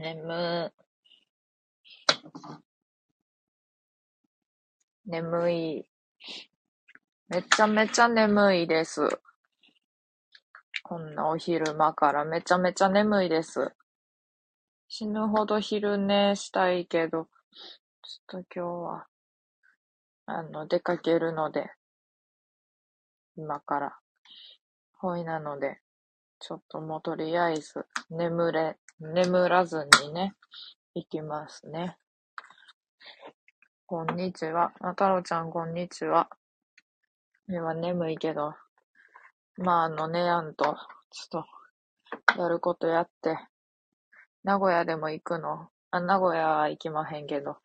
眠、眠い。めちゃめちゃ眠いです。こんなお昼間からめちゃめちゃ眠いです。死ぬほど昼寝したいけど、ちょっと今日は、あの、出かけるので、今から。ほいなので、ちょっともうとりあえず、眠れ、眠らずにね、行きますね。こんにちは。あ、太郎ちゃん、こんにちは。今眠いけど、まあ、あの、寝やんと、ちょっと、やることやって、名古屋でも行くの？あ、名古屋は行きまへんけど、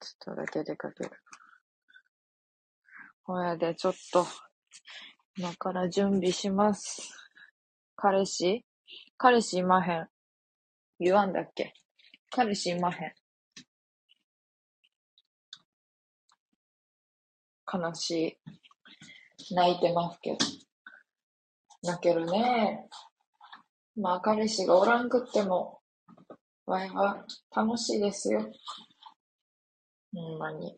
ちょっとだけ出かける。ほやで、ちょっと、今から準備します。彼氏？彼氏いまへん。言わんだっけ？彼氏いまへん。悲しい。泣いてますけど。泣けるね。まあ、彼氏がおらんくっても、わいは楽しいですよ。ほんまに。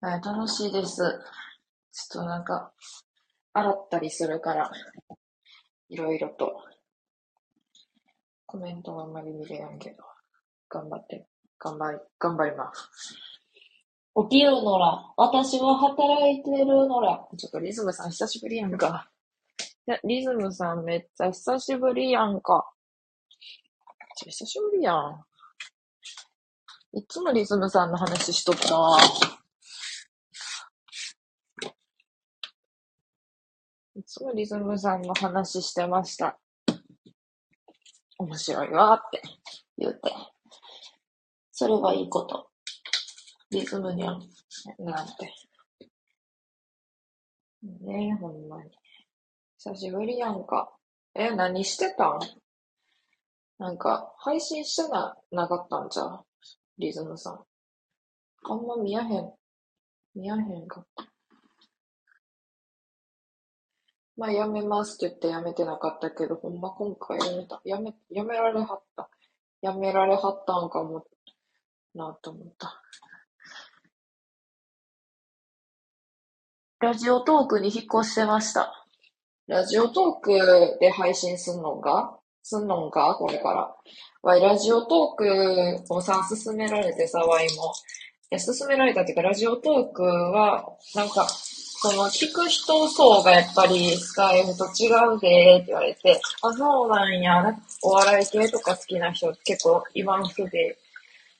はい、楽しいです。ちょっとなんか、洗ったりするから、いろいろと。コメントはあんまり見れやんけど、頑張って、頑張り、頑張ります。起きるのら、私は働いてるのら。ちょっとリズムさん久しぶりやんか。いや、リズムさんめっちゃ久しぶりやんか。ちょ、久しぶりやん。いつもリズムさんの話しとったわ。いつもリズムさんの話してました。面白いわって言うて。それはいいこと。リズムにゃん、なんて。ねえ、ほんまに。久しぶりやんか。え、何してたん？なんか、配信してな、なかったんじゃリズムさん。あんま見やへん。見やへんかった。まあ、やめますって言ってやめてなかったけど、ほんま今回やめた。やめ、やめられはった。やめられはったんかも、なと思った。ラジオトークに引っ越してました。ラジオトークで配信すんのが？すんのんか？これから。わい、ラジオトークをさ、勧められてさ、わいも。いや、勧められたっていうか、ラジオトークは、なんか、その、聞く人層がやっぱり、スカイフと違うでって言われて、あ、そうなんや、お笑い系とか好きな人結構今風で、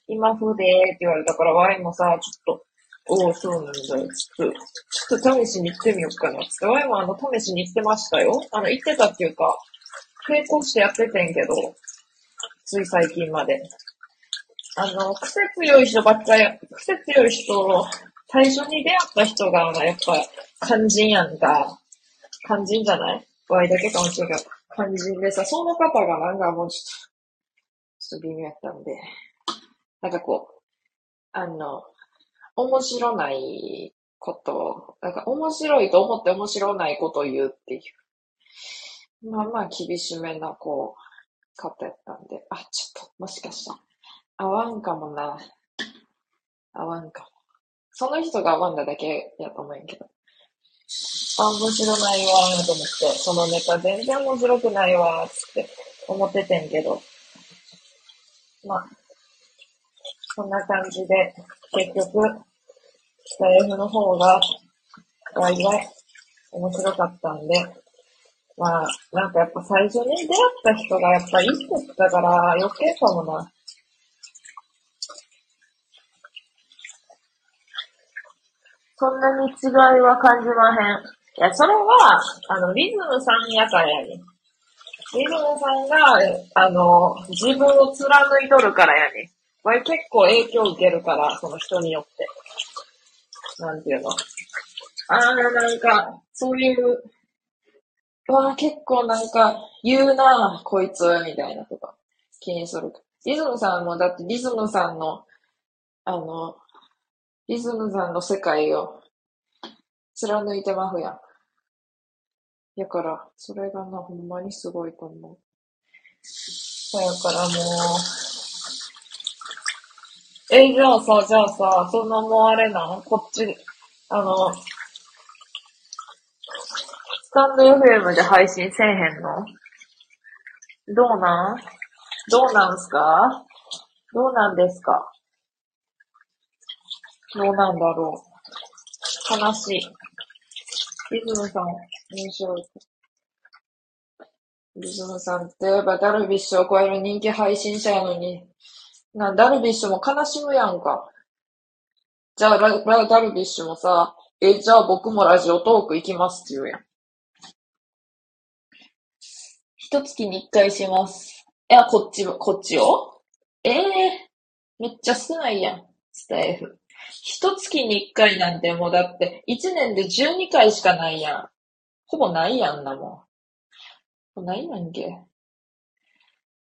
今風でって言われたから、ワイもさ、ちょっと、おお、そうなんだ。ちょっと、ちょっと試しに行ってみようかなって。ワイもあの、試しに行ってましたよ。あの、行ってたっていうか、並行してやっててんけど、つい最近まで。あの、癖強い人ばっかり、癖強い人、最初に出会った人が、やっぱ、肝心やんか。肝心じゃない？ワイだけかもしれないけど、肝心でさ、その方がなんかもうちょっと、ちょっと微妙やったんで、なんかこう、あの、面白ないことを、なんか面白いと思って面白ないことを言うっていう。まあまあ厳しめな、こう、方やったんで、あ、ちょっと、もしかしたら、合わんかもな。合わんかも。その人が合わんだけやと思うんけど。あ、面白ないわーと思って、そのネタ全然面白くないわーって思っててんけど。まあ、そんな感じで、結局、スタイフの方が、わいわい面白かったんで、まあ、なんかやっぱ最初に出会った人がやっぱいい人だから余計かもな。そんなに違いは感じまへん。いや、それは、あの、リズムさんやからやねリズムさんが、あの、自分を貫いとるからやねわい結構影響受けるから、その人によって。なんていうの。ああ、なんか、そういうわあ、結構なんか、言うなこいつ、みたいなとか、気にする。リズムさんも、だってリズムさんの、あの、リズムさんの世界を貫いてまふや。ん。やから、それがな、ほんまにすごいと思う。そやからもう、え、じゃあさ、じゃあさ、そのもうあれなん？こっち、あの、スタンド FM で配信せえへんの？どうなん？どうなんすか？どうなんですか？どうなんだろう。悲しい。リズムさん、面白い。リズムさんって言えばダルビッシュを超える人気配信者やのに、な、ダルビッシュも悲しむやんか。じゃあ、ララダルビッシュもさ、え、じゃあ僕もラジオトーク行きますって言うやん。一月に一回します。いや、こっちも、こっちをええめっちゃ少ないやん、スタイフ。一月に一回なんてもうだって、一年で12回しかないやん。ほぼないやんなもん。ないなんけ。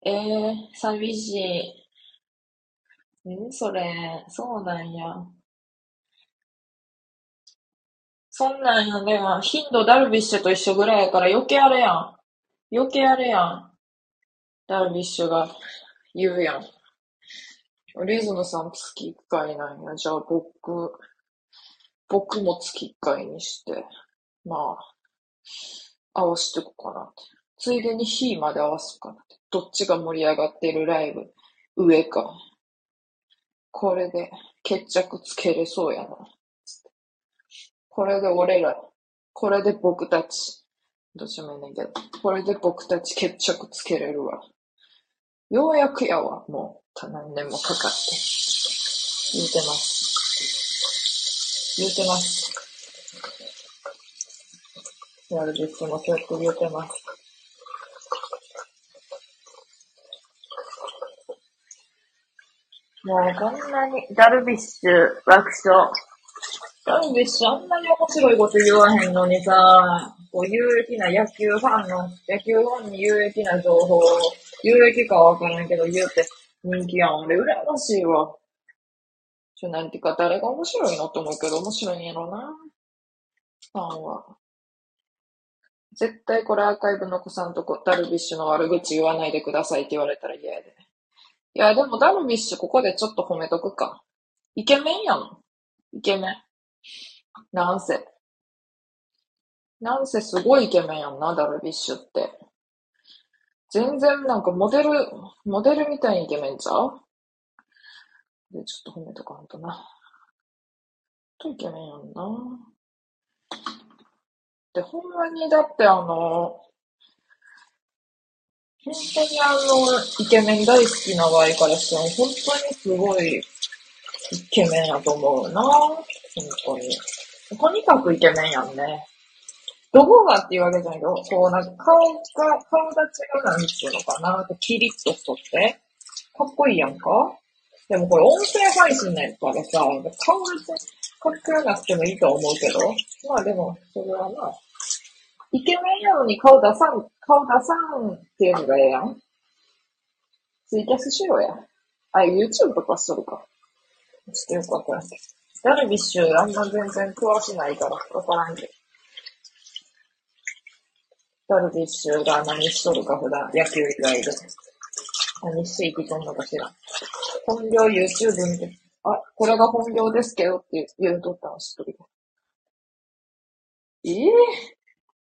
ええ寂しい。んそれ、そうなんや。そんなんやでも、頻度ダルビッシュと一緒ぐらいやから余計あれやん。余計あれやん。ダルビッシュが言うやん。リズムさん月1回なんや。じゃあ僕、僕も月1回にして、まあ、合わせてこうかなって。ついでに日まで合わすかなって。どっちが盛り上がってるライブ、上か。これで決着つけれそうやな。これで俺ら、これで僕たち、どっちもいいねんけど、これで僕たち決着つけれるわ。ようやくやわ、もう。何年もかかって。言うてます。言うてます。やるべきもそうやって言うてます。もうこんなに、ダルビッシュ爆笑。ダルビッシュあんなに面白いこと言わへんのにさ、こう有益な野球ファンの、野球ファンに有益な情報を、有益かはわからんけど言うて人気やん。俺羨ましいわ。ちょ、なんていうか誰が面白いのって思うけど面白いんやろな。ファンは。絶対これアーカイブ残さんとこ、ダルビッシュの悪口言わないでくださいって言われたら嫌やで。いや、でもダルビッシュここでちょっと褒めとくか。イケメンやん。イケメン。なんせ。なんせすごいイケメンやんな、ダルビッシュって。全然なんかモデル、モデルみたいにイケメンちゃう？で、ちょっと褒めとかんとな。とイケメンやんな。で、ほんまにだってあの、本当にあの、イケメン大好きな場合からしても、本当にすごいイケメンやと思うな。本当に。とにかくイケメンやんね。どこがっていうわけじゃないけど、こうなんか顔が、顔立ちがなんていうのかな、キリッとしとって、かっこいいやんか？でもこれ音声配信なんからさ、顔別にかっこよなくてもいいと思うけど、まあでも、それはまあ、イケメンやのに顔出さん、顔出さんっていうのがええやん。ツイキャスしろや。あ、YouTube とかしとるか。ちょっとよくわからんけど。ダルビッシュあんま全然詳しないからわからんけど。ダルビッシュが何しとるか普段、野球以外で。何して生きとんのかしら。本業 YouTube 見て、あ、これが本業ですけどって言うとったの知っとるよ。ええ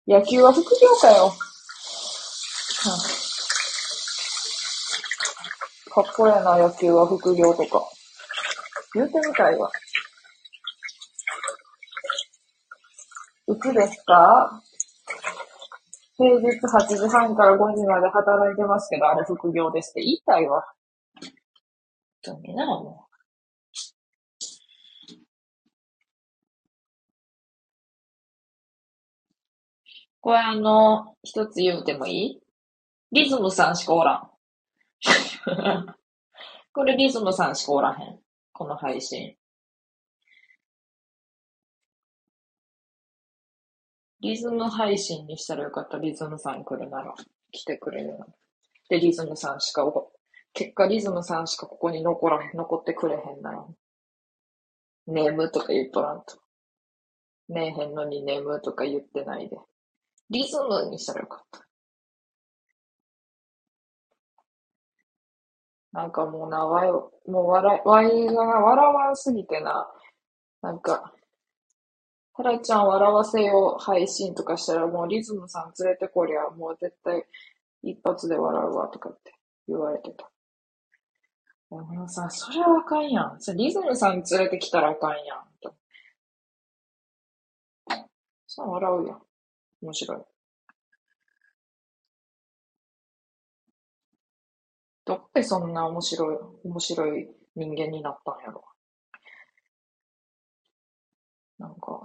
野球は副業かよ。はあかっこええな、野球は副業とか。言うてみたいわ。いつですか？平日8時半から5時まで働いてますけど、あれ副業ですって言いたいわ。本当にな、もう。これあの、一つ言うてもいい？リズムさんしかおらん。これリズムさんしかおらへん。この配信。リズム配信にしたらよかった。リズムさん来るなら。来てくれるなら。で、リズムさんしかお、結果リズムさんしかここに残らへん、残ってくれへんなら。ネームとか言っとらんと。ねえへんのにネームとか言ってないで。リズムにしたらよかった。なんかもうな、わい、もう笑い、わいが、笑わんすぎてな、なんか、タラちゃん笑わせよう配信とかしたらもうリズムさん連れてこりゃもう絶対一発で笑うわとかって言われてた。でもさ、それはあかんやん。リズムさん連れてきたらあかんやん。とさあ笑うやん。面白い。どっかでそんな面白い、面白い人間になったんやろ。なんか、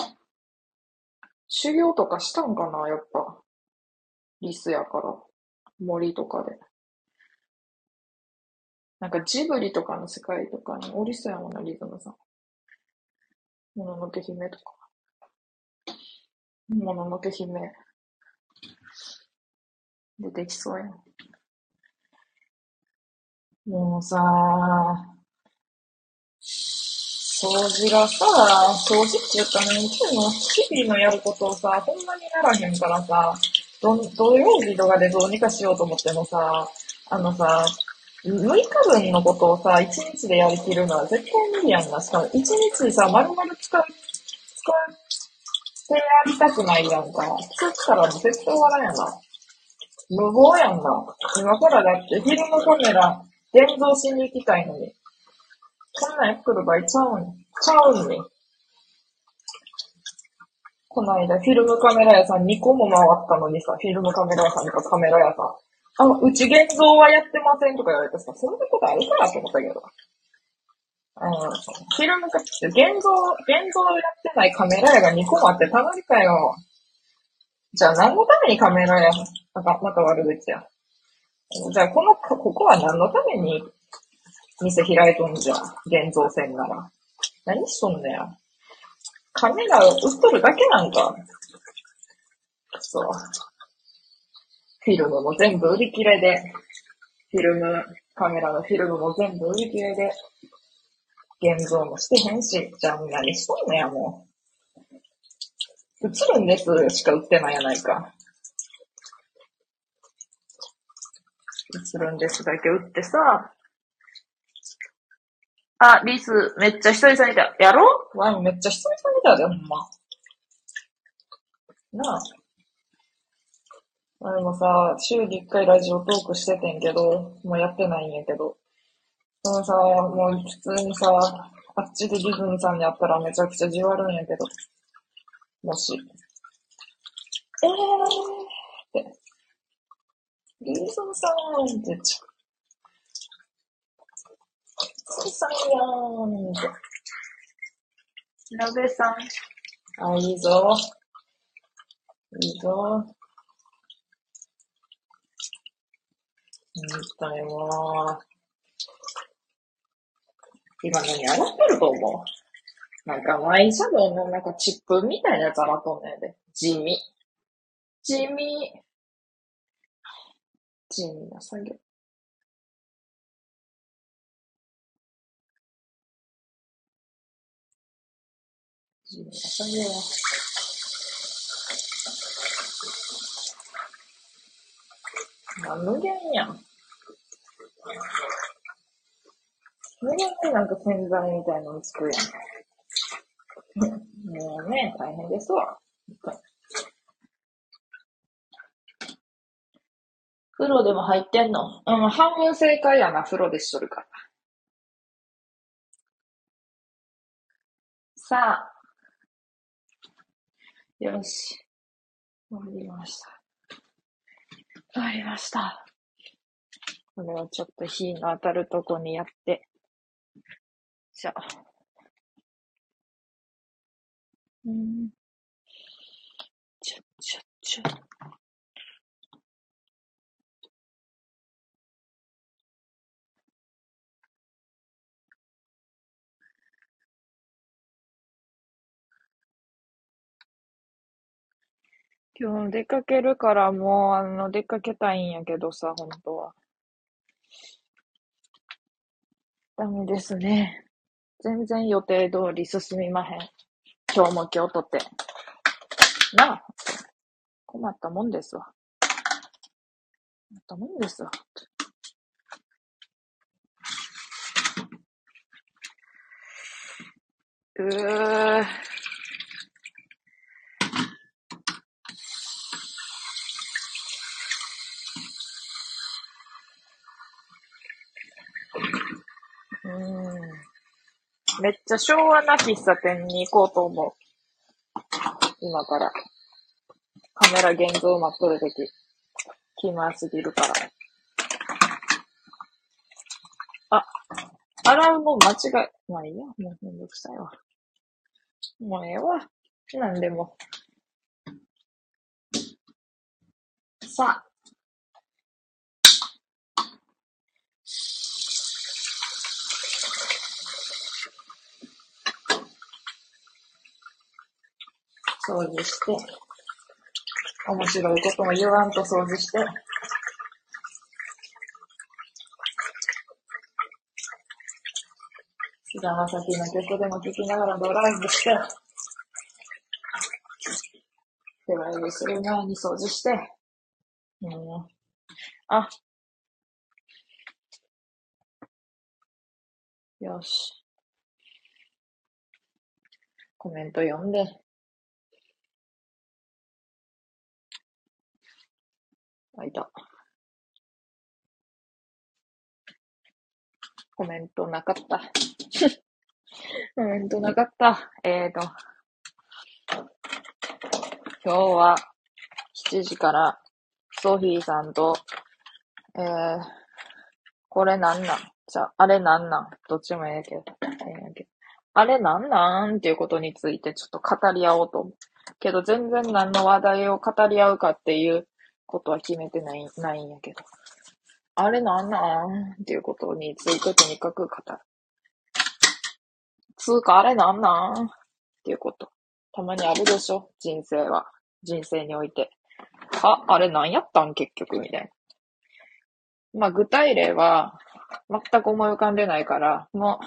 修行とかしたんかな、やっぱ。リスやから。森とかで。なんかジブリとかの世界とかにおりそうやもんな、リズムさん。もののけ姫とか。もののけ姫。出てきそうやん。もうさ、掃除がさ、掃除って言ったのに、今日の日々のやることをさ、ほんまにならへんからさ、ど土曜日とかでどうにかしようと思ってもさ、あのさ、6日分のことをさ、1日でやりきるのは絶対無理やんな。しかも1日さ、丸々使う、使ってやりたくないやんか。使ったら絶対終わらんやな。無謀やんな。今からだってフィルムカメラ、現像しに行きたいのに。こんなんやってる場合ちゃうん、ちゃうん。この間、フィルムカメラ屋さん2個も回ったのにさ、フィルムカメラ屋さんとかカメラ屋さん。あ、うち現像はやってませんとか言われてさ、そんなことあるかなと思ったけど。うん、フィルムカ、現像、現像やってないカメラ屋が2個もあってたまりかよ。じゃあ何のためにカメラ屋、また、また悪口や。じゃあこの、ここは何のために店開いとんじゃん、現像線なら。何しとんねや。カメラ売っとるだけなんか。そう。フィルムも全部売り切れで、フィルム、カメラのフィルムも全部売り切れで、現像もしてへんし、じゃあ何しとんのや、もう。映るんですしか売ってないやないか。映るんですだけ売ってさ、あ、リス、めっちゃ久々に見た。やろワインめっちゃ久々に見たで、ほんま。なあ。俺もさ、週に一回ラジオトークしててんけど、もうやってないんやけど。そのさ、もう普通にさ、あっちでリズムさんに会ったらめちゃくちゃじわるんやけど。もし。えーって。リズムさんって言っち。さん。やーんって。ラベさん。あ、いいぞ。いいぞ。みたいわ。今何洗ってると思うなんかマイシャドウのなんかチップみたいなやつ洗っとんねんで。地味。地味。地味な作業。地味な作業。無限やん。無限になんか洗剤みたいなの作るやん。もうね、大変ですわ。風呂でも入ってんの？うん、半分正解やな、風呂でしとるから。さあ。よし。終わりました。終わりました。これをちょっと火の当たるとこにやって。じゃあ。うん。ちょ、ちょ、ちょ。今日出かけるからもう、あの、出かけたいんやけどさ、本当は。ダメですね。全然予定通り進みまへん。今日も今日とって。なあ。困ったもんですわ。困ったもんですわ。うー。めっちゃ昭和な喫茶店に行こうと思う。今から。カメラ現像待っとるとき。気まずぎるから。あ、洗うも間違え、まあいいや、もうめんどくさいわ。もうええわ。なんでも。さあ。掃除して、面白いことも言わんと掃除して、菅田将暉の曲でも聴きながらドライブして、ドライブする前に掃除して、うん、あ、よし。コメント読んで。あ、いた。コメントなかった。コメントなかった。えーと。今日は7時からソフィーさんと、えー、これなんなん？じゃあ、れなんなん？どっちもええけど。あれなんなん？っていうことについてちょっと語り合おうと思う。けど全然何の話題を語り合うかっていうことは決めてない、ないんやけど。あれなんなん？っていうことについてとにかく語る。つうかあれなんなん？っていうこと。たまにあるでしょ？人生は。人生において。あ、あれ何やったん？結局みたいな。まあ具体例は全く思い浮かんでないから、も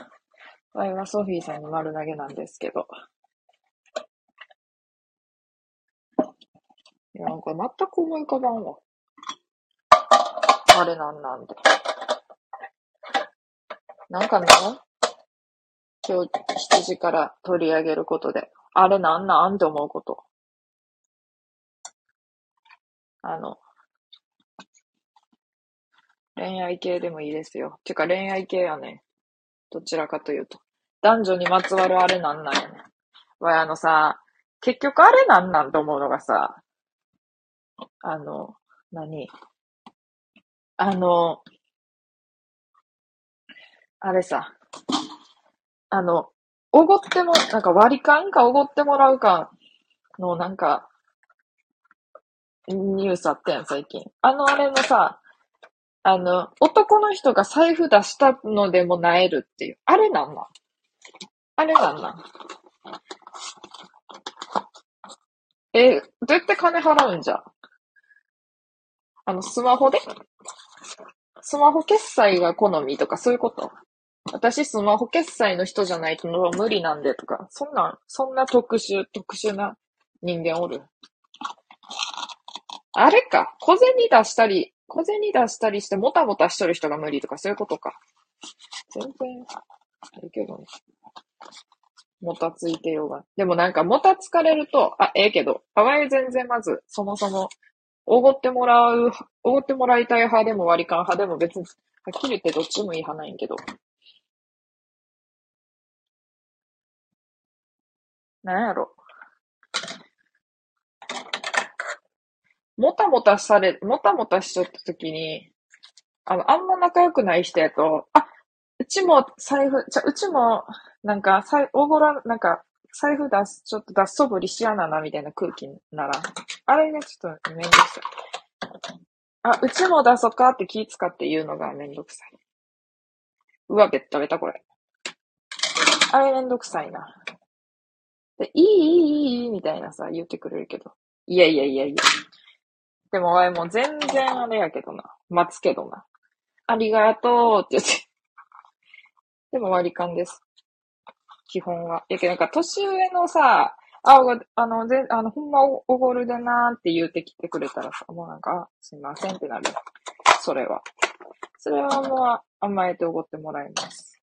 う、わいはソフィーさんに丸投げなんですけど。いや、なんか全く思い浮かばんわ。あれなんなんで。なんかね、今日7時から取り上げることで、あれなんなんって思うこと。あの、恋愛系でもいいですよ。てか恋愛系やね。どちらかというと。男女にまつわるあれなんなんやね。わ、あのさ、結局あれなんなんと思うのがさ、あの、何？あの、あれさ、あの、おごっても、なんか割り勘かおごってもらうかの、なんか、ニュースあったやん、最近。あのあれのさ、あの、男の人が財布出したのでもなえるっていう。あれなんなあれなんなえ、どうやって金払うんじゃあの、スマホで？スマホ決済が好みとかそういうこと？私スマホ決済の人じゃないと無理なんでとか、そんな、そんな特殊、特殊な人間おる？あれか、小銭出したり、小銭出したりしてもたもたしとる人が無理とかそういうことか。全然、あるけどね。もたついてようが。でもなんかもたつかれると、あ、ええけど、あわゆ全然まず、そもそも、おごってもらう、おごってもらいたい派でも割り勘派でも別に、はっきり言ってどっちもいい派ないんけど。なんやろ。もたもたされ、もたもたしちゃった時に、あの、あんま仲良くない人やと、あ、うちも財布、じゃ、うちも、なんか、さい、おごら、なんか、財布出す、ちょっと出すそぶりしやなな、みたいな空気なら、あれね、ちょっとめんどくさい。あ、うちも出そうかって気使って言うのがめんどくさい。うわ、べったべたこれ。あれめんどくさいな。で、いい、いい、いい、みたいなさ、言ってくれるけど。いやいやいやいや。でも、わいもう全然あれやけどな。待つけどな。ありがとうって言って。でも割り勘です。基本は。やけなんか年上のさ、あ、あの、ぜ、あの、ほんまおおごるでなーって言うてきてくれたらさ、もうなんか、すいませんってなる。それは。それはもう甘えておごってもらいます。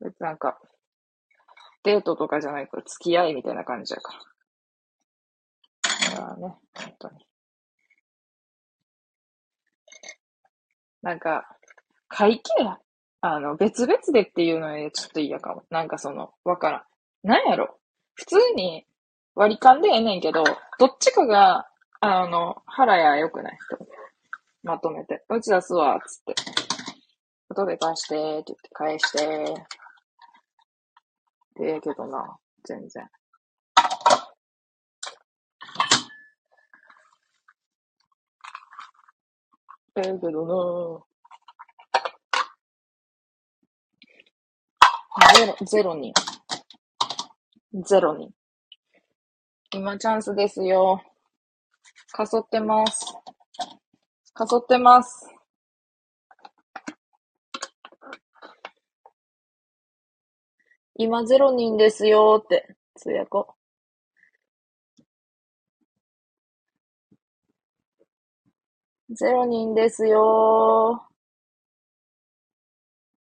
別なんか、デートとかじゃないから付き合いみたいな感じやから。だからね、本当に。なんか、会計や。あの、別々でっていうのでちょっと嫌かも。なんかその、わからん。なんやろ普通に割り勘でええねんけど、どっちかが、あの、腹や良くないまとめて。うち出すわ、つって。後で返して、って言って返して。で、ええけどな、全然。ええけどなゼロ、ゼロ人。ゼロ人。今チャンスですよ。かそってます。かそってます。今ゼロ人ですよって、つやこ。ゼロ人ですよ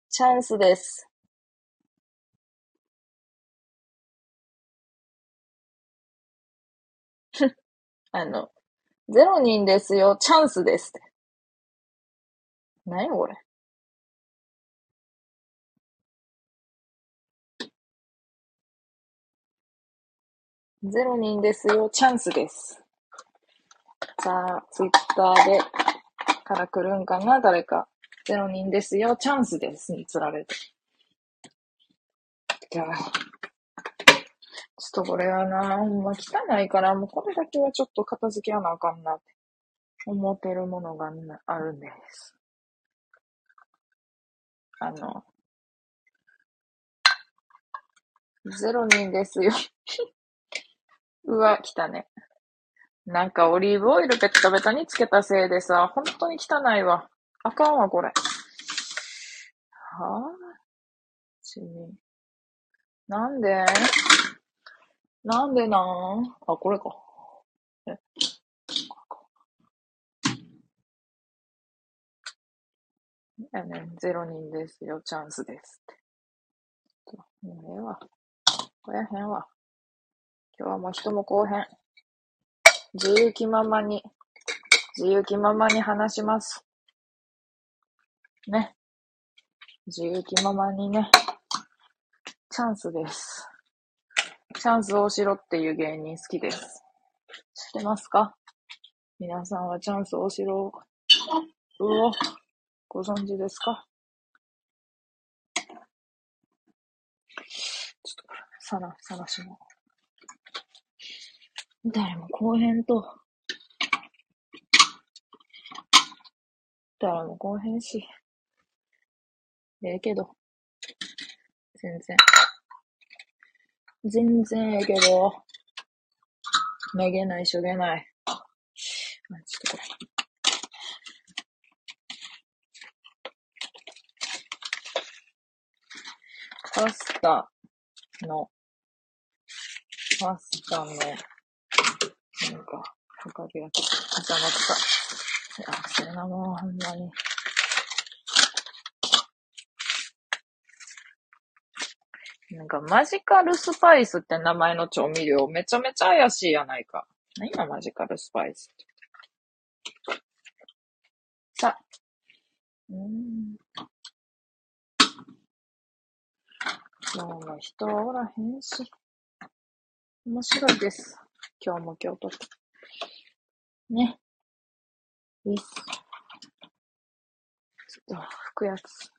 チャンスです。あの、ゼロ人ですよ、チャンスですって。何これ。ゼロ人ですよ、チャンスです。さあ、ツイッターで、から来るんかな、誰か。ゼロ人ですよ、チャンスですに釣られて。いやちょっとこれはな、ほんま汚いから、もうこれだけはちょっと片付けやなあかんなって思ってるものがあるんです。あの、ゼロ人ですよ うわ、来たね。なんかオリーブオイルベタベタにつけたせいでさ、本当に汚いわ。あかんわ、これ。はぁ、ちなんで？なんでなん？あ、これか。え、やね、ゼロ人ですよ、チャンスですって。もうええわ。こやへんわ。今日はもう人もこうへん。自由気ままに、自由気ままに話します。ね。自由気ままにね。チャンスです。チャンス大城っていう芸人好きです。知ってますか？皆さんはチャンス大城をご存知ですか？ちょっと、さら、さらしも。誰も来へんと。誰も来へんし。ええけど。全然。全然ええけど、めげないしょげない。あ、ちょっとこれ。パスタの、パスタの、なんか、かかり焼き、挟まった。いや、それなもう、ほんまに。なんか、マジカルスパイスって名前の調味料めちゃめちゃ怪しいやないか。何がマジカルスパイスって。さ、うん。今日も人はおらへんし。面白いです。今日も今日と。ね。いいっす。ちょっと拭くやつ。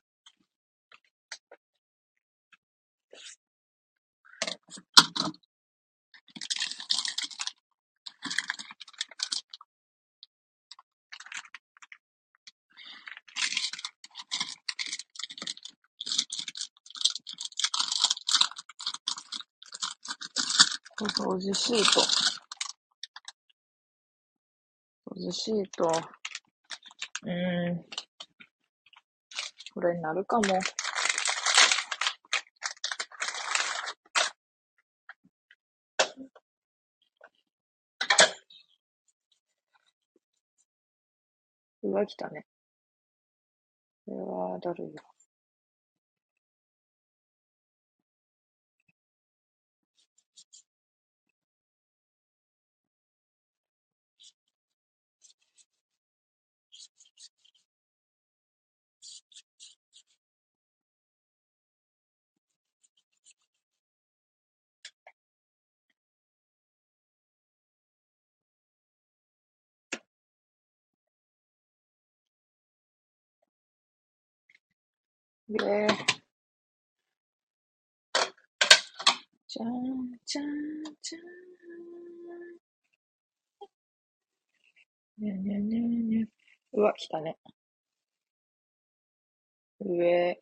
掃除シート。掃除シート。うーん。これになるかも。うわ、来たね。これはだるいよ？イじゃんじゃんじゃん。にゃにゃにゃにゃ。うわ、来たね。上。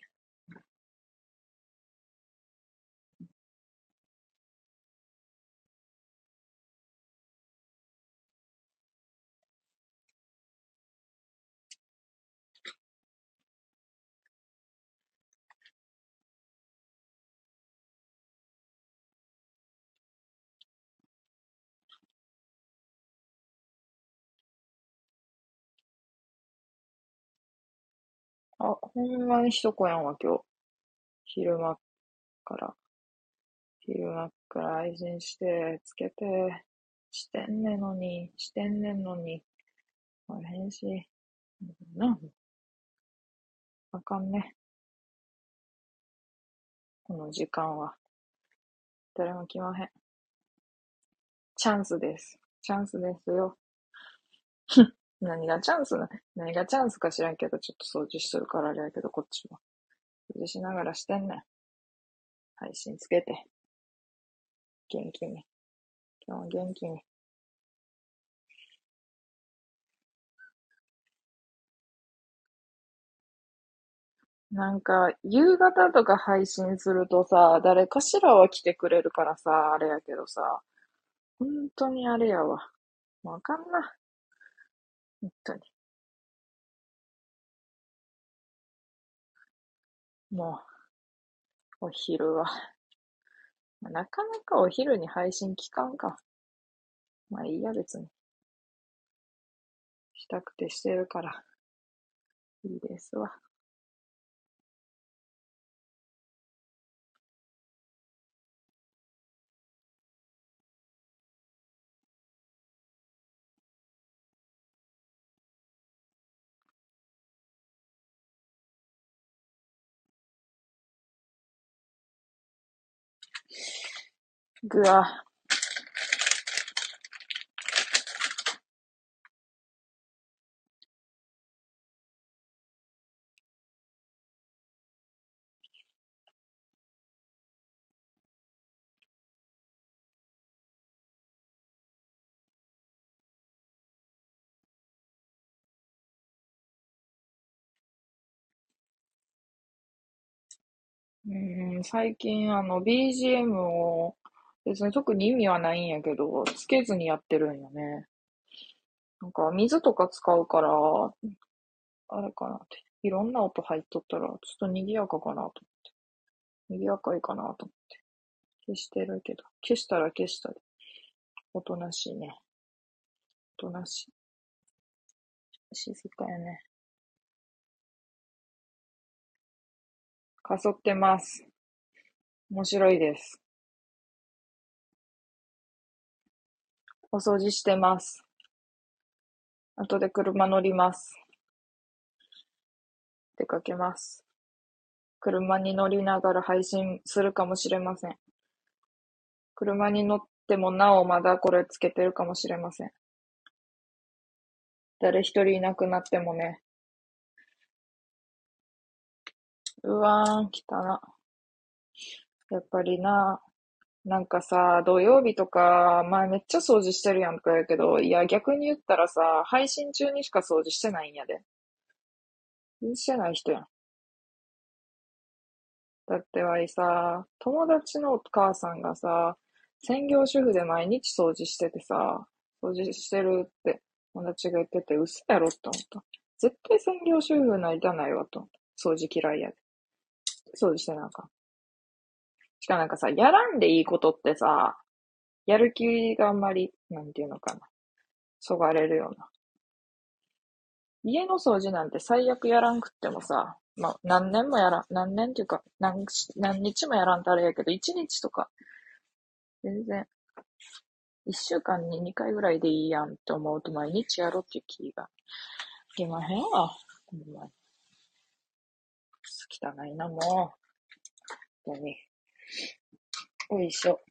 あ、ほんまに一子やんわ、今日。昼間から。昼間から配信して、つけて、してんねんのに、してんねんのに。あ、返信。なあかんね。この時間は。誰も来まへん。チャンスです。チャンスですよ。何がチャンスな、何がチャンスか知らんけど、ちょっと掃除しとるからあれやけど、こっちも。掃除しながらしてんねん。配信つけて。元気に。今日は元気に。なんか、夕方とか配信するとさ、誰かしらは来てくれるからさ、あれやけどさ、本当にあれやわ。わかんな。本当に。もう、お昼は。なかなかお昼に配信聞かんか。まあいいや、別に。したくてしてるから。いいですわ。ぐわ。うん、最近あの BGM を別に特に意味はないんやけど、つけずにやってるんよね。なんか水とか使うから、あれかなって。いろんな音入っとったら、ちょっと賑やかかなと思って。賑やかいかなと思って。消してるけど。消したら消したで。おとなしいね。おとなしい。静かやね。かそってます。面白いです。お掃除してます。後で車乗ります。出かけます。車に乗りながら配信するかもしれません。車に乗ってもなおまだこれつけてるかもしれません。誰一人いなくなってもね。うわーん、来たな。やっぱりな、なんかさ、土曜日とか、前めっちゃ掃除してるやんとか言うけど、いや逆に言ったらさ、配信中にしか掃除してないんやで。してない人やん。だってわいさ、友達のお母さんがさ、専業主婦で毎日掃除しててさ、掃除してるって友達が言ってて、嘘やろって思った。絶対専業主婦なりたないわと思った。掃除嫌いやで。掃除してなあかん。しかなんかさ、やらんでいいことってさ、やる気があんまり、なんていうのかな。そがれるような。家の掃除なんて最悪やらんくってもさ、まあ、何年もやらん、何年っていうか、何、何日もやらんとあれやけど、1日とか、全然、1週間に2回ぐらいでいいやんって思うと毎日やろうっていう気が、いけまへんわ。ほんまに。汚いな、もう。本当に。おいしょ。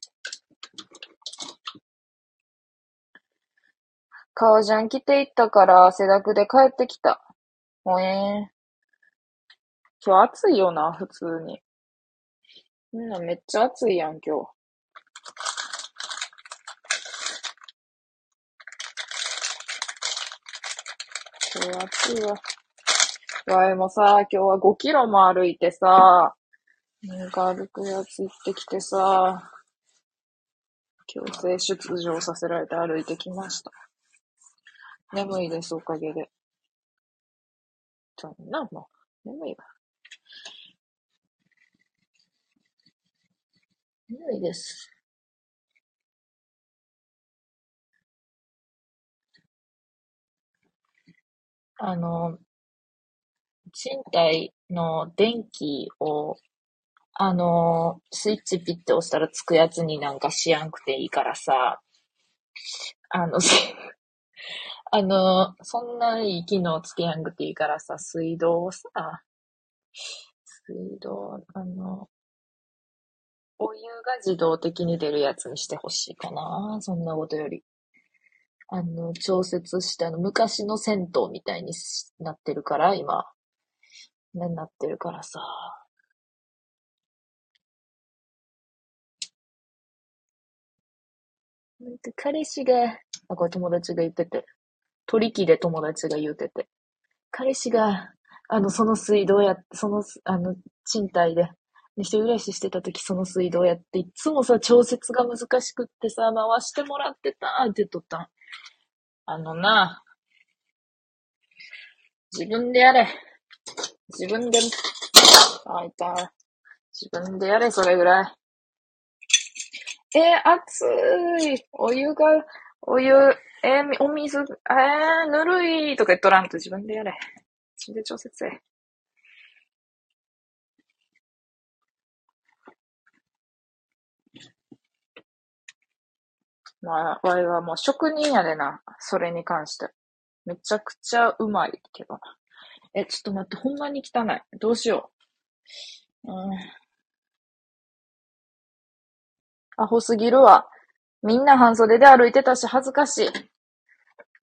革ジャン着ていったから汗だくで帰ってきた。ほえー。今日暑いよな、普通に。みんなめっちゃ暑いやん、今日。今日暑いわ。わいもさ、今日は5キロも歩いてさ、なんか歩くやつ行ってきてさ、強制出場させられて歩いてきました。眠いです、おかげで。そんな、もう、眠いわ。眠いです。あの、賃貸の電気を、あの、スイッチピッて押したらつくやつになんかしやんくていいからさ、あの、あの、そんないい機能つけやんくていいからさ、水道をさ、水道、あの、お湯が自動的に出るやつにしてほしいかな。そんなことより。あの、調節したの、昔の銭湯みたいになってるから、今。ね、なってるからさ。なんか彼氏が、あ、これ友達が言ってて、取り木で友達が言うてて、彼氏が、あの、その水道や、その、あの、賃貸で、一人暮らししてた時その水道やって、いつもさ、調節が難しくってさ、回してもらってたって言っとったん。あのな、自分でやれ。自分で、あ、いた。自分でやれ、それぐらい。え、熱い。お湯が、お湯、え、お水、えー、ぬるいとか言っとらんと自分でやれ。自分で調節せ。まあ、わいはもう職人やでな。それに関して。めちゃくちゃうまいけど。え、ちょっと待って、ほんまに汚い。どうしよう。うん。アホすぎるわ。みんな半袖で歩いてたし、恥ずかしい。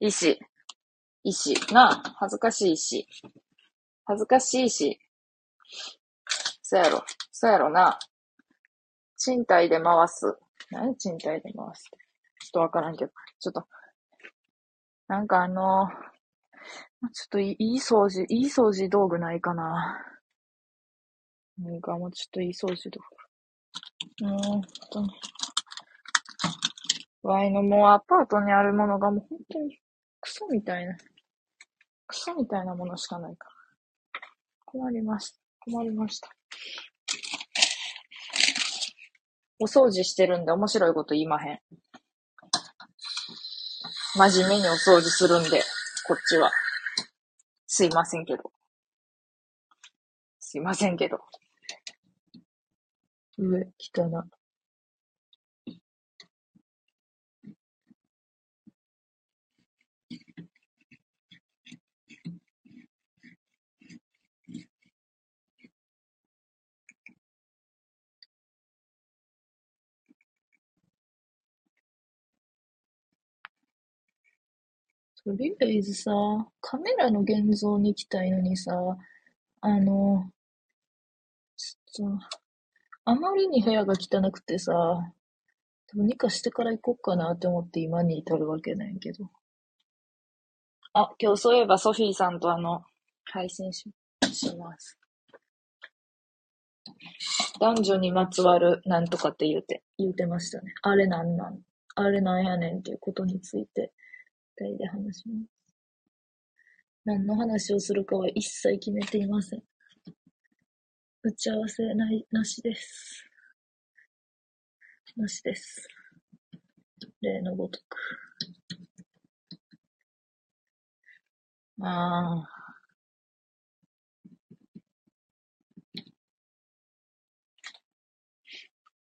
石。石。なあ、恥ずかしいし。恥ずかしいし。そやろ。そやろな。賃貸で回す。何賃貸で回すって。ちょっとわからんけど。ちょっと。なんかあのーちょっといい掃除、いい掃除道具ないかな。なんかもうちょっといい掃除道具。うーんとね。ワイのもうアパートにあるものがもう本当にクソみたいな、クソみたいなものしかないから。困りました。困りました。お掃除してるんで面白いこと言いまへん。真面目にお掃除するんで、こっちは。すいませんけど。すいませんけど。上、汚な。とりあえずさ、カメラの現像に行きたいのにさ、あの、ちょっと、あまりに部屋が汚くてさ、どうにかしてから行こうかなって思って今に至るわけなんやけど。あ、今日そういえばソフィーさんとあの、配信し、します。男女にまつわるなんとかって言うて、言うてましたね。あれなんなん？あれなんやねんっていうことについて二人で話します。何の話をするかは一切決めていません。打ち合わせない、なしです。なしです。例のごとく。ああ。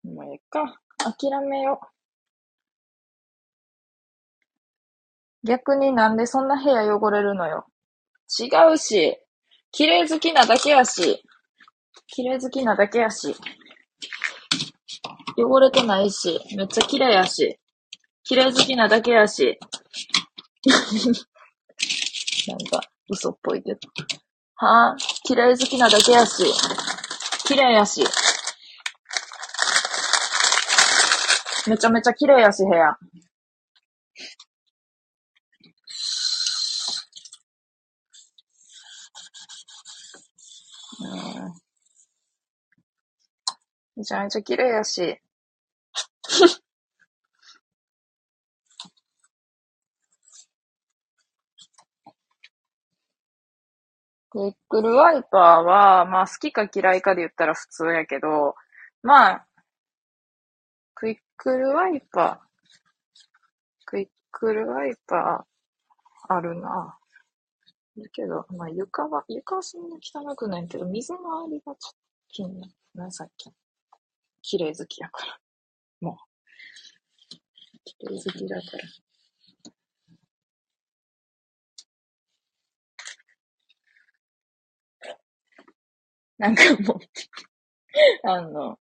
もうええか。諦めよう。逆になんでそんな部屋汚れるのよ。違うし、綺麗好きなだけやし、綺麗好きなだけやし、汚れてないし、めっちゃ綺麗やし、綺麗好きなだけやし、なんか嘘っぽいけど。はぁ、綺麗好きなだけやし。綺麗やし。めちゃめちゃ綺麗やし、部屋。めちゃめちゃ綺麗やし。クイックルワイパーは、まあ好きか嫌いかで言ったら普通やけど、まあ、クイックルワイパー、クイックルワイパーあるな。だけど、まあ床は、床はそんな汚くないけど、水回りがちょっと気になるな、さっき。綺麗好きやから。もう。綺麗好きだから。なんかもうあの、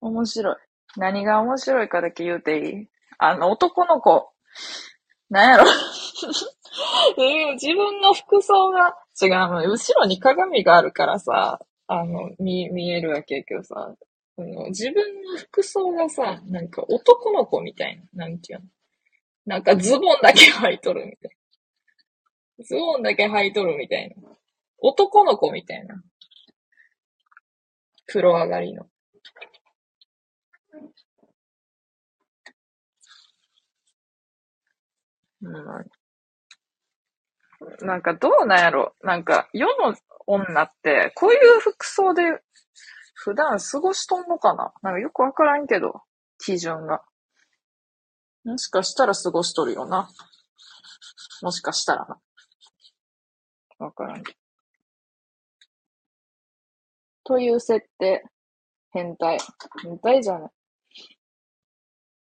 面白い。何が面白いかだけ言うていい？あの、男の子、なんやろ？自分の服装が違うの。後ろに鏡があるからさ、あの、見、見えるわけやけどさ、自分の服装がさ、なんか男の子みたいな、なんていうの？なんかズボンだけ履いとるみたいな。ズボンだけ履いとるみたいな。男の子みたいな。風呂上がりの。うん、なんかどうなんやろなんか世の女って、こういう服装で普段過ごしとんのかな？なんかよくわからんけど、基準が。もしかしたら過ごしとるよな。もしかしたらな。わからん。という設定。変態。変態じゃない。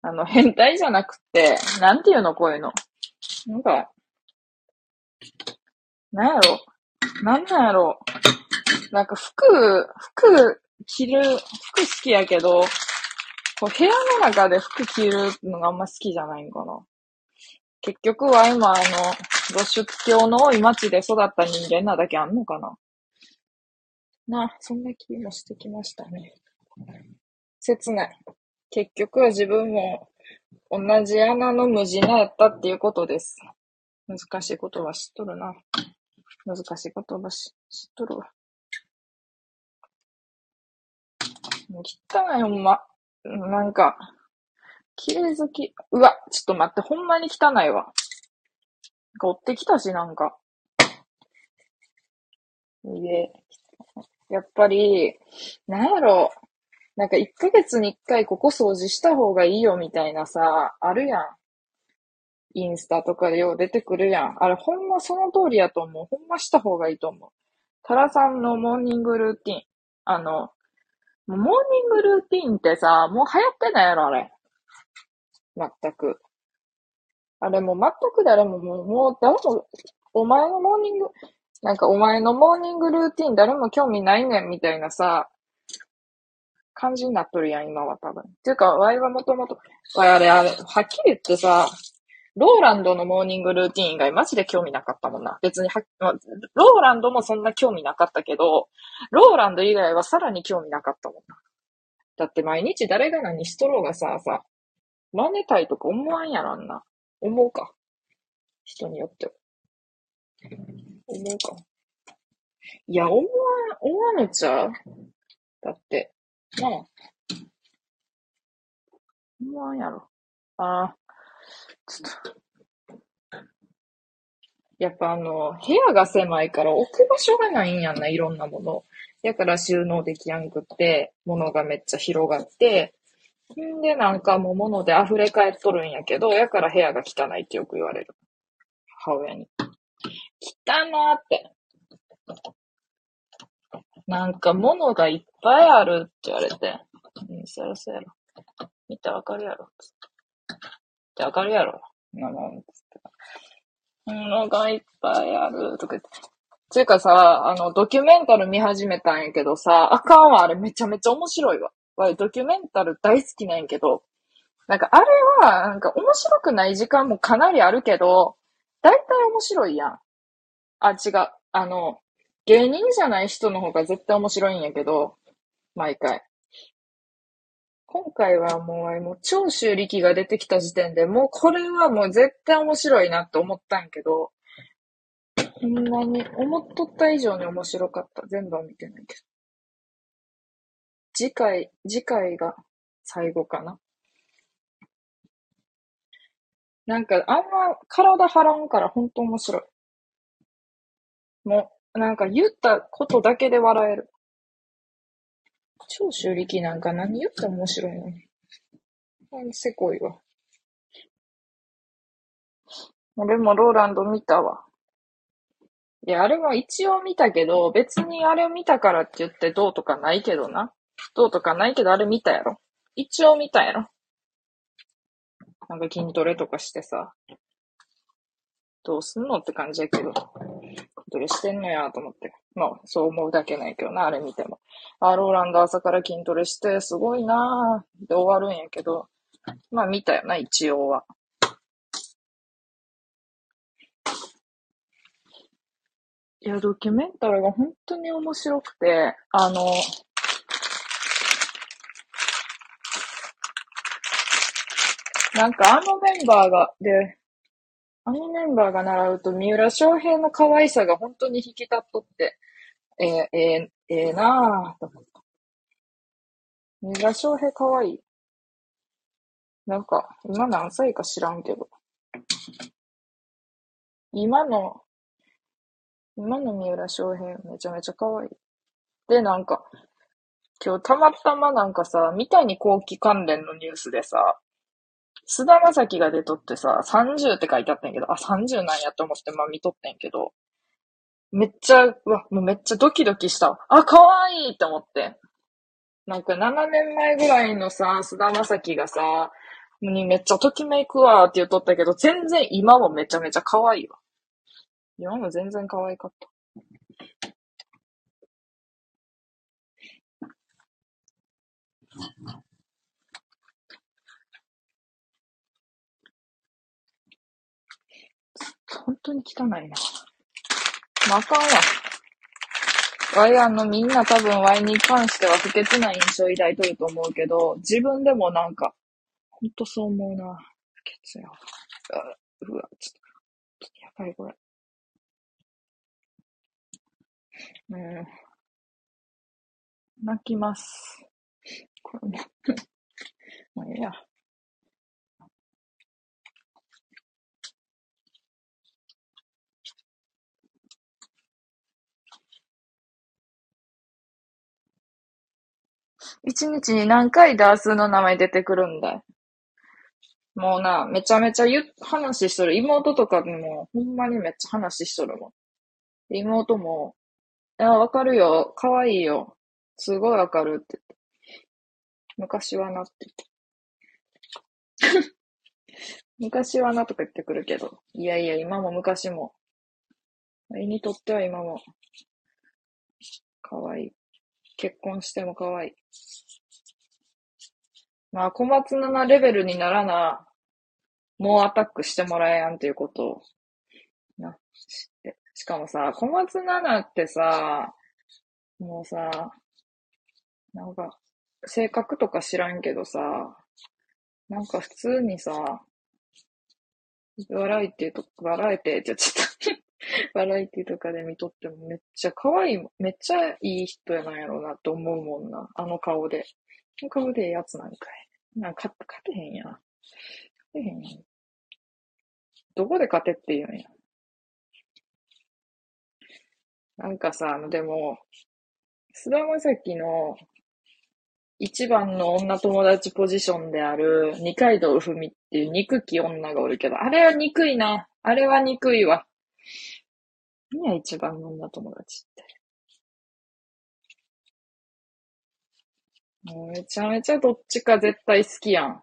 あの、変態じゃなくて、なんていうの、こういうの。なんか、なんやろ？なんなんやろ？なんか服、服着る、服好きやけど、こう部屋の中で服着るのがあんま好きじゃないんかな。結局は今、あの、ご出教の多い町で育った人間なだけあんのかな。な、そんな気もしてきましたね。切ない。結局は自分も同じ穴の無地なやったっていうことです。難しい言葉知っとるな。難しい言葉知っとるわ。汚いほんま。なんか、綺麗好き。うわ、ちょっと待って、ほんまに汚いわ。なんか追ってきたし、なんか。いえ、やっぱり、なんやろうなんか1ヶ月に1回ここ掃除した方がいいよみたいなさ、あるやん。インスタとかでよう出てくるやん。あれほんまその通りやと思う。ほんました方がいいと思う。タラさんのモーニングルーティン。あの、モーニングルーティンってさ、もう流行ってないやろ、あれ。全く。あれもう全く誰ももう、もう誰も、お前のモーニング、なんかお前のモーニングルーティン誰も興味ないねんみたいなさ、感じになっとるやん、今は多分。っていうか、ワイはもともと、ワイあれ、あれ、はっきり言ってさ、ローランドのモーニングルーティン以外マジで興味なかったもんな。別には、ローランドもそんな興味なかったけど、ローランド以外はさらに興味なかったもんな。だって毎日誰が何しとろうがさ、さ、真似たいとか思わんやろんな。思うか。人によっては。思うか。いや、思わん、思わぬちゃうだって、まあ、思わんやろ。ああ、っと。やっぱあの、部屋が狭いから置く場所がないんやんな、いろんなもの。だから収納できやんくって、物がめっちゃ広がって、んで、なんかもう物で溢れ返っとるんやけど、やから部屋が汚いってよく言われる。母親に。汚なって。なんか物がいっぱいあるって言われて。うん、そやろそやろ。見てわかるやろ。ってわかるやろ。なもん、つって。物がいっぱいあるとか言って。つうかさ、あの、ドキュメンタル見始めたんやけどさ、あかんわ、あれめちゃめちゃ面白いわ。わドキュメンタル大好きなんやけど、なんかあれは、なんか面白くない時間もかなりあるけど、だいたい面白いやん。あ、違う。あの、芸人じゃない人の方が絶対面白いんやけど、毎回。今回はもう、もう長州力が出てきた時点でもうこれはもう絶対面白いなって思ったんやけど、ほんまに思っとった以上に面白かった。全部は見てないけど。次回、次回が最後かな。なんか、あんま体張らんからほんと面白い。もう、なんか言ったことだけで笑える。長州力なんか何言っても面白いのに。せこいわ。俺もローランド見たわ。いや、あれも一応見たけど、別にあれを見たからって言ってどうとかないけどな。どうとかないけど、あれ見たやろ。一応見たやろ。なんか筋トレとかしてさ。どうすんのって感じやけど。筋トレしてんのやと思って。まあ、そう思うだけないけどな、あれ見ても。あ、ローランド朝から筋トレして、すごいなぁ。で終わるんやけど。まあ見たよな、一応は。いや、ドキュメンタルが本当に面白くて、あの、なんかあのメンバーが、で、あのメンバーが習うと三浦翔平の可愛さが本当に引き立っとって、えー、えー、えー、なぁと思った。三浦翔平可愛い。なんか、今何歳か知らんけど。今の、今の三浦翔平めちゃめちゃ可愛い。で、なんか、今日たまたまなんかさ、三谷幸喜関連のニュースでさ、菅田将暉が出とってさ、30って書いてあったんやけど、あ、30なんやと思って、まあ見とってんけど、めっちゃ、うわ、もうめっちゃドキドキした。あ、可愛いいって思って。なんか7年前ぐらいのさ、菅田将暉がさ、にめっちゃときめくわーって言っとったけど、全然今もめちゃめちゃ可愛いわ。今も全然可愛かった。本当に汚いな。まあ、あかんわ。ワイあの、みんな多分ワイに関しては不潔な印象を抱いとると思うけど、自分でもなんか、ほんとそう思うな。不潔やわ。うわ、ちょっと、やばいこれ。うん。泣きます。これももうええや。一日に何回ダースの名前出てくるんだよ。もうな、めちゃめちゃ言話しとる。妹とかにも、ほんまにめっちゃ話しとるもん。妹も、いや、わかるよ。かわいいよ。すごいわかるってって。昔はなって言って。昔はなとか言ってくるけど。いやいや、今も昔も。絵にとっては今も。かわいい。結婚してもかわい。まあ、小松菜奈レベルにならな、もうアタックしてもらえやんっていうことを、な、知って。しかもさ、小松菜奈ってさ、もうさ、なんか、性格とか知らんけどさ、なんか普通にさ、バラエティとか、バラエティって言っちゃったバラエティとかで見とってもめっちゃ可愛い、めっちゃいい人やなんやろうなって思うもんな。あの顔で。あの顔でええやつなんかい。なんか勝てへんや。勝てへんや。どこで勝てって言うんや。なんかさ、あのでも、菅田将暉の一番の女友達ポジションである二階堂ふみっていう憎き女がおるけど、あれは憎いな。あれは憎いわ。何や一番の女友達って。もうめちゃめちゃどっちか絶対好きやん。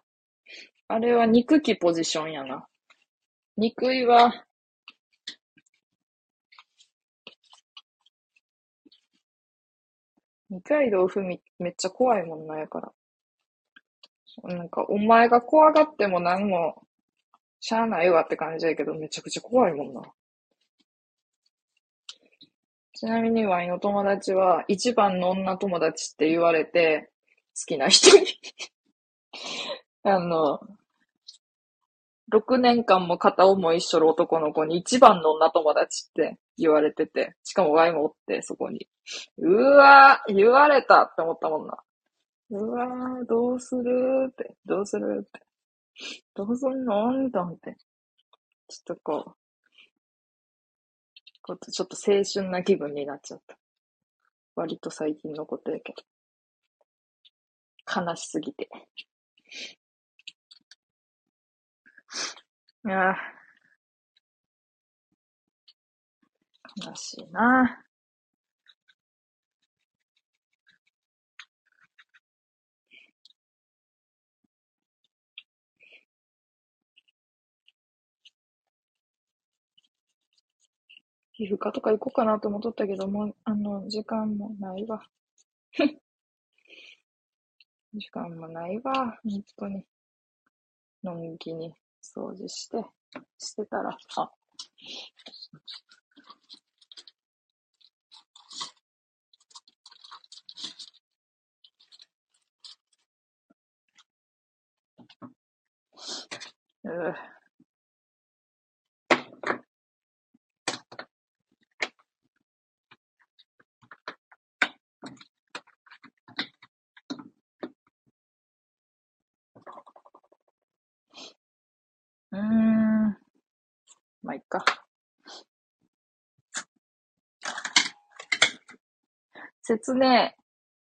あれは憎きポジションやな。憎いわ。二階堂ふみめっちゃ怖いもんなやから。なんか、お前が怖がっても何も、しゃあないわって感じやけど、めちゃくちゃ怖いもんな。ちなみにワイの友達は、一番の女友達って言われて、好きな人に あの、6年間も片思いしとる男の子に一番の女友達って言われてて、しかもワイもおって、そこに。うわー言われたって思ったもんな。うわーどうするって、どうするって。どうすんのと思って。ちょっとこう、こうちょっと青春な気分になっちゃった。割と最近のことやけど。悲しすぎて。いや悲しいな。皮膚科とか行こうかなと思っとったけど、もう、あの、時間もないわ。時間もないわ。本当に。のんきに掃除して、してたら、あ、うぅ。うーん。まあ、いっか。説明。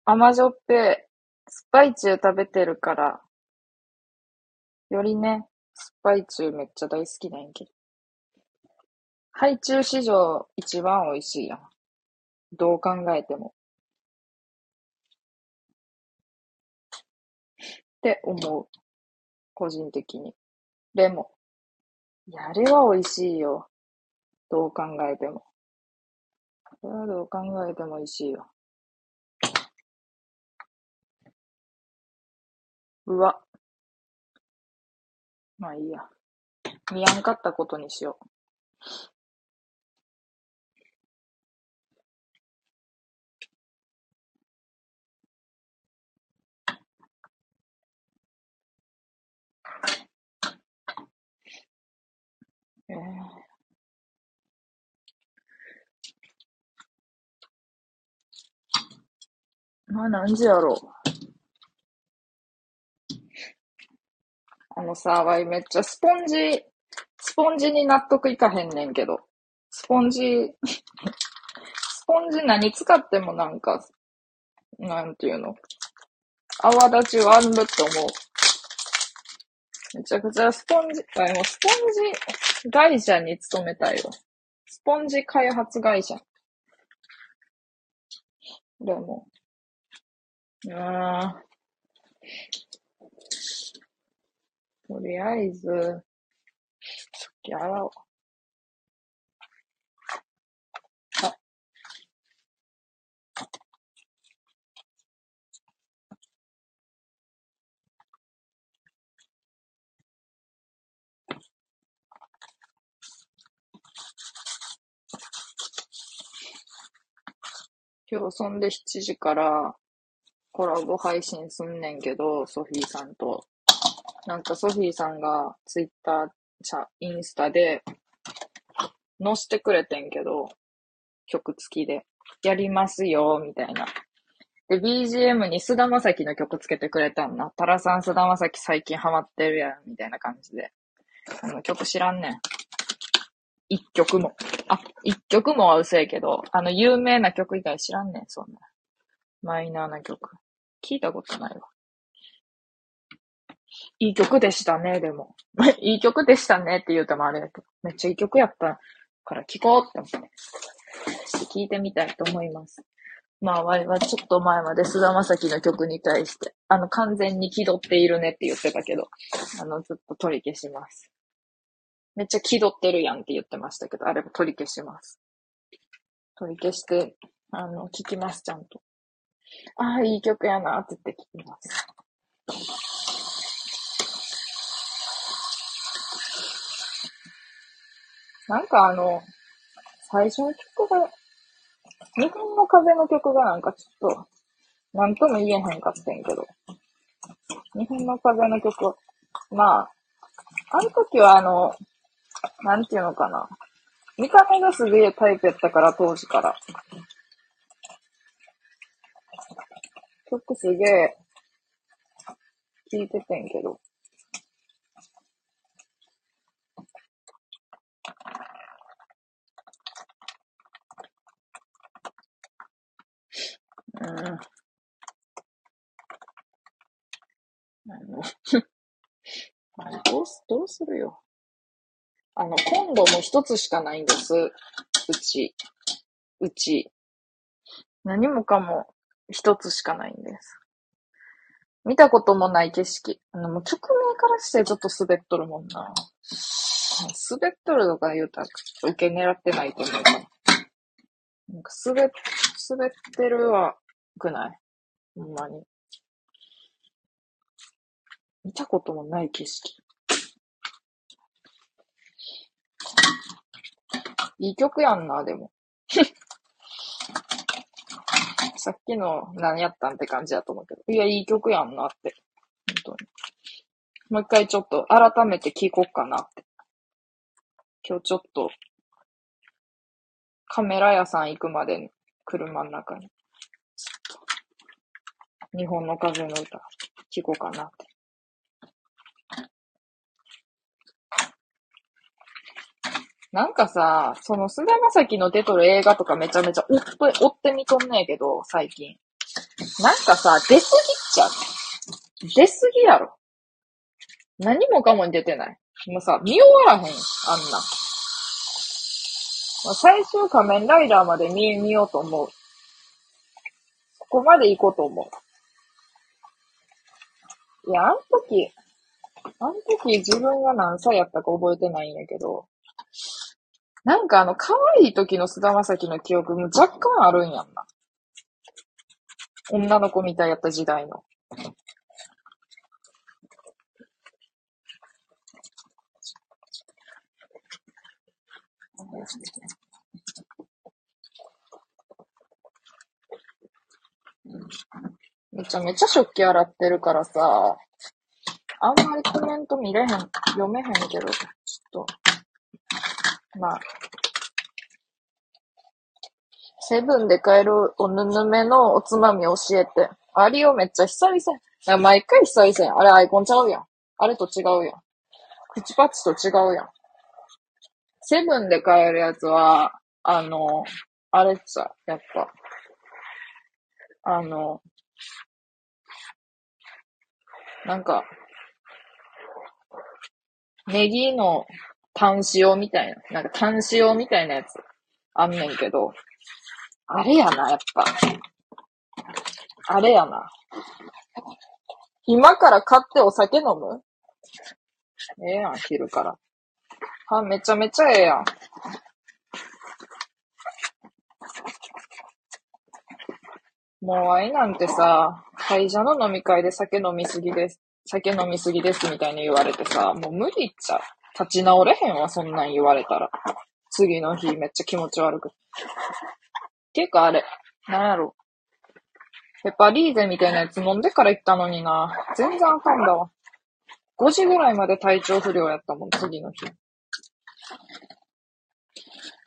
甘じょっぺスパイチュー食べてるから、よりね、スパイチューめっちゃ大好きなんやけど。ハイチュウ史上一番美味しいやん。どう考えても。って思う。個人的に。でも、いや、あれは美味しいよ。どう考えても。これはどう考えても美味しいよ。うわ。まあいいや。見やんかったことにしよう。えー、まあ何時やろう。あのさ、わいめっちゃスポンジ、スポンジに納得いかへんねんけど。スポンジスポンジ何使ってもなんか、なんていうの泡立ち悪るって思う。めちゃくちゃスポンジ、あ、もスポンジ会社に勤めたいわ。スポンジ開発会社。どうも、あとりあえず、食器洗おう。今日そんで7時からコラボ配信すんねんけど、ソフィーさんと。なんかソフィーさんがツイッター、じゃ、インスタで載してくれてんけど、曲付きで。やりますよ、みたいな。で、BGM に菅田将暉の曲つけてくれたんな。タラさん菅田将暉最近ハマってるやん、みたいな感じで。あの曲知らんねん。一曲も。あ、一曲もは嘘やけど、あの、有名な曲以外知らんねん、そんな。マイナーな曲。聞いたことないわ。いい曲でしたね、でも。いい曲でしたねって言うてもあれだけど、めっちゃいい曲やったから聞こうって思って、聞いてみたいと思います。まあ、ワイはちょっと前まで菅田将暉の曲に対して、あの、完全に気取っているねって言ってたけど、あの、ずっと取り消します。めっちゃ気取ってるやんって言ってましたけど、あれも取り消します。取り消して、あの、聞きます、ちゃんと。ああ、いい曲やなって言って聞きます。なんかあの、最初の曲が日本の風の曲がなんかちょっと、なんとも言えへんかってんけど。日本の風の曲、まあ、あの時はあの、なんていうのかな。見た目がすげえタイプやったから、当時から。曲すげえ、聴いててんけど。うん。あの、どうす、どうするよ。あの、コンロも一つしかないんです。うち。うち。何もかも一つしかないんです。見たこともない景色。あの、もう直面からしてちょっと滑っとるもんな。滑っとるとか言うたら、受け狙ってないと思うから。なんか滑、滑ってるは、くない？ほんまに。見たこともない景色。いい曲やんな、でも。さっきの何やったんって感じやと思うけど。いや、いい曲やんなって。本当に。もう一回ちょっと改めて聴こっかなって。今日ちょっと、カメラ屋さん行くまでに車の中に、ちょっと、日本の風の歌、聴こうかなって。なんかさ、その菅田将暉の出とる映画とかめちゃめちゃ追って、追ってみとんねえけど、最近。なんかさ、出すぎちゃう。出すぎやろ。何もかもに出てない。もうさ、見終わらへん、あんな。最終仮面ライダーまで見、見ようと思う。ここまで行こうと思う。いや、あん時、あん時自分が何歳やったか覚えてないんやけど、なんかあの、可愛い時の菅田将暉の記憶も若干あるんやんな。女の子みたいやった時代の。めちゃめちゃ食器洗ってるからさ、あんまりコメント見れへん、読めへんけど、ちょっと、まあ、セブンで買えるおぬぬめのおつまみ教えて。ありよ、めっちゃ久々。毎回久々あれアイコンちゃうやん。あれと違うやん。口パッチと違うやん。セブンで買えるやつは、あの、あれっちゃ、やっぱ、あの、なんか、ネギの単塩みたいな、なんか単塩みたいなやつあんねんけど、あれやな、やっぱ。あれやな。今から買ってお酒飲む？ええやん、昼から。あ、めちゃめちゃええやん。もうあいなんてさ、会社の飲み会で酒飲みすぎです。酒飲みすぎですみたいに言われてさ、もう無理っちゃう。立ち直れへんわ、そんなん言われたら。次の日めっちゃ気持ち悪く。ていうかあれ、なんやろ。ペパリーゼみたいなやつ飲んでから行ったのにな。全然あかんだわ。5時ぐらいまで体調不良やったもん、次の日。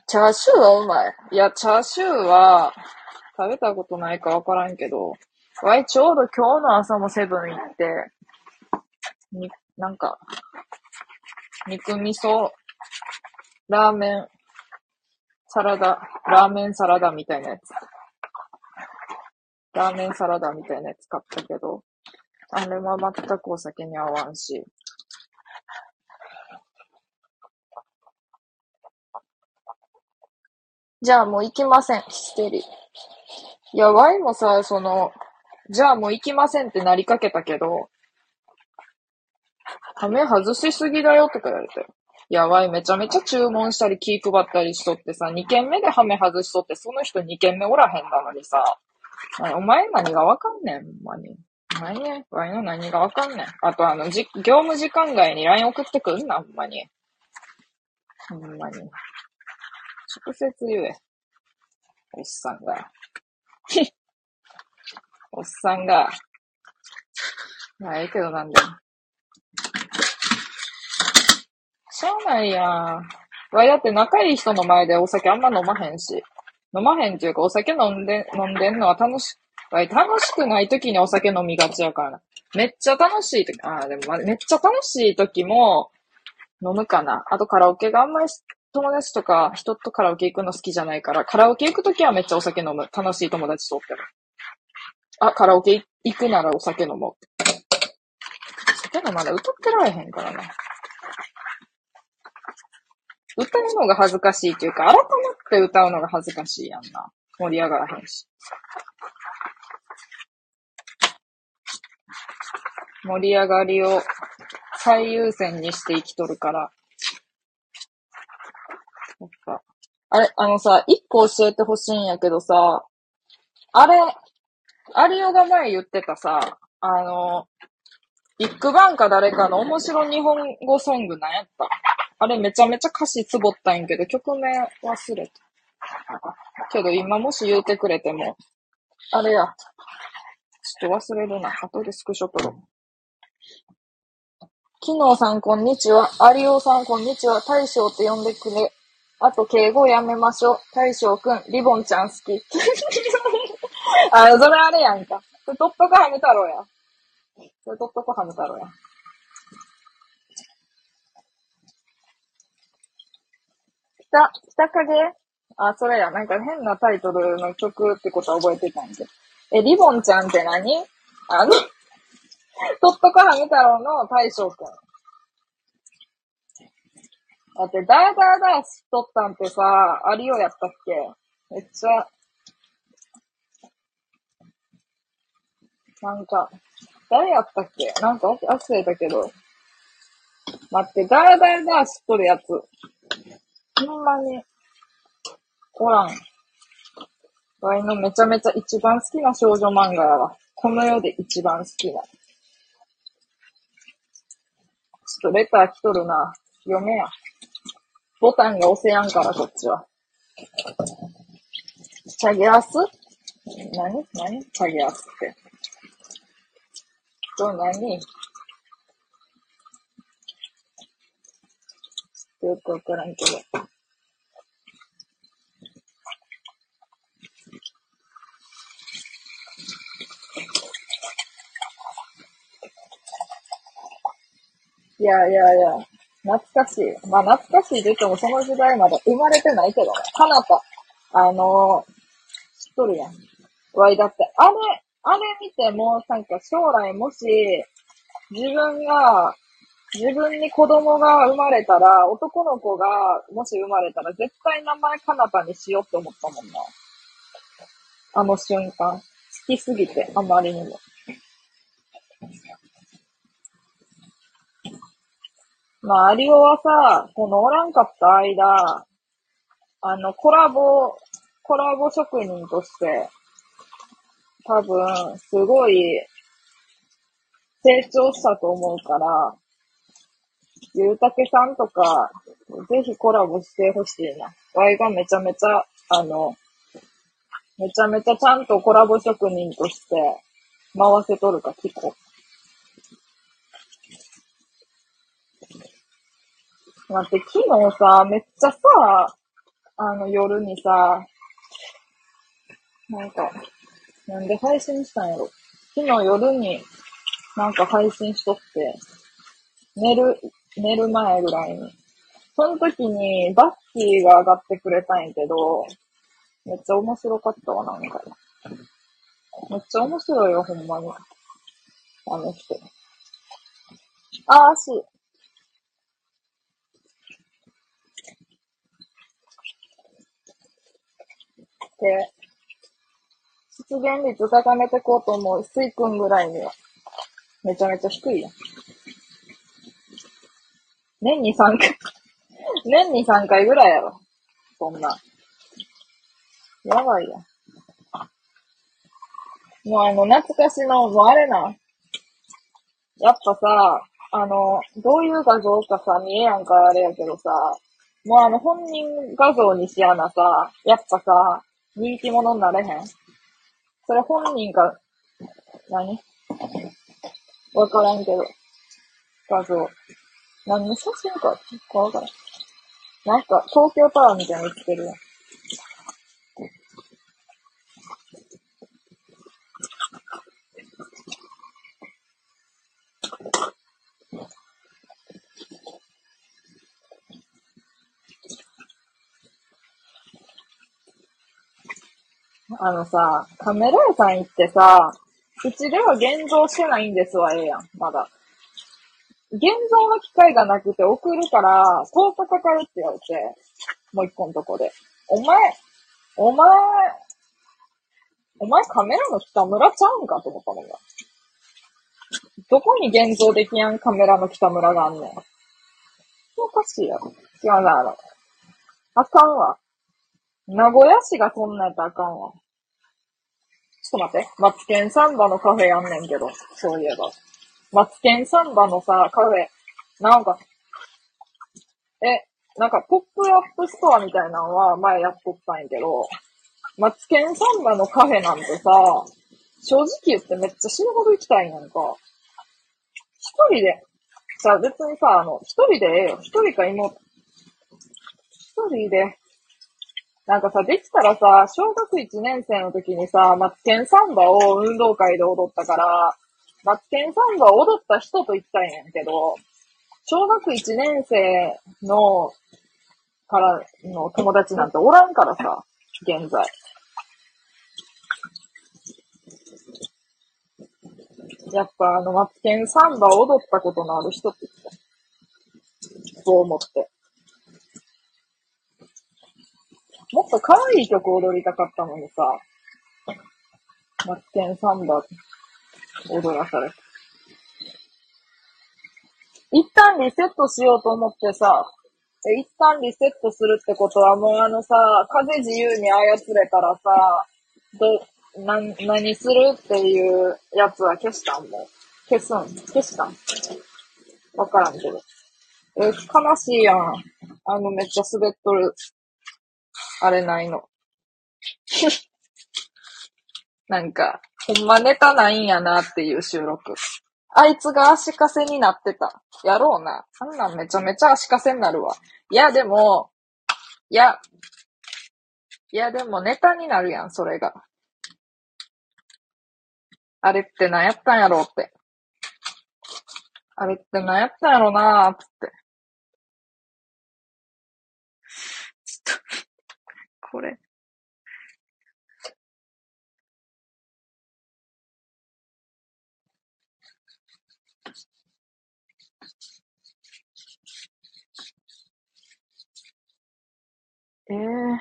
チャーシューはうまい。いや、チャーシューは、食べたことないかわからんけど、わい、ちょうど今日の朝もセブン行って、に、なんか、肉味噌、ラーメン、サラダ、ラーメンサラダみたいなやつ。ラーメンサラダみたいなやつ買ったけど、あれは全くお酒に合わんし。じゃあもう行きません、ヒステリー。いや、ワイもさ、その、じゃあもう行きませんってなりかけたけど、ハメ外しすぎだよとか言われて。やばい、めちゃめちゃ注文したり気配ったりしとってさ、2軒目でハメ外しとって、その人2軒目おらへんなのにさ、お前何がわかんねん、ほんまに。何ね、わいの何がわかんねん。あとあの、じ、業務時間外に LINE 送ってくんな、ほんまに。ほんまに。直接言え。おっさんが。おっさんが。まあ、ええけどなんでも。しゃあないやん。わい、だって仲いい人の前でお酒あんま飲まへんし。飲まへんっていうか、お酒飲んで、飲んでんのは楽し、わい、楽しくない時にお酒飲みがちやから。めっちゃ楽しい時、ああ、でも、まめっちゃ楽しい時も、飲むかな。あとカラオケがあんまり友達とか人とカラオケ行くの好きじゃないから、カラオケ行くときはめっちゃお酒飲む。楽しい友達とっても。あ、カラオケ行くならお酒飲もう。酒飲まだ歌ってられへんからな。歌うのが恥ずかしいっていうか、改まって歌うのが恥ずかしいやんな。盛り上がらへんし。盛り上がりを最優先にして生きとるから。やっぱ。あれ、あのさ、一個教えてほしいんやけどさ、あれ、アリオが前言ってたさ、あの、ビッグバンか誰かの面白日本語ソングなんやったあれめちゃめちゃ歌詞つぼったんやけど、曲名忘れた。けど今もし言うてくれても、あれや。ちょっと忘れるな。後でスクショ撮ろう。昨日さんこんにちは。有オさんこんにちは。大将って呼んでくれ。あと敬語やめましょう。大将くん、リボンちゃん好き。あ、それあれやんか。それとっとこハム太郎や。それとっとこハム太郎や。北、北影？あ、それや。なんか変なタイトルの曲ってことは覚えてたんで。え、リボンちゃんって何？あの とっとこはみ太郎の大将くん。だって、ダーダーダーしとったんてさ、ありよやったっけ？めっちゃ、なんか、誰やったっけ？なんか忘れたけど。待って、ダーダーダーしっとるやつ。ほんまに、おらん。ワイのめちゃめちゃ一番好きな少女漫画やわ。この世で一番好きな。ちょっとレター来とるな。読めや。ボタンが押せやんから、こっちは。チャゲアス？何？何？チャゲアスって。と何？よくわからんけど。いやいやいや、懐かしい。まあ懐かしいって言ってもその時代まだ生まれてないけどね。かなた、あのー、知っとるやん。わい、だって、あれ、あれ見ても、なんか将来もし、自分が、自分に子供が生まれたら、男の子がもし生まれたら、絶対名前かなたにしようって思ったもんな。あの瞬間。好きすぎて、あまりにも。まあ、有オはさ、このおらんかった間、あの、コラボ、コラボ職人として、多分、すごい、成長したと思うから、ゆうたけさんとか、ぜひコラボしてほしいな。ワイがめちゃめちゃ、あの、めちゃめちゃちゃんとコラボ職人として回せとるか聞こう。待って、昨日さ、めっちゃさ、あの夜にさ、なんか、なんで配信したんやろ。昨日夜になんか配信しとって、寝る、寝る前ぐらいに。その時にバッキーが上がってくれたんやけど、めっちゃ面白かったわ、なんか。めっちゃ面白いよ、ほんまに。あの人。あーし、で、出現率高めていこうと思う。水君ぐらいには。めちゃめちゃ低いやん。年に3回 年に3回ぐらいやろ。そんな。やばいやん。もうあの、懐かしの、もうあれな。やっぱさ、あの、どういう画像かさ、見えやんかあれやけどさ、もうあの、本人画像にしやなさ、やっぱさ、人気者になれへん？それ本人か、何？わからんけど。画像。何の写真か？わからん。なんか、東京タワーみたいなの言ってるやん。あのさ、カメラ屋さん行ってさ、うちでは現像してないんですわ、ええやん、まだ。現像の機械がなくて送るから、10日かかるって言われて、もう一個のとこで。お前、お前、お前カメラの北村ちゃうんかと思ったもんが。どこに現像できやんカメラの北村があんねん。おかしいやろ。違うな、あの。あかんわ。名古屋市がそんなやったらあかんわ。ちょっと待って。マツケンサンバのカフェやんねんけど。そういえば。マツケンサンバのさ、カフェ、なんか、え、なんかポップアップストアみたいなのは前やっとったんやけど、マツケンサンバのカフェなんてさ、正直言ってめっちゃ死ぬほど行きたいんやんか。一人で、さ、別にさ、あの、一人でええよ。一人か妹。一人で、なんかさ、できたらさ、小学1年生の時にさ、マツケンサンバを運動会で踊ったから、マツケンサンバを踊った人と言ったんやけど、小学1年生の、からの友達なんておらんからさ、現在。やっぱあの、マツケンサンバを踊ったことのある人って言った。そう思って。もっと可愛い曲踊りたかったのにさ、マツケンサンバ踊らされて。一旦リセットしようと思ってさ、一旦リセットするってことはもうあのさ、風自由に操れたらさ、ど、な、何するっていうやつは消したんもう。消すん？消したん？わからんけど。え、悲しいやん。あのめっちゃ滑っとるあれないの。なんか、ほんまネタないんやなっていう収録。あいつが足かせになってた。やろうな。あんなんめちゃめちゃ足かせになるわ。いや、でも、いや、いや、でもネタになるやん、それが。あれって何やったんやろうって。あれって何やったんやろうなーって。これ。ええー。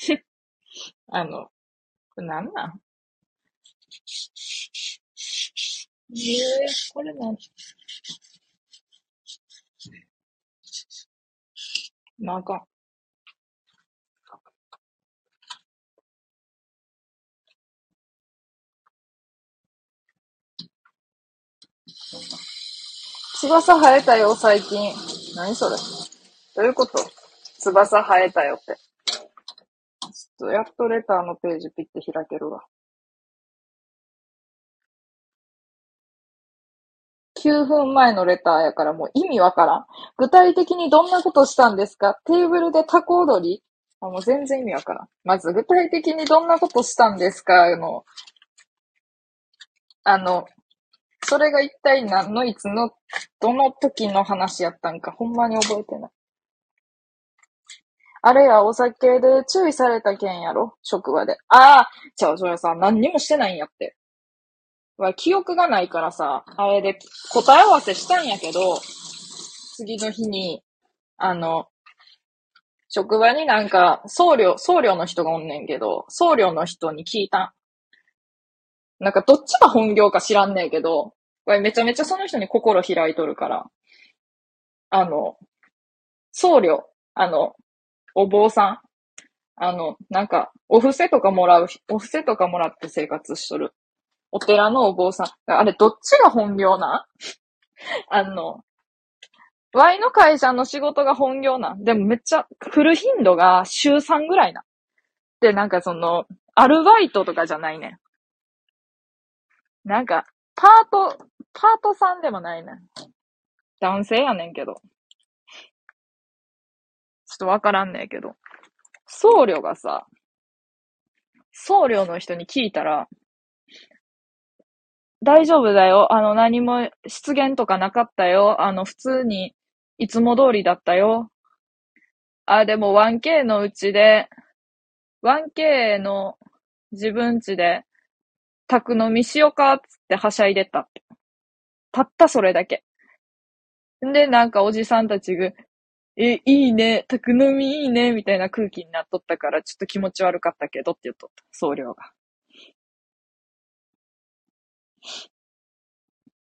あの、これなんなん？ええー、これなん、まあ、かん。翼生えたよ、最近。何それどういうこと？翼生えたよって。ちょっと、やっとレターのページピッて開けるわ。9分前のレターやからもう意味わからん。具体的にどんなことしたんですか？テーブルでタコ踊り？あもう全然意味わからん。まず具体的にどんなことしたんですか？あの、あの、それが一体何のいつの、どの時の話やったんかほんまに覚えてない。あれや、お酒で注意された件やろ？職場で。ああ、ちゃう、それさ、何にもしてないんやって。は記憶がないからさ、あれで答え合わせしたんやけど、次の日に、あの、職場になんか、僧侶、僧侶の人がおんねんけど、僧侶の人に聞いた。なんかどっちが本業か知らんねんけど、めちゃめちゃその人に心開いとるから、あの、僧侶、あの、お坊さん、あの、なんか、お布施とかもらう、お布施とかもらって生活しとるお寺のお坊さん。あれ、どっちが本業な あの、ワイの会社の仕事が本業なん？でもめっちゃ来る頻度が週3ぐらいな。で、なんかその、アルバイトとかじゃないねん。なんか、パート、パートさんでもないねん。男性やねんけど。ちょっとわからんねんけど。僧侶がさ、僧侶の人に聞いたら、大丈夫だよ。あの、何も失言とかなかったよ。あの、普通に、いつも通りだったよ。あ、でも 1K のうちで、1K の自分家で、宅飲みしようかつってはしゃいでたっ。たったそれだけ。んで、なんかおじさんたちが、え、いいね、宅飲みいいね、みたいな空気になっとったから、ちょっと気持ち悪かったけどって言っとった。僧侶が。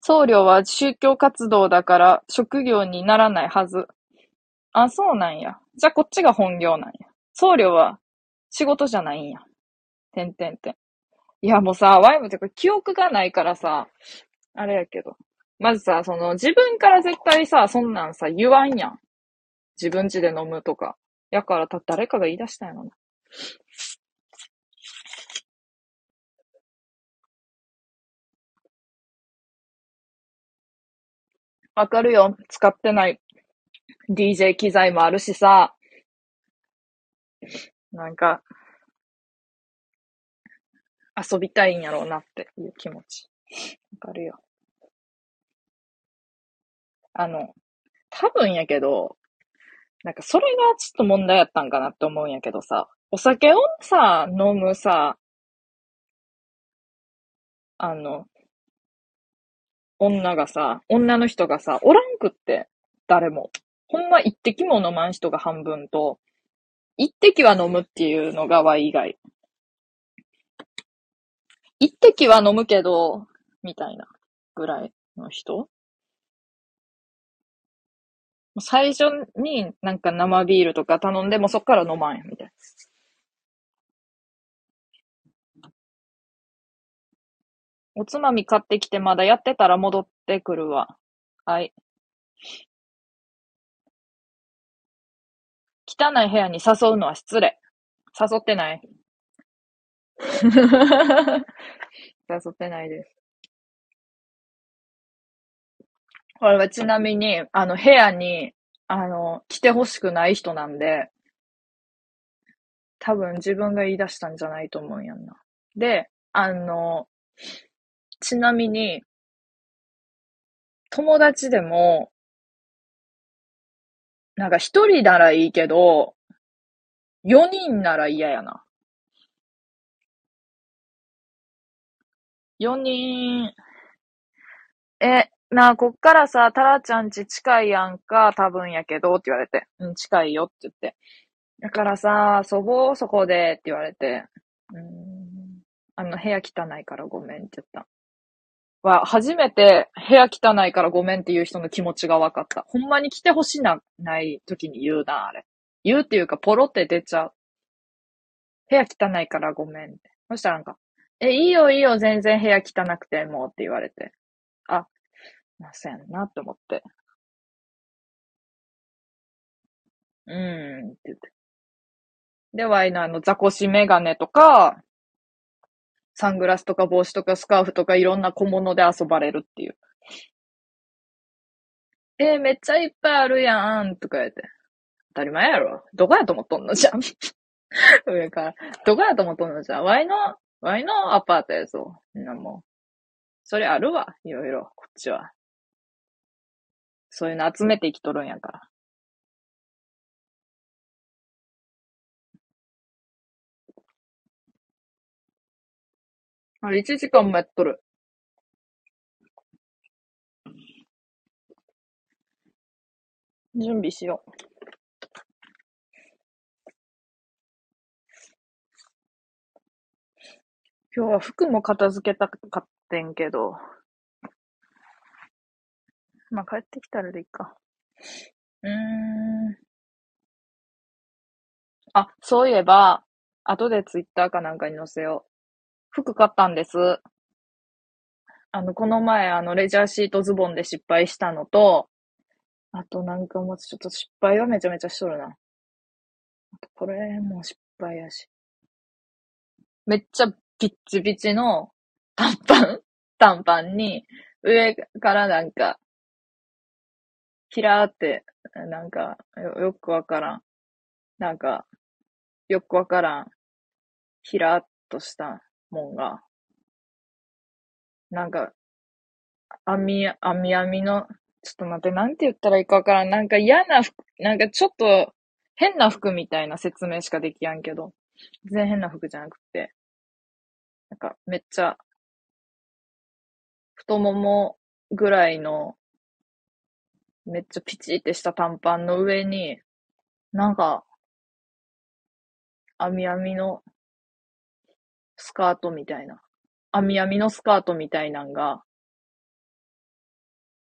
僧侶は宗教活動だから職業にならないはず。あ、そうなんや。じゃあこっちが本業なんや。僧侶は仕事じゃないんや。てんてんてん。いやもうさ、ワイムってこれ記憶がないからさ、あれやけど。まずさ、その自分から絶対さ、そんなんさ、言わんやん。自分家で飲むとか。やからた、誰かが言い出したんやろな。わかるよ。使ってない DJ 機材もあるしさ。なんか、遊びたいんやろうなっていう気持ち。わかるよ。あの、多分やけど、なんかそれがちょっと問題やったんかなって思うんやけどさ、お酒をさ、飲むさ、あの、女がさ、女の人がさ、おらんくって、誰も。ほんま一滴も飲まん人が半分と、一滴は飲むっていうのが Y 以外。一滴は飲むけど、みたいなぐらいの人最初になんか生ビールとか頼んでもそっから飲まんや、みたいな。おつまみ買ってきてまだやってたら戻ってくるわ。はい。汚い部屋に誘うのは失礼。誘ってない。誘ってないです。これはちなみに、あの、部屋に、あの、来てほしくない人なんで、多分自分が言い出したんじゃないと思うんやんな。で、あの、ちなみに、友達でも、なんか一人ならいいけど、四人なら嫌やな。四人、え、なあ、こっからさ、タラちゃんち近いやんか、多分やけど、って言われて。うん、近いよって言って。だからさ、遊ぼ、そこで、って言われて。うん、あの、部屋汚いからごめんって言った。は、初めて部屋汚いからごめんっていう人の気持ちが分かった。ほんまに来てほしな、ない時に言うな、あれ。言うっていうか、ポロって出ちゃう。部屋汚いからごめんって。そしたらなんか、え、いいよいいよ、全然部屋汚くてもうって言われて。あ、まあ、そうやんなって思って。うーん、って言って。で、ワイのあの、ザコシメガネとか、サングラスとか帽子とかスカーフとかいろんな小物で遊ばれるっていう。えー、めっちゃいっぱいあるやん、とか言って。当たり前やろ。どこやと思っとんのじゃん。上から。どこやと思っとんのじゃん。ワイの、ワイのアパートやぞ。みんなもう。それあるわ。いろいろ、こっちは。そういうの集めて生きとるんやから。あれ、1時間もやっとる。準備しよう。今日は服も片付けたかってんけど。まあ、帰ってきたらでいいか。うーん。あ、そういえば、後でツイッターかなんかに載せよう。服買ったんです。あの、この前、あの、レジャーシートズボンで失敗したのと、あとなんかもうちょっと失敗はめちゃめちゃしとるな。これも失敗やし。めっちゃピッチピチの短パン 短パンに上からなんか、ひらーって、なんかよ、よくわからん。なんか、よくわからん。ひらーっとしたもんが、なんか、網、網網の、ちょっと待って、なんて言ったらいいかわからん。なんか嫌な服、なんかちょっと変な服みたいな説明しかできやんけど、全然変な服じゃなくて、なんかめっちゃ、太ももぐらいの、めっちゃピチってした短パンの上に、なんか、網網のスカートみたいな。網網のスカートみたいなんが、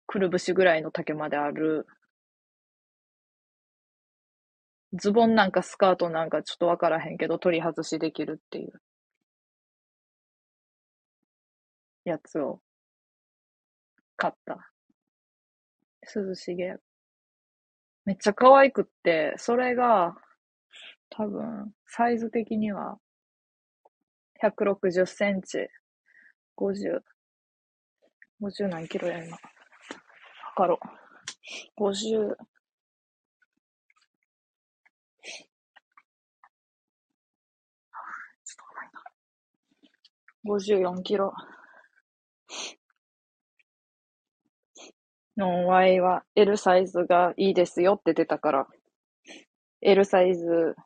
くるぶしぐらいの丈まである。ズボンなんかスカートなんかちょっとわからへんけど、取り外しできるっていう。やつを買った。涼しげ。めっちゃ可愛くって、それが、多分、サイズ的には、160センチ、50、50何キロや今。測ろう。50、54キロ。の Y は L サイズがいいですよって出たから、L サイズ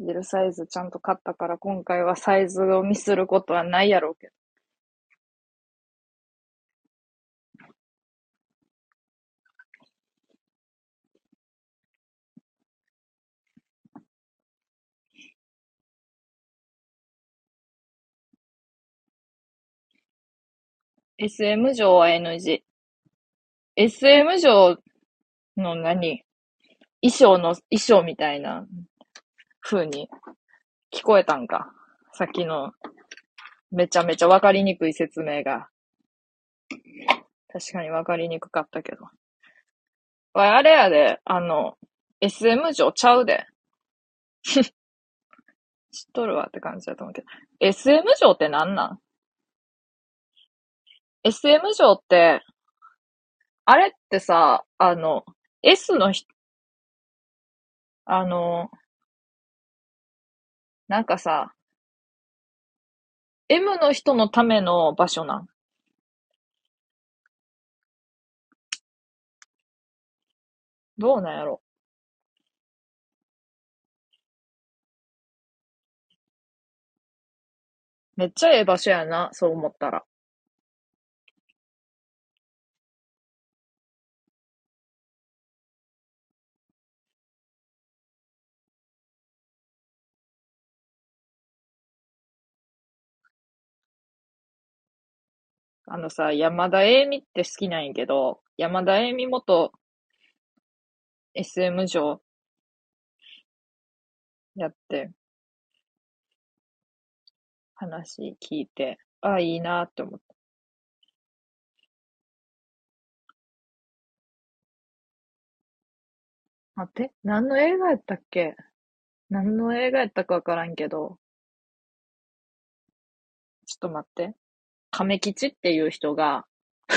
L サイズちゃんと買ったから、今回はサイズをミスることはないやろうけど。SM 上は NG。SM 上の何？衣装の、衣装みたいな風に聞こえたんか。さっきのめちゃめちゃわかりにくい説明が。確かにわかりにくかったけど。わあれやで、あの、SM 上ちゃうで。知っとるわって感じだと思うけど。SM 上ってなんなん ?SM 上って、あれってさ、あの、S の人、あの、なんかさ、M の人のための場所なん？どうなんやろ？めっちゃええ場所やな、そう思ったら。あのさ、山田栄美って好きなんやけど、山田栄美元 SM 女やって、話聞いて、ああ、いいなって思った。待って、何の映画やったっけ？何の映画やったかわからんけど、ちょっと待って。亀吉っていう人が ち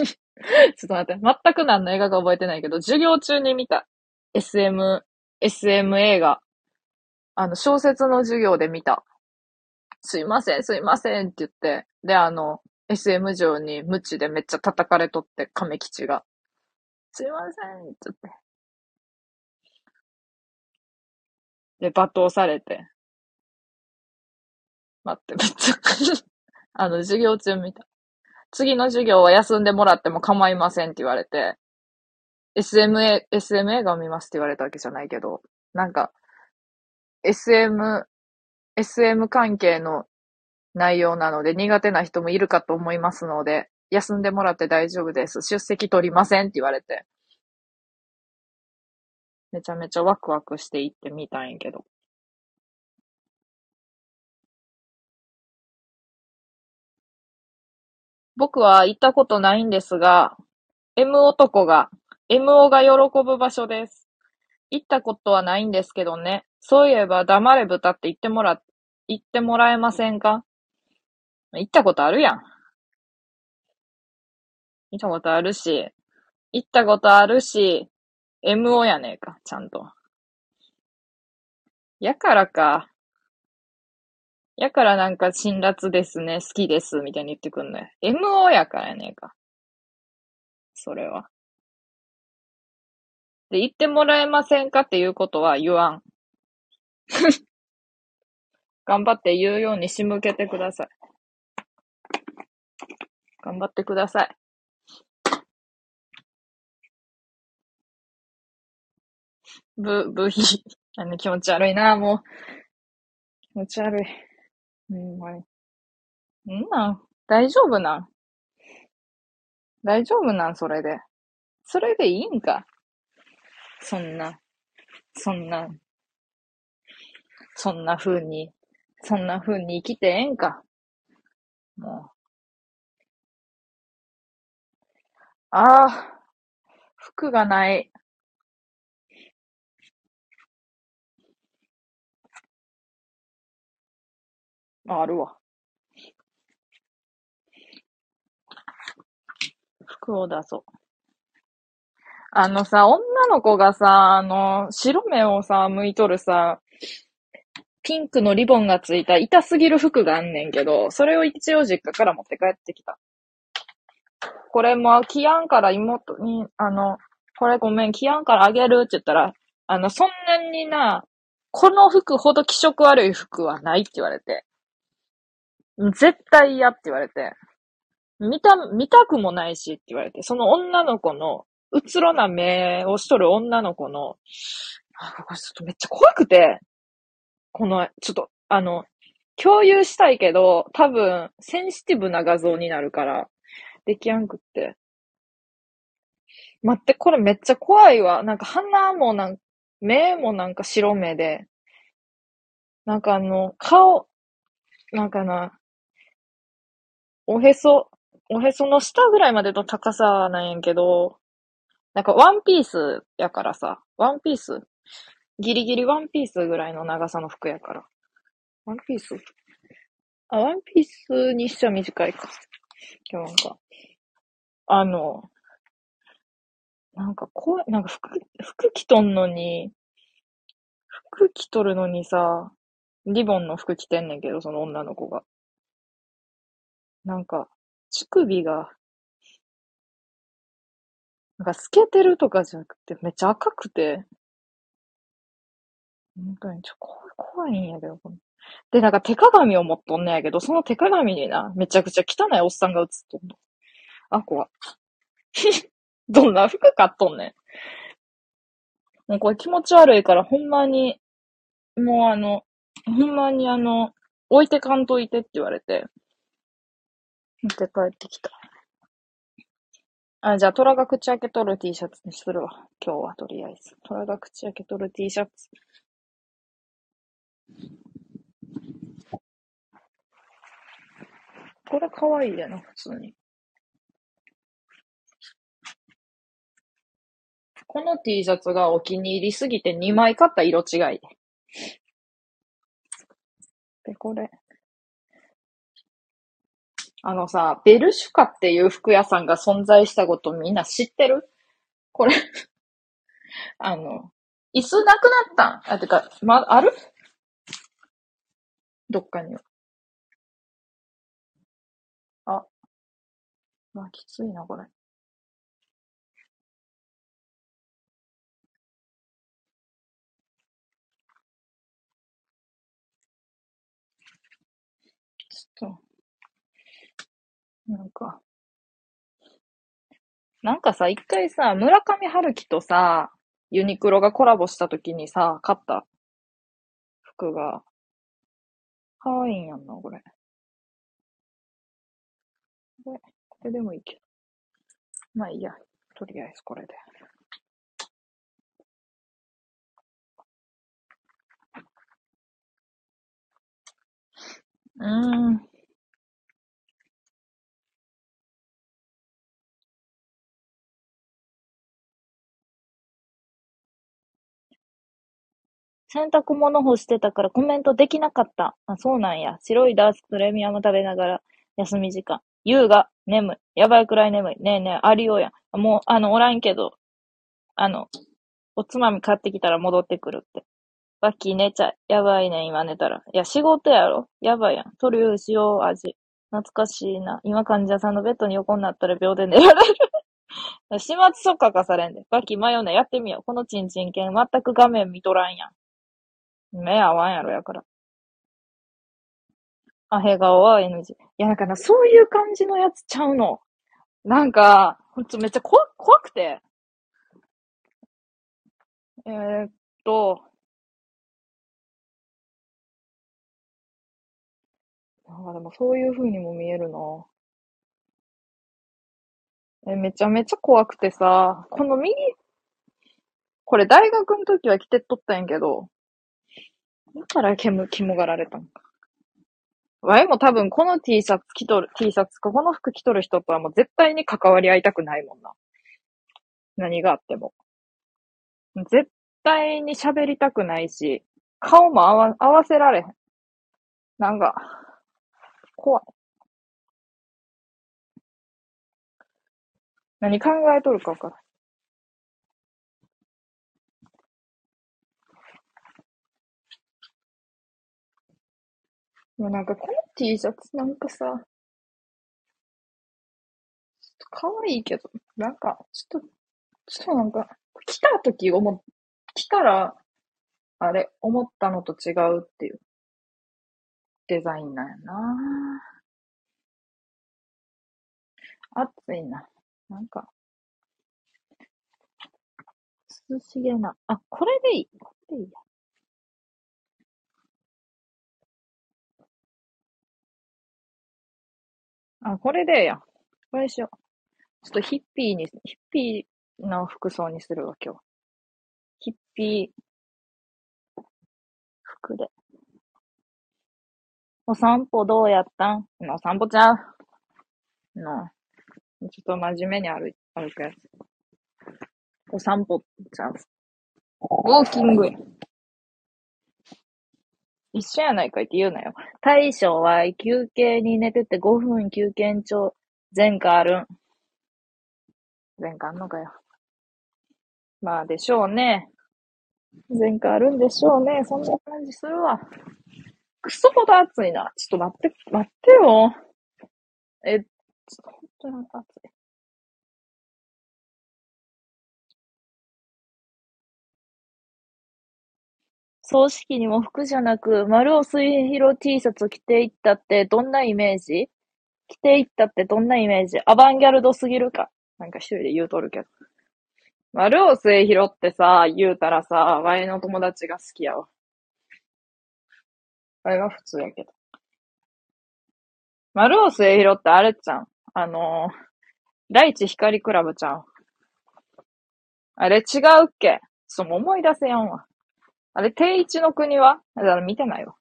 ょっと待って、全く何の映画か覚えてないけど、授業中に見た SM、SM 映画。あの、小説の授業で見た。すいません、すいませんって言って、で、あの、SM 上に無知でめっちゃ叩かれとって、亀吉が。すいませんって言って。で、罵倒されて。待って、めっちゃあの、授業中見たい。次の授業は休んでもらっても構いませんって言われて、SMA、SM 映画を見ますって言われたわけじゃないけど、なんか、SM、SM 関係の内容なので苦手な人もいるかと思いますので、休んでもらって大丈夫です。出席取りませんって言われて。めちゃめちゃワクワクして行ってみたんやけど。僕は行ったことないんですが、M 男が、MO が喜ぶ場所です。行ったことはないんですけどね。そういえば、黙れ豚って言ってもら、言ってもらえませんか？行ったことあるやん。行ったことあるし、行ったことあるし、MO やねえか、ちゃんと。やからか。やからなんか辛辣ですね、好きです、みたいに言ってくんのよ。MO やからやねえか。それは。で、言ってもらえませんかっていうことは言わん。頑張って言うように仕向けてください。頑張ってください。ぶ、部費。あの気持ち悪いな、もう。気持ち悪い。うん、まい。んなん？大丈夫なん？大丈夫なん？それで。それでいいんか？そんな、そんな、そんな風に、そんな風に生きてええんか？もう。ああ、服がない。あ、あるわ。服を出そう。あのさ、女の子がさ、あの、白目をさ、向いとるさ、ピンクのリボンがついた痛すぎる服があんねんけど、それを一応実家から持って帰ってきた。これも、キアンから妹に、あの、これごめん、キアンからあげるって言ったら、あの、そんなにな、この服ほど気色悪い服はないって言われて。絶対嫌って言われて。見た、見たくもないしって言われて、その女の子の、うつろな目をしとる女の子の、あこれちょっとめっちゃ怖くて、この、ちょっと、あの、共有したいけど、多分、センシティブな画像になるから、できやんくって。待って、これめっちゃ怖いわ。なんか鼻もなん目もなんか白目で、なんかあの、顔、なんかな、おへそ、おへその下ぐらいまでの高さなんやけど、なんかワンピースやからさ、ワンピースギリギリワンピースぐらいの長さの服やから。ワンピース？あ、ワンピースにしちゃ短いか。今日なんか、あの、なんか怖い、なんか服、服着とんのに、服着とるのにさ、リボンの服着てんねんけど、その女の子が。なんか、乳首が、なんか透けてるとかじゃなくて、めっちゃ赤くて、本当にちょ、怖い、んやけど。で、なんか手鏡を持っとんねやけど、その手鏡にな、めちゃくちゃ汚いおっさんが映っとんの。あ、怖 どんな服買っとんねん。もうこれ気持ち悪いから、ほんまに、もうあの、ほんまにあの、置いてかんといてって言われて、持って帰ってきた。あ、じゃあ、虎が口開けとる T シャツにするわ。今日はとりあえず。虎が口開けとる T シャツ。これ可愛いでな、普通に。この T シャツがお気に入りすぎて2枚買った色違い。で、これ。あのさ、ベルシュカっていう服屋さんが存在したことみんな知ってる？これ あの、椅子なくなったん？あ、てか、ま、ある？どっかには。あ。まあ、きついな、これ。ちょっと、なんか、なんかさ、一回さ、村上春樹とさ、ユニクロがコラボした時にさ、買った？服が、可愛いんやんな、これ。これ、これでもいいけど。まあいいや。とりあえずこれで。うーん。洗濯物干してたからコメントできなかった。あ、そうなんや。白いダースプレミアム食べながら休み時間。優が眠い。やばいくらい眠い。ねえねえ、ありようやん。もう、あの、おらんけど、あの、おつまみ買ってきたら戻ってくるって。バッキー寝ちゃい。やばいね、今寝たら。いや、仕事やろやばいやん。トリュフ塩味。懐かしいな。今患者さんのベッドに横になったら秒で寝られる。始末書書かされんで。バッキー迷うね。やってみよう。このチンチン犬全く画面見とらんやん。目合わんやろやから。アヘ顔は NG。いや、なんかな、そういう感じのやつちゃうの。なんか、ほんとめっちゃ怖怖くて。えー、っと、なんかでもそういう風にも見えるな。え、めちゃめちゃ怖くてさ、この右、これ大学の時は着てっとったんやけど、だから煙、肝がられたんか。わいも多分この T シャツ着とる、T シャツ、この服着とる人とはもう絶対に関わり合いたくないもんな。何があっても。絶対に喋りたくないし、顔も合わ、合わせられへん。なんか、怖い。何考えとるか分からん。もうなんかこの T シャツなんかさ、ちょっと可愛いけど、なんか、ちょっと、ちょっとなんか、来た時思、来たら、あれ、思ったのと違うっていうデザインなんやな暑いな。なんか、涼しげな。あ、これでいい。これでいいや。あ、これでや。これしよう。ちょっとヒッピーに、ヒッピーな服装にするわ、今日。ヒッピー服で。お散歩どうやったん？お散歩ちゃうの。ちょっと真面目に歩い歩くやつ。お散歩ちゃう。ウォーキング。一緒やないかいって言うなよ。大将は休憩に寝てて5分休憩長前科あるん。前科あんのかよ。まあでしょうね。前科あるんでしょうね。そんな感じするわ。くそほど暑いな。ちょっと待って、待ってよ。え、ちょっと本当に暑い。葬式にも服じゃなく、丸尾末広 T シャツ着ていったってどんなイメージ？着ていったってどんなイメージ？アバンギャルドすぎるかなんか一人で言うとるけど。丸尾末広ってさ、言うたらさ、ワイの友達が好きやわ。ワイは普通やけど。丸尾末広ってあれちゃん。あのー、大地光クラブちゃん。あれ違うっけ？ちょっと思い出せやんわ。あれ、定一の国は？だから見てないわ。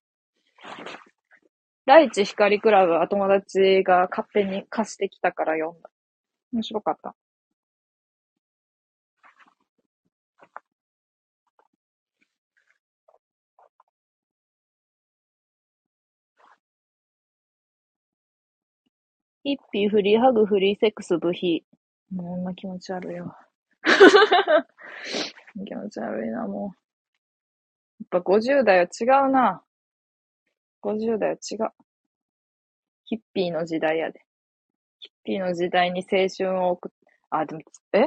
大地光クラブは友達が勝手に貸してきたから読んだ。面白かった。ヒッピー、フリーハグ、フリーセックス、ブヒ。もう、こんな気持ち悪いわ。気持ち悪いな、もう。やっぱ50代は違うな。50代は違う。ヒッピーの時代やで。ヒッピーの時代に青春を送っ、あ、でも、え？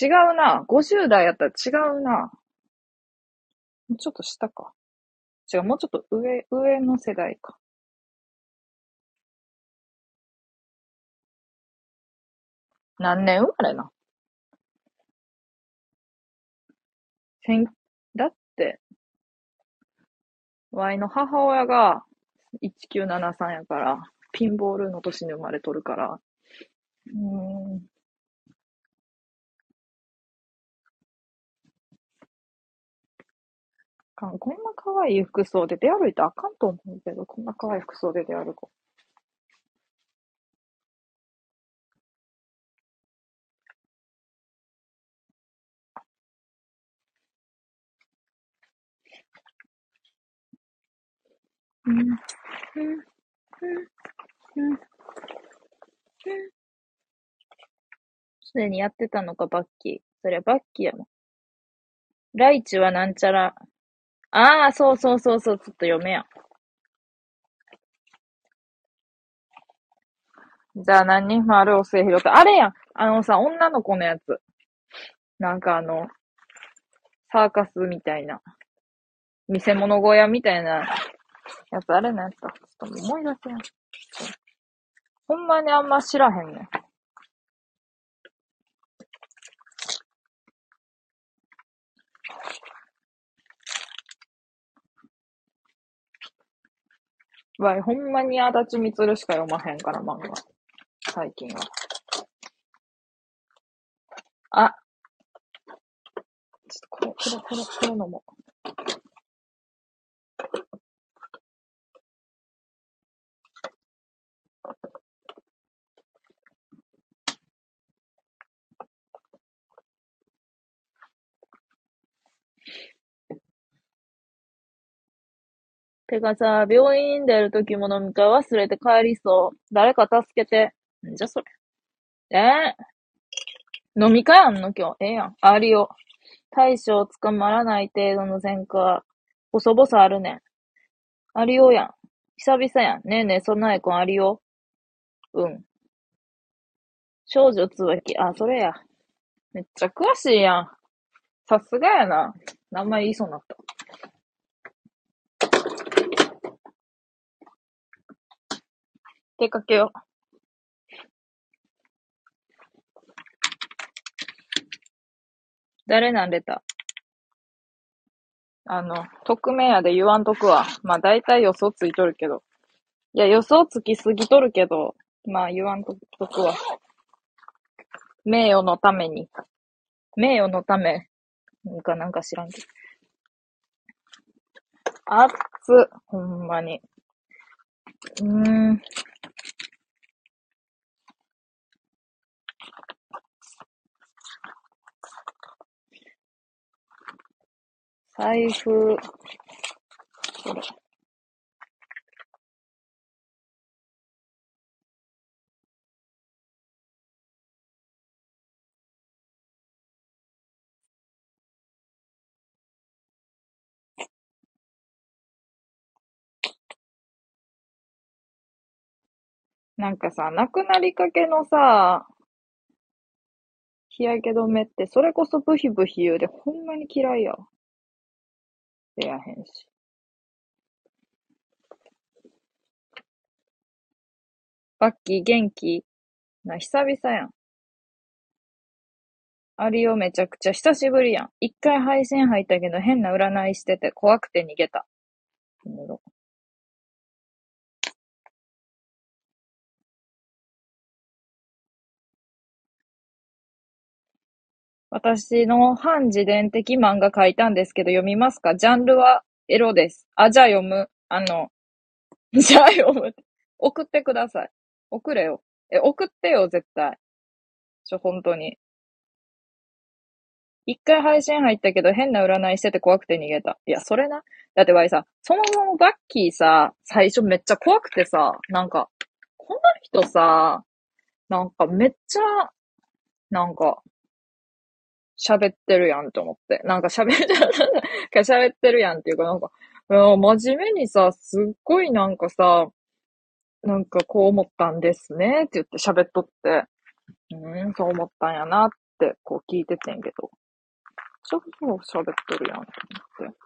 違うな。50代やったら違うな。もうちょっと下か。違う、もうちょっと上、上の世代か。何年生まれな、ワイの母親が1973やから、ピンボールの年に生まれとるから、うん。こんな可愛い服装で出歩いたらあかんと思うけど、こんな可愛い服装で出歩こう。すでにやってたのか、バッキー。そりゃバッキーやもん。ライチはなんちゃら。ああ、そうそうそうそう、ちょっと読めや。じゃあ何人もあるお末広って。あれやんあのさ、女の子のやつ。なんかあの、サーカスみたいな。見せ物小屋みたいなやつ、あれのやつか。ちょっと思い出せん。ほんまにあんま知らへんねん。わい、ほんまに足立みつるしか読まへんから、漫画。最近は。あ。ちょっとこれ、これ、これ、これのも。てかさ、病院出るときも飲み会忘れて帰りそう。誰か助けて。んじゃそれ。え？ー、飲み会あんの？今日。ええやん。ありよ。大将捕まらない程度の前科。細々あるねん。ありよやん。久々やん。ねえねえ、そんなえこんありよ。うん。少女つばき。あ、それや。めっちゃ詳しいやん。さすがやな。名前言いそうになった。出かけよう。誰なんレタあの、匿名やで言わんとくわ。まあ大体予想ついとるけど。いや、予想つきすぎとるけど、まあ言わんとくわ。名誉のために。名誉のため。なんかなんか知らんけど。あっつ、ほんまに。うーん。財布、これ。なんかさ、なくなりかけのさ、日焼け止めって、それこそブヒブヒ言うで、ほんまに嫌いや。出やへんし。バッキー元気な、久々やん。ありよ、めちゃくちゃ久しぶりやん。一回配信入ったけど変な占いしてて怖くて逃げた。私の反自伝的漫画書いたんですけど読みますか？ジャンルはエロです。あ、じゃあ読む。あの、じゃあ読む。送ってください。送れよ。え、送ってよ、絶対。ちょ、本当に。一回配信入ったけど変な占いしてて怖くて逃げた。いや、それな。だってわいさ、そもそもバッキーさ、最初めっちゃ怖くてさ、なんか、この人さ、なんかめっちゃ、なんか、喋ってるやんと思って。なんか喋る、喋ってるやんっていうかなんか、真面目にさ、すっごいなんかさ、なんかこう思ったんですねって言って喋っとって、うん、そう思ったんやなってこう聞いててんけど、ちょっと喋ってるやんと思って。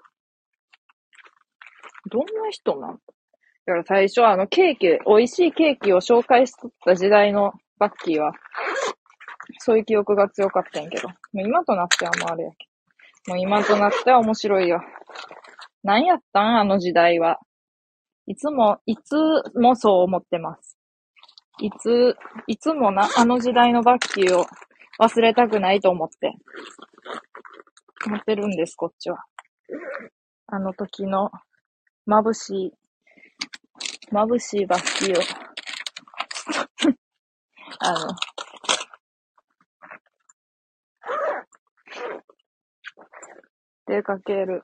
どんな人なん？だから最初はあのケーキ、美味しいケーキを紹介しとった時代のバッキーは、そういう記憶が強かったんやけど。もう今となってはもうあれやけど。もう今となっては面白いよ。何やったん？あの時代は。いつも、いつもそう思ってます。いつ、いつもな、あの時代のバッキーを忘れたくないと思って。思ってるんです、こっちは。あの時の眩しい、眩しいバッキーを あの、出かける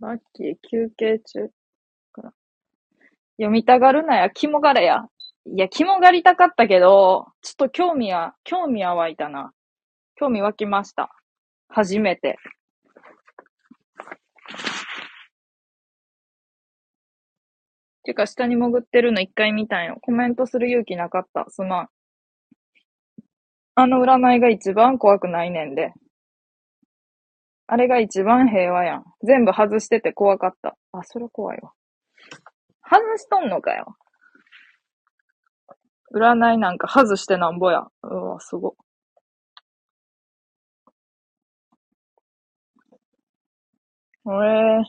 ラッキー、休憩中。読みたがるなや、肝がれや。いや、肝がりたかったけど、ちょっと興味は、興味は湧いたな。興味湧きました。初めて。てか、下に潜ってるの一回見たんよ。コメントする勇気なかった。すまん。あの占いが一番怖くないねんで。あれが一番平和やん。全部外してて怖かった。あ、それ怖いわ。外しとんのかよ。占いなんか外してなんぼや。うわ、すご。えー、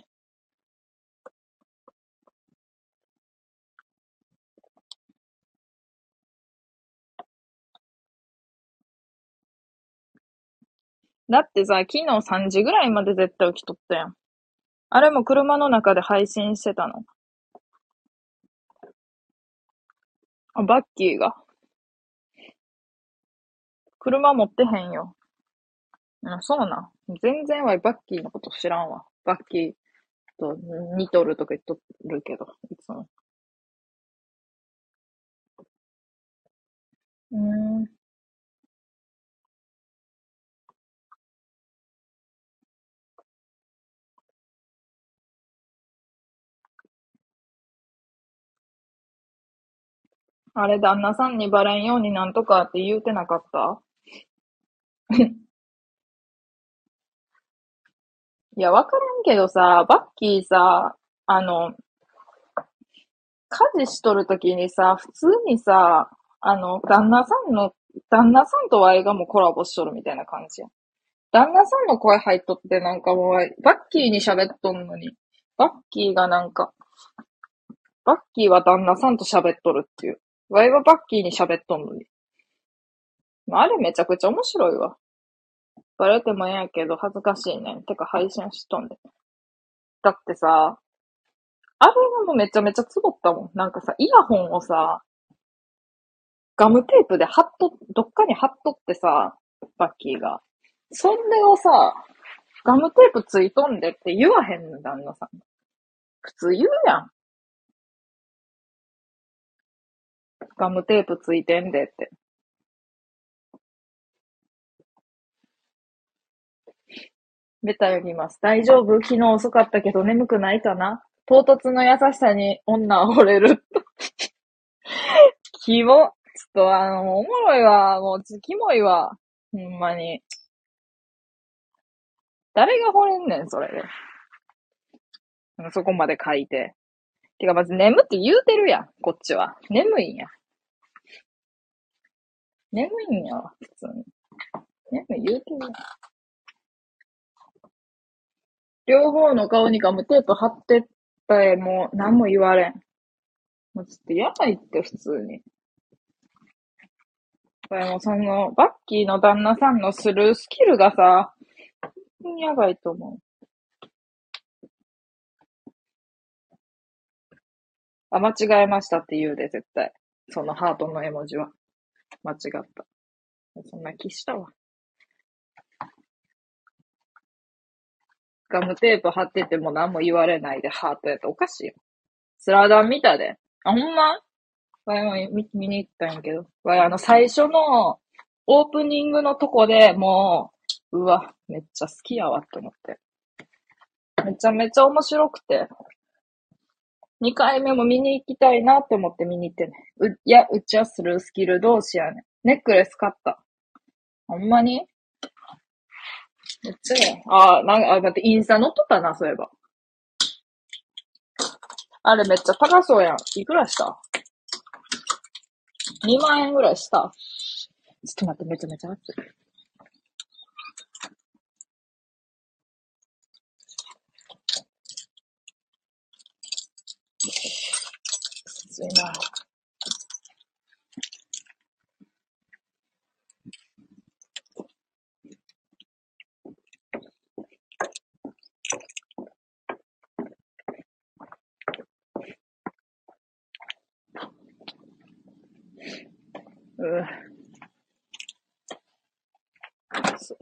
だってさ、昨日3時ぐらいまで絶対起きとったやん。あれも車の中で配信してたの。あ、バッキーが。車持ってへんよ。あ、そうな。全然わいバッキーのこと知らんわ。バッキーと似とるとか言っとるけど、いつも。うん。あれ、旦那さんにバレんようになんとかって言うてなかった？いや、わからんけどさ、バッキーさ、あの、家事しとるときにさ、普通にさ、あの、旦那さんの、旦那さんとワイがもうコラボしとるみたいな感じやん。旦那さんの声入っとってなんかもう、バッキーに喋っとんのに、バッキーがなんか、バッキーは旦那さんと喋っとるっていう。ワイはバッキーに喋っとんのに。まああれめちゃくちゃ面白いわ。バレてもええんやけど恥ずかしいねん。てか配信しとんで。だってさ、あれがもうめちゃめちゃつぼったもん。なんかさ、イヤホンをさ、ガムテープで貼っと、どっかに貼っとってさ、バッキーが。それをさ、ガムテープついとんでって言わへんの、旦那さん。普通言うやん。ガムテープついてんでって。ベタ読みます。大丈夫？昨日遅かったけど眠くないかな？唐突の優しさに女は惚れる。キモ。ちょっとあの、おもろいわ。もうち、キモいわ。ほんまに。誰が惚れんねん、それで。そこまで書いて。てか、まず眠って言うてるやん、こっちは。眠いんや。眠いんやわ、普通に。眠い言うてるやん。両方の顔にガムテープ貼ってったえ、もう何も言われん。もうちょっとやばいって、普通に。これもその、バッキーの旦那さんのスルースキルがさ、やばいと思う。あ、間違えましたって言うで、絶対。そのハートの絵文字は。間違った。そんな気したわ。ガムテープ貼ってても何も言われないでハートやったおかしいよ。スラダン見たで。あ、ほんま？わいも見見に行ったんやけど。わ、あの、最初のオープニングのとこでもう、うわ、めっちゃ好きやわって思って。めちゃめちゃ面白くて。2回目も見に行きたいなって思って見に行ってね。う、いや、うちはスルースキル同士やね。ネックレス買った。ほんまに？めっちゃや。あ、なんか、あ、待って、インスタ載っとったな、そういえば。あれめっちゃ高そうやん。いくらした ?2 万円ぐらいした。ちょっと待って、めちゃめちゃ熱い。熱いな。うぅ。熱い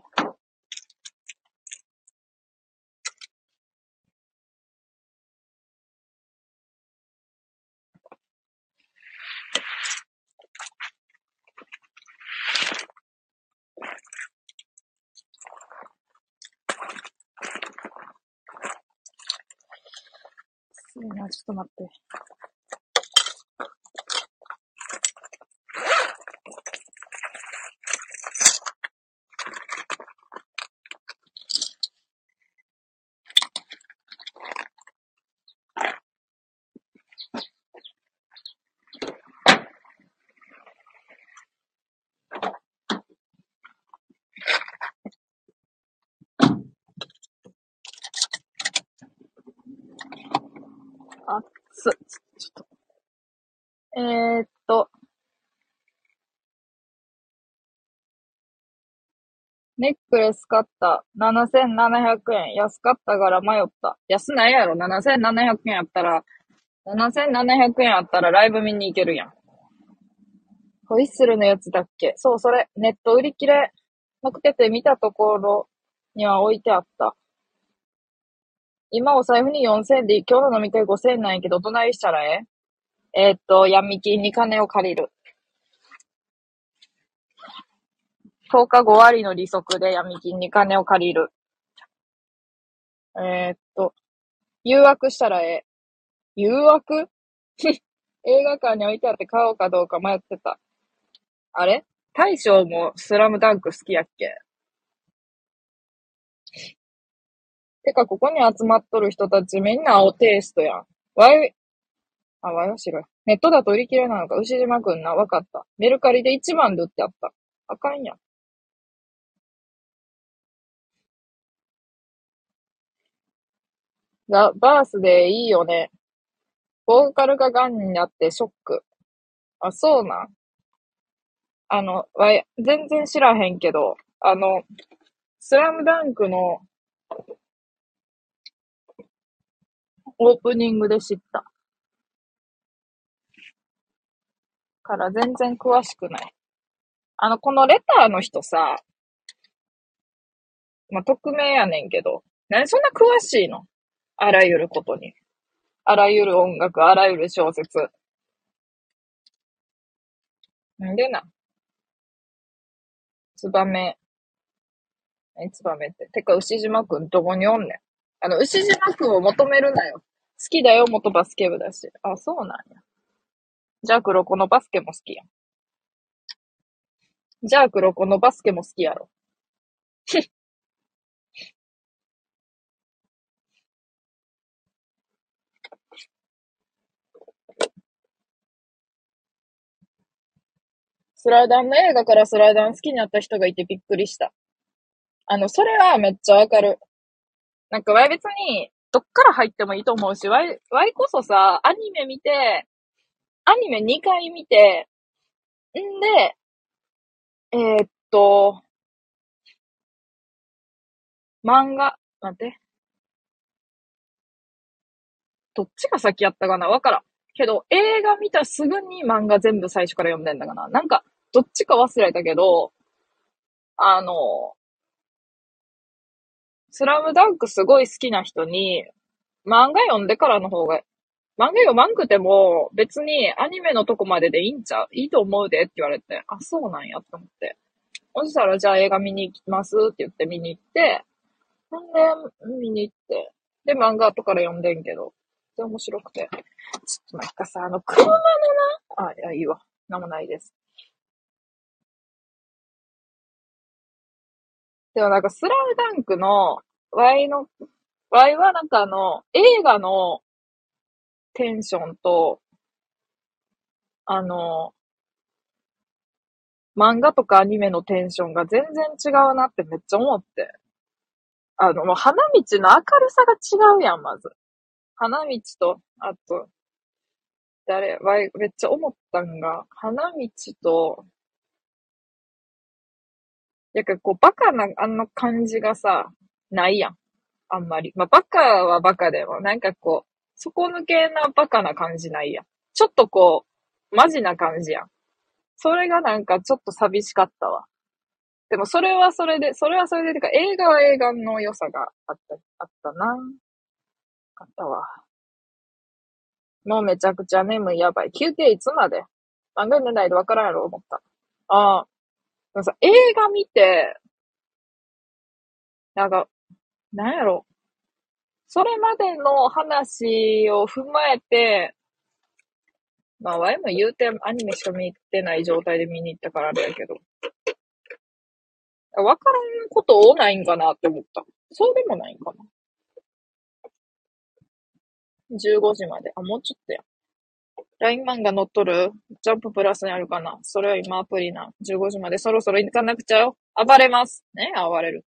暑いな、ちょっと待って。あっつ、ちょっと。えー、っと。ネックレス買った。7700円。安かったから迷った。安ないやろ ?7700 円やったら、7700円あったらライブ見に行けるやん。ホイッスルのやつだっけ？そう、それ、ネット売り切れなくてて見たところには置いてあった。今お財布に4000円で今日の飲み会5000なんやけど、どないしたらええ？えーっと、闇金に金を借りる。10日5割の利息で闇金に金を借りる。えーっと、誘惑したらええ。誘惑？映画館に置いてあって買おうかどうか迷ってた。あれ？大将もスラムダンク好きやっけ？てか、ここに集まっとる人たちみんな青テイストやん。わい、あ、わいは白い。ネットだと売り切れなのか、牛島くんな、わかった。メルカリで1万で売ってあった。あかんやん。ザ・バースデーいいよね。ボーカルが癌になってショック。あ、そうな。あの、わ、全然知らへんけど、あの、スラムダンクのオープニングで知った。から全然詳しくない。あの、このレターの人さ、まあ、匿名やねんけど、何そんな詳しいの？あらゆることに。あらゆる音楽、あらゆる小説。なんでな。ツバメ。何ツバメって？てか、牛島くんどこにおんねん？あの、牛島くんを求めるなよ。好きだよ、元バスケ部だし。あ、そうなんや。じゃあ黒子のバスケも好きやん。じゃあ黒子のバスケも好きやろ。スライダーの映画からスライダー好きになった人がいてびっくりした。あの、それはめっちゃわかる。なんか、わい別に、どっから入ってもいいと思うし、わい、わいこそさ、アニメ見て、アニメ2回見て、んで、えーっと、漫画、待って。どっちが先やったかな？わからん。けど、映画見たすぐに漫画全部最初から読んでんだかななんか、どっちか忘れたけど、あの、スラムダンクすごい好きな人に、漫画読んでからの方が、漫画読まんくても、別にアニメのとこまででいいんちゃう？いいと思うでって言われて、あ、そうなんやって思って。そしたら、じゃあ映画見に行きますって言って見に行って、ほんで、見に行って、で、漫画後から読んでんけど、で、面白くて。ちょっとなんかさ、あの、車のな、あ、いや、いいわ。なんもないです。でもなんか、スラムダンクの、ワイの、ワイはなんかあの、映画のテンションと、あの、漫画とかアニメのテンションが全然違うなってめっちゃ思って。あの、もう花道の明るさが違うやん、まず。花道と、あと、誰、わい、めっちゃ思ったんが、花道と、なんかこう、バカなあの感じがさ、ないやん。あんまり。まあ、バカはバカでも、なんかこう、底抜けなバカな感じないやん。ちょっとこう、マジな感じやん。それがなんかちょっと寂しかったわ。でもそれはそれで、それはそれで、てか映画は映画の良さがあった、あったな。あったわ。もうめちゃくちゃ眠い、やばい。休憩いつまで？漫画読んでないとわからんやろ、思った。ああ。でもさ、映画見て、なんか、なんやろ？それまでの話を踏まえて、まあ、ワイも言うてアニメしか見てない状態で見に行ったからあれやけど。わからんことないんかなって思った。そうでもないんかな。15時まで。あ、もうちょっとや。LINE 漫画乗っとる？ジャンププラスにあるかな？それは今アプリな。15時までそろそろ行かなくちゃよ。暴れます。ね？暴れる。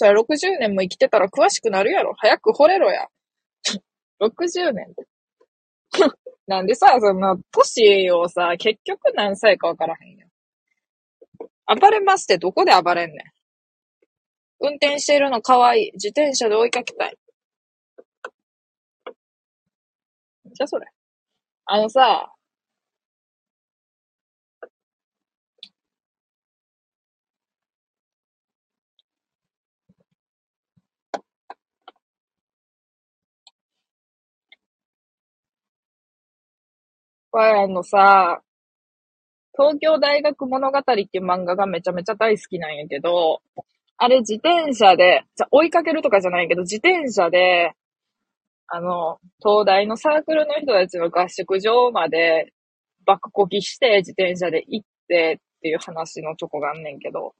それ60年も生きてたら詳しくなるやろ。早く惚れろや。60年 なんでさ、その、歳をさ、結局何歳かわからへんよ。暴れますってどこで暴れんねん。運転しているのかわいい。自転車で追いかけたい。じゃそれ。あのさ、あのさ、東京大学物語っていう漫画がめちゃめちゃ大好きなんやけど、あれ自転車で、じゃ追いかけるとかじゃないけど、自転車で、あの、東大のサークルの人たちの合宿場まで爆こきして自転車で行ってっていう話のとこがあんねんけど、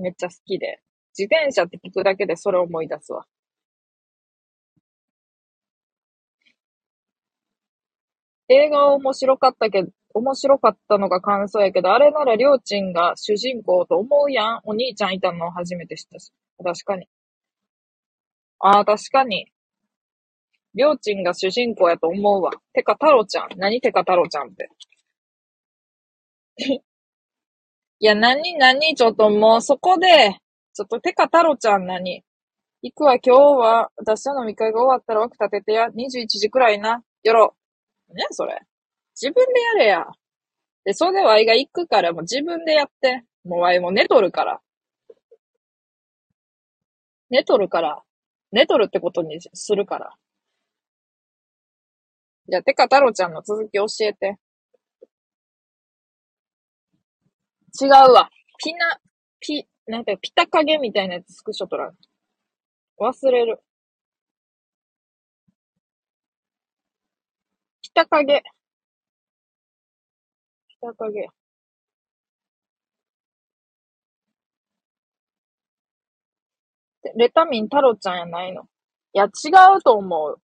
めっちゃ好きで。自転車って聞くだけでそれ思い出すわ。映画は面白かったけど、面白かったのが感想やけど、あれならりょうちんが主人公と思うやん。お兄ちゃんいたの初めて知ったし。確かに。ああ、確かに。りょうちんが主人公やと思うわ。てか、太郎ちゃん。何てか太郎ちゃんって。いや、なになにちょっともうそこで、ちょっとてか太郎ちゃん何？行くわ、今日は、私の飲み会が終わったら枠立ててや、21時くらいな。よろ。ねそれ。自分でやれや。で、それでワイが行くからもう自分でやって。もうワイも寝とるから。寝とるから。寝とるってことにするから。じゃ、てか太郎ちゃんの続き教えて。違うわ。ピナ、ピ、なんかピタ影みたいなやつスクショ撮らん。忘れる。ピタ影。ピタ影。レタミン太郎ちゃんやないの？いや、違うと思う。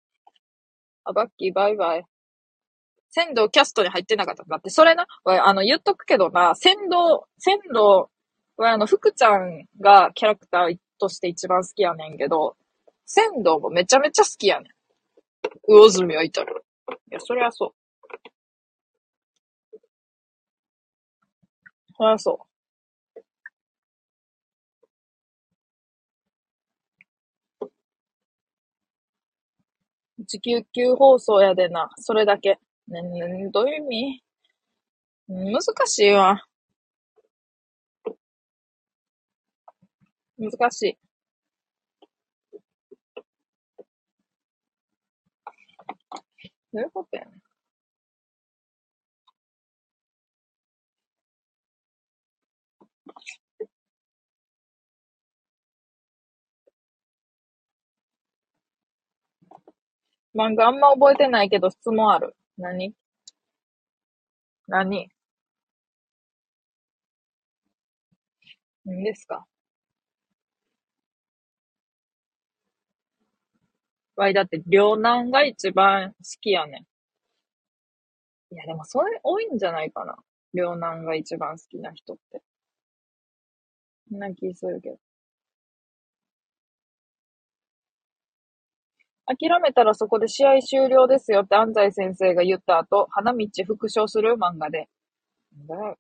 あ、バッキーバイバイ。仙道キャストに入ってなかった。だって、それな、あの、言っとくけどな、仙道、仙道はあの、福ちゃんがキャラクターとして一番好きやねんけど、仙道もめちゃめちゃ好きやねん。魚住はいたら。いや、そりゃそう。そりゃそう。199放送やでな。それだけ。ね、ね、どういう意味？難しいわ。難しい。どういうことやね。漫画あんま覚えてないけど質問ある。何？何？何ですか？わい、だって、両南が一番好きやねん。いや、でもそれ多いんじゃないかな。両南が一番好きな人って。そんな気するけど。諦めたらそこで試合終了ですよって安西先生が言った後、花道復唱する漫画で。だ、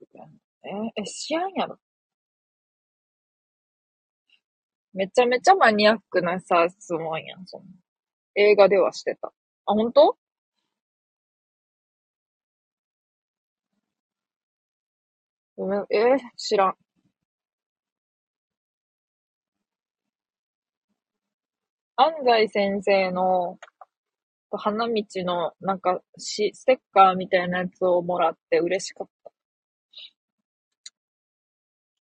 えー、え、試合やろ。めちゃめちゃマニアックなさ、質問やん、そんな。映画ではしてた。あ、本当？ごめん、えー、知らん。安西先生の花道のなんかし、ステッカーみたいなやつをもらって嬉しかった。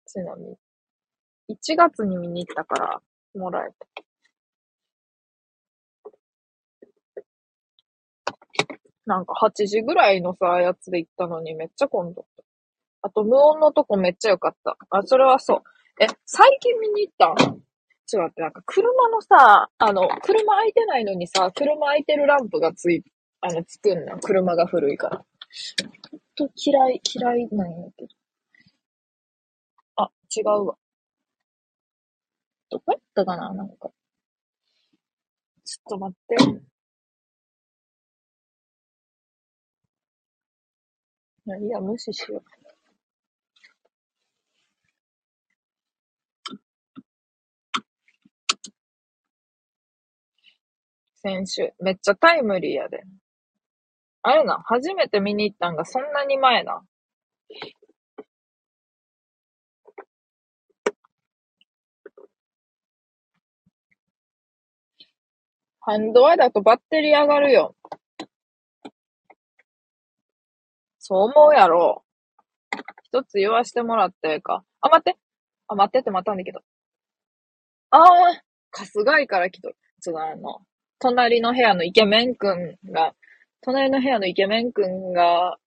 ちなみに。1月に見に行ったから、もらえた。なんか8時ぐらいのさ、やつで行ったのにめっちゃ混んどった。あと、無音のとこめっちゃ良かった。あ、それはそう。え、最近見に行ったちょっと待って、なんか車のさ、あの、車空いてないのにさ、車空いてるランプがつい、あの、つくんな。車が古いから。ほんと嫌い、嫌いなんやけど。あ、違うわ。どこやったかななんか。ちょっと待って。いや、無視しよう。先週。めっちゃタイムリーやで。あれな、初めて見に行ったんがそんなに前な。ハンドアだとバッテリー上がるよ。そう思うやろ。一つ言わしてもらってか。あ、待って。あ、待ってって待ったんだけど。ああ、春日井から来とる。ちょっとあの、隣の部屋のイケメンくんが、隣の部屋のイケメンくんが、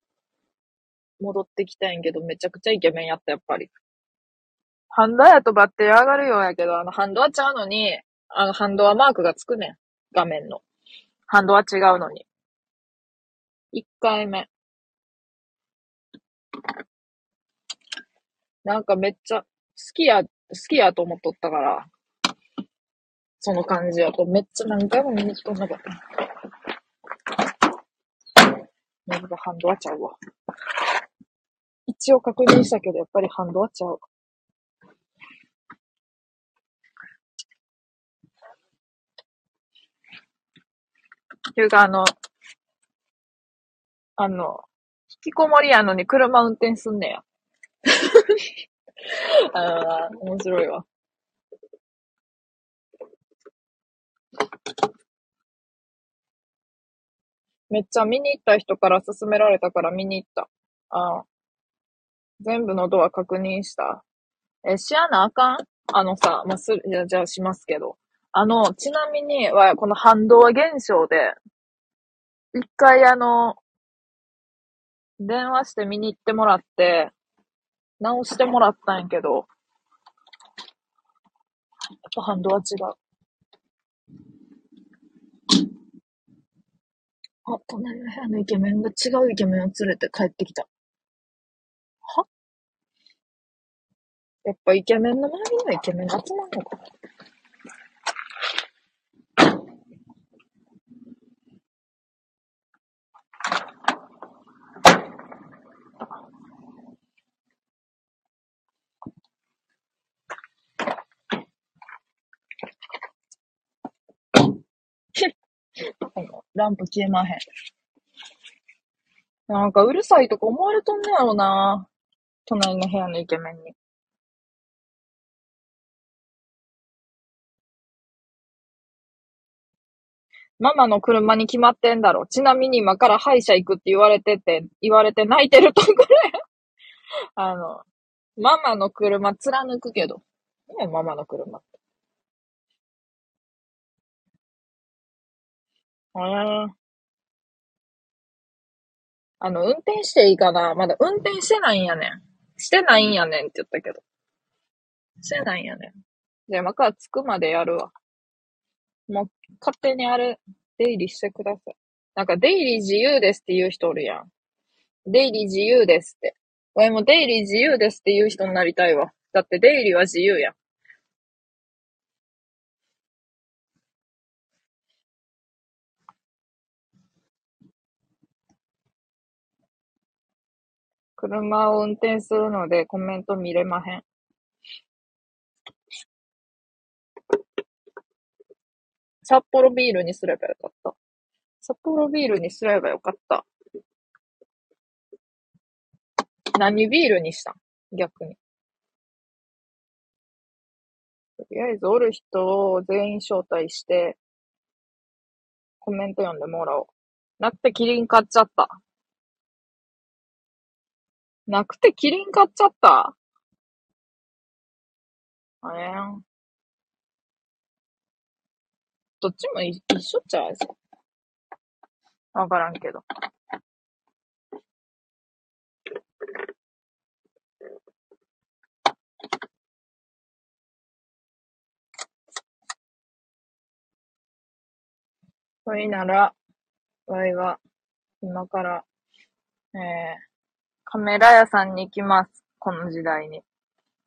戻ってきたんやけど、めちゃくちゃイケメンやった、やっぱり。ハンドやとバッテリー上がるようやけど、あの、ハンドアちゃうのに、あの、ハンドアマークがつくねん。画面の。ハンドア違うのに。一回目。なんかめっちゃ、好きや、好きやと思っとったから、その感じやと、めっちゃ何回も見に来とんなかった。なんかハンドアちゃうわ。一応確認したけど、やっぱりハンドアちゃう。ていうか、あの、あの、きこもりやのに車運転すんねや。ああ、面白いわ。めっちゃ見に行った人から勧められたから見に行った。ああ。全部のドア確認した。え、しやなあかん？あのさ、まあ、する、いや、じゃあしますけど。あの、ちなみには、この反動現象で、一回あの、電話して見に行ってもらって、直してもらったんやけど、やっぱ反動は違う。あ、隣の部屋のイケメンが違うイケメンを連れて帰ってきた。は？やっぱイケメンの周りにはイケメンが集まんのかな？ランプ消えまへん。なんかうるさいとか思われとんねやろな。隣の部屋のイケメンに。ママの車に決まってんだろ。ちなみに今から歯医者行くって言われてて、言われて泣いてるところや。あの、ママの車貫くけど。ねママの車って。ああの、運転していいかなまだ運転してないんやねん。してないんやねんって言ったけど。してないんやねん。じゃあ今から着くまでやるわ。もう、勝手にあれ、出入りしてください。なんか、出入り自由ですって言う人おるやん。出入り自由ですって。俺も出入り自由ですって言う人になりたいわ。だって出入りは自由やん。車を運転するのでコメント見れまへん。札幌ビールにすればよかった。札幌ビールにすればよかった。何ビールにしたん？逆に。とりあえずおる人を全員招待して、コメント読んでもらおう。なくてキリン買っちゃった。なくてキリン買っちゃったあれ？やん。どっちも一緒っちゃう？わからんけど。それなら、わいは、今から、えー、カメラ屋さんに行きます。この時代に。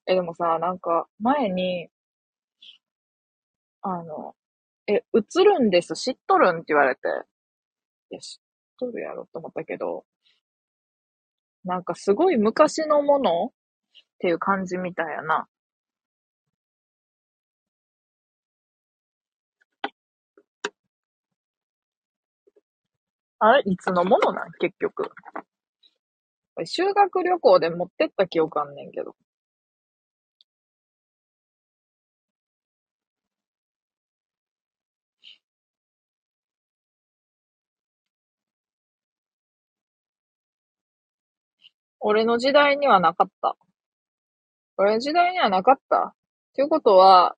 え、でもさ、なんか、前に、あの、え、映るんです、知っとるんって言われて、いや、知っとるやろと思ったけど、なんかすごい昔のものっていう感じみたいやな。あれ？いつのものなん？結局。修学旅行で持ってった記憶あんねんけど。俺の時代にはなかった。俺の時代にはなかった？っていうことは、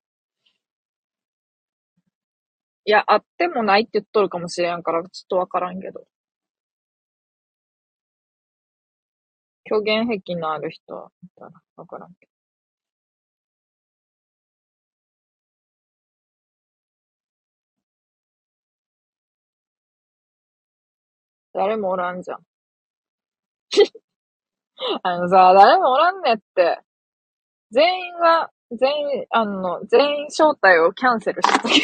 いや、あってもないって言っとるかもしれんから、ちょっとわからんけど。虚言癖のある人はわからんけど。誰もおらんじゃん。あのさ、誰もおらんねって。全員が、全員、あの、全員招待をキャンセルしとけ。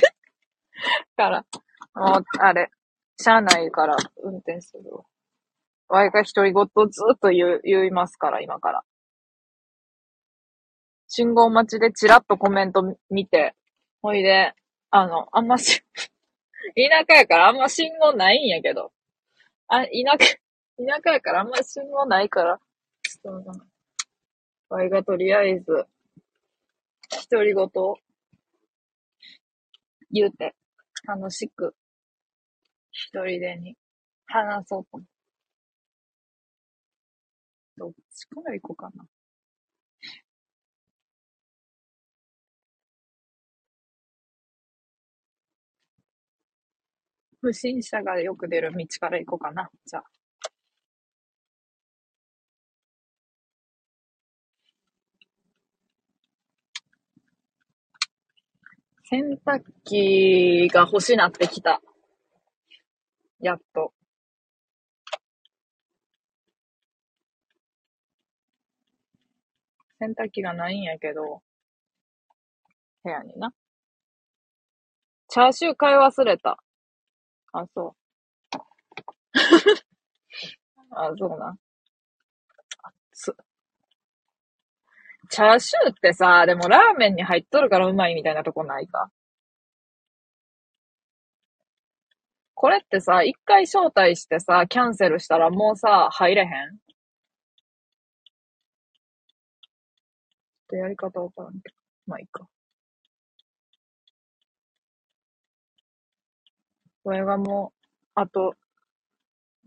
から、もう、あれ、しゃあないから運転するわ。わいが独り言ずっと言う、言いますから、今から。信号待ちでチラッとコメント見て、ほいで、あの、あんまし、田舎やからあんま信号ないんやけど。あ、田舎、田舎やからあんま信号ないから、ちょっと、わいがとりあえず、独り言を言うて、楽しく、一人でに話そうと思う。どっちから行こうかな。不審者がよく出る道から行こうかな。じゃあ。洗濯機が欲しなってきた。やっと。洗濯機がないんやけど、部屋にな。チャーシュー買い忘れた。あ、そう。あ、そうな。つ、チャーシューってさ、でもラーメンに入っとるからうまいみたいなとこないか。これってさ、一回招待してさ、キャンセルしたらもうさ、入れへん？やり方わからんけど。まあいいか。これがもう、あと、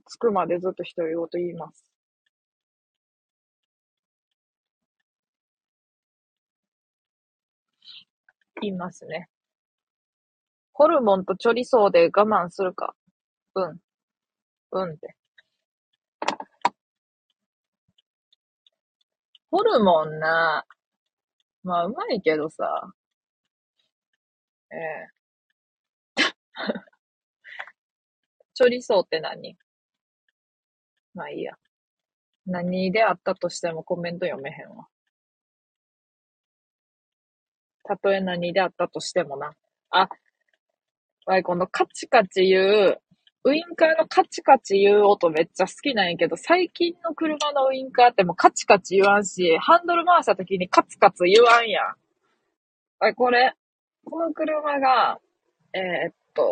着くまでずっと独り言言います。言いますね。ホルモンとチョリソーで我慢するか。うん。うんって。ホルモンな、まあうまいけどさ、ええ チョリソーって何？まあいいや。何であったとしてもコメント読めへんわ。たとえ何であったとしてもな。あ、わい、このカチカチ言う、ウインカーのカチカチ言う音めっちゃ好きなんやけど、最近の車のウインカーってもうカチカチ言わんし、ハンドル回した時にカツカツ言わんやん。わい、これ、この車が、えーっと、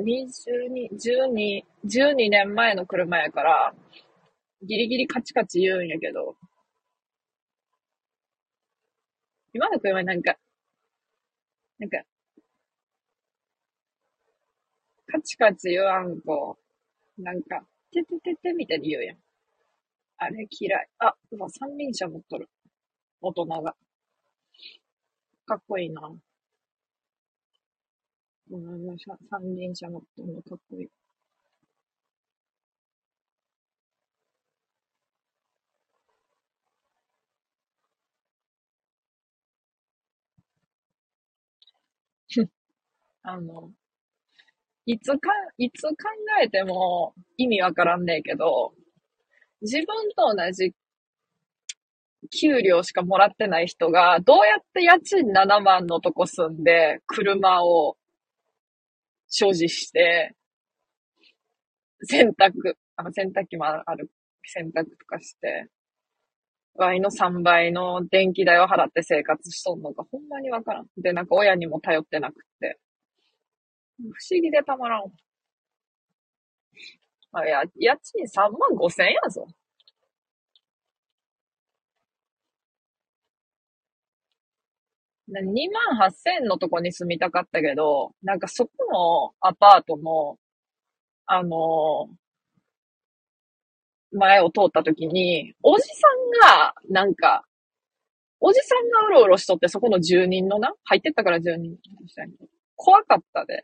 22、12、12年前の車やから、ギリギリカチカチ言うんやけど、今の車なんか、なんか、カチカチ言わんこ、なんか、ててててみたいに言うやん。あれ嫌い。あ、うわ、三輪車持っとる。大人が。かっこいいな。うん、さ三輪車乗ってるのかっこいい。あの、いつか、いつ考えても意味わからんねえけど、自分と同じ給料しかもらってない人が、どうやって家賃7万のとこ住んで、車を所持して、洗濯、あの洗濯機もある、洗濯とかして、ワイの3倍の電気代を払って生活しとんのか、ほんまにわからん。で、なんか親にも頼ってなくって。不思議でたまらん。あや、家賃3万5千やぞ。2万8千のとこに住みたかったけど、なんかそこのアパートの、あの前を通った時に、おじさんが、なんか、おじさんがうろうろしとって、そこの住人のな、入ってったから住人。怖かったで。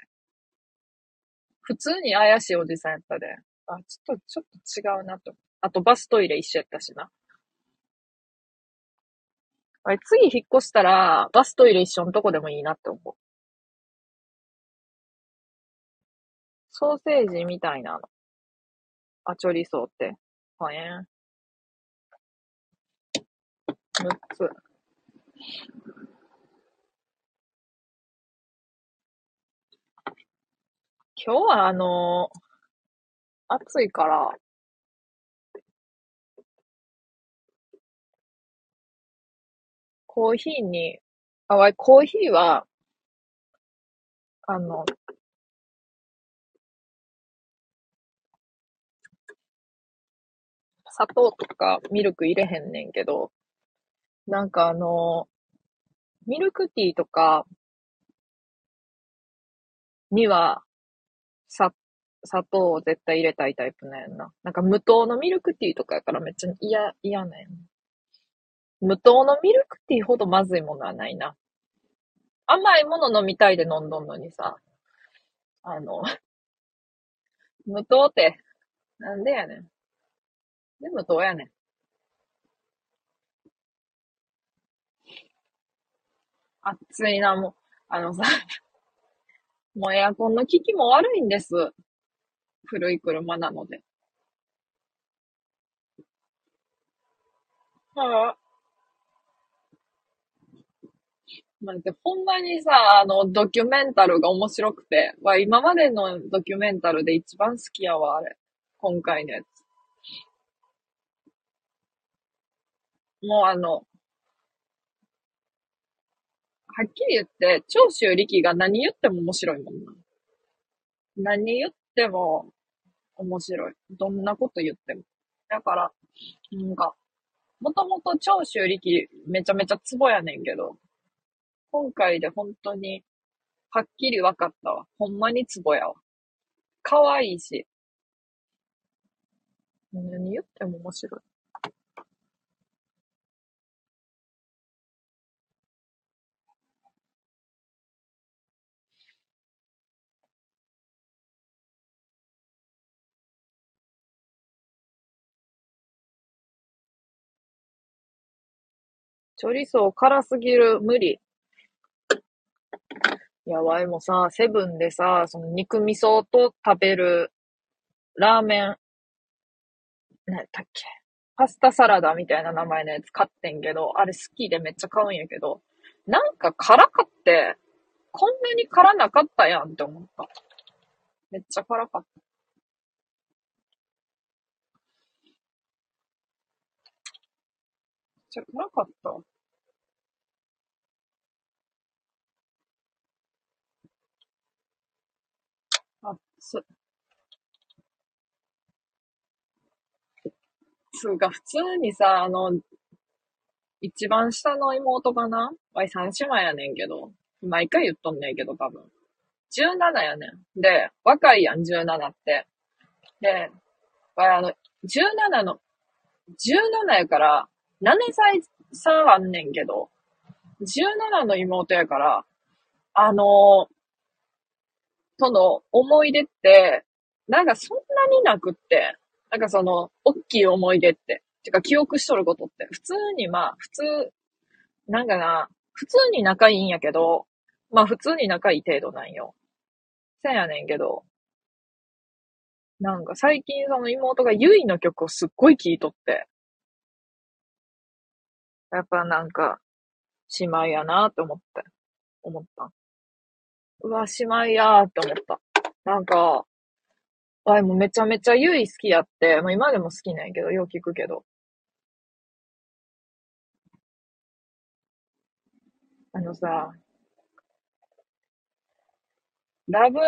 普通に怪しいおじさんやったで。あ、ちょっと、ちょっと違うなと。あとバストイレ一緒やったしな。あれ、次引っ越したら、バストイレ一緒のとこでもいいなって思う。ソーセージみたいなの。あ、チョリソーって。はえん。6つ。今日はあの暑いから、コーヒーに、あ、わい、コーヒーは、あの、砂糖とかミルク入れへんねんけど、なんかあの、ミルクティーとかには、さ、砂糖を絶対入れたいタイプなんやんな。なんか無糖のミルクティーとかやからめっちゃ嫌、嫌なんや。無糖のミルクティーほどまずいものはないな。甘いもの飲みたいで飲んどんのにさ、あの、無糖って、なんでやねん。で、無糖やねん。暑いな、もう。あのさ、もうエアコンの効きも悪いんです。古い車なので。はあ。なんて、ほんまにさ、あの、ドキュメンタルが面白くて、わ、今までのドキュメンタルで一番好きやわ、あれ。今回のやつ。もうあの、はっきり言って、長州力が何言っても面白いもんな。何言っても面白い。どんなこと言っても。だから、なんか、もともと長州力めちゃめちゃツボやねんけど、今回で本当に、はっきり分かったわ。ほんまにツボやわ。可愛いし。何言っても面白い。チョリソー辛すぎる。無理。やばいもさ、セブンでさ、その肉味噌と食べるラーメン、何やったっけ？パスタサラダみたいな名前のやつ買ってんけど、あれ好きでめっちゃ買うんやけど、なんか辛かって、こんなに辛なかったやんって思った。めっちゃ辛かった。めっちゃ辛かった。あ、す、つうか、普通にさ、あの、一番下の妹がな、わい三姉妹やねんけど、毎回言っとんねんけど、多分。17やねん。で、若いやん、17って。で、わいあの、17の、17やから、7歳差あんねんけど、17の妹やから、あの、その思い出って、なんかそんなになくって、なんかその、大きい思い出って、てか記憶しとることって、普通にまあ、普通、なんかな、普通に仲いいんやけど、まあ普通に仲いい程度なんよ。せやねんけど、なんか最近その妹がユイの曲をすっごい聴いとって、やっぱなんか、姉妹やなって思って、思った。うわ、姉妹やーって思った。なんか、わいもめちゃめちゃユイ好きやって、まあ今でも好きなんやけど、よう聞くけど。あのさ、ラブ、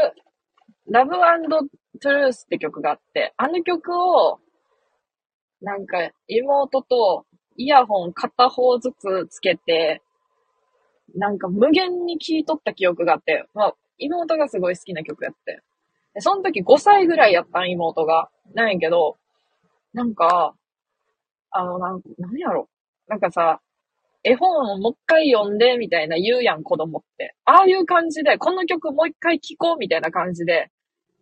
ラブトゥルースって曲があって、あの曲を、なんか妹とイヤホン片方ずつつけて、なんか無限に聴いとった記憶があって、まあ妹がすごい好きな曲やって。その時5歳ぐらいやったん、妹が。なんやけど、なんか、あの、なん、なんやろ。なんかさ、絵本をもう一回読んで、みたいな言うやん、子供って。ああいう感じで、この曲もう一回聴こう、みたいな感じで、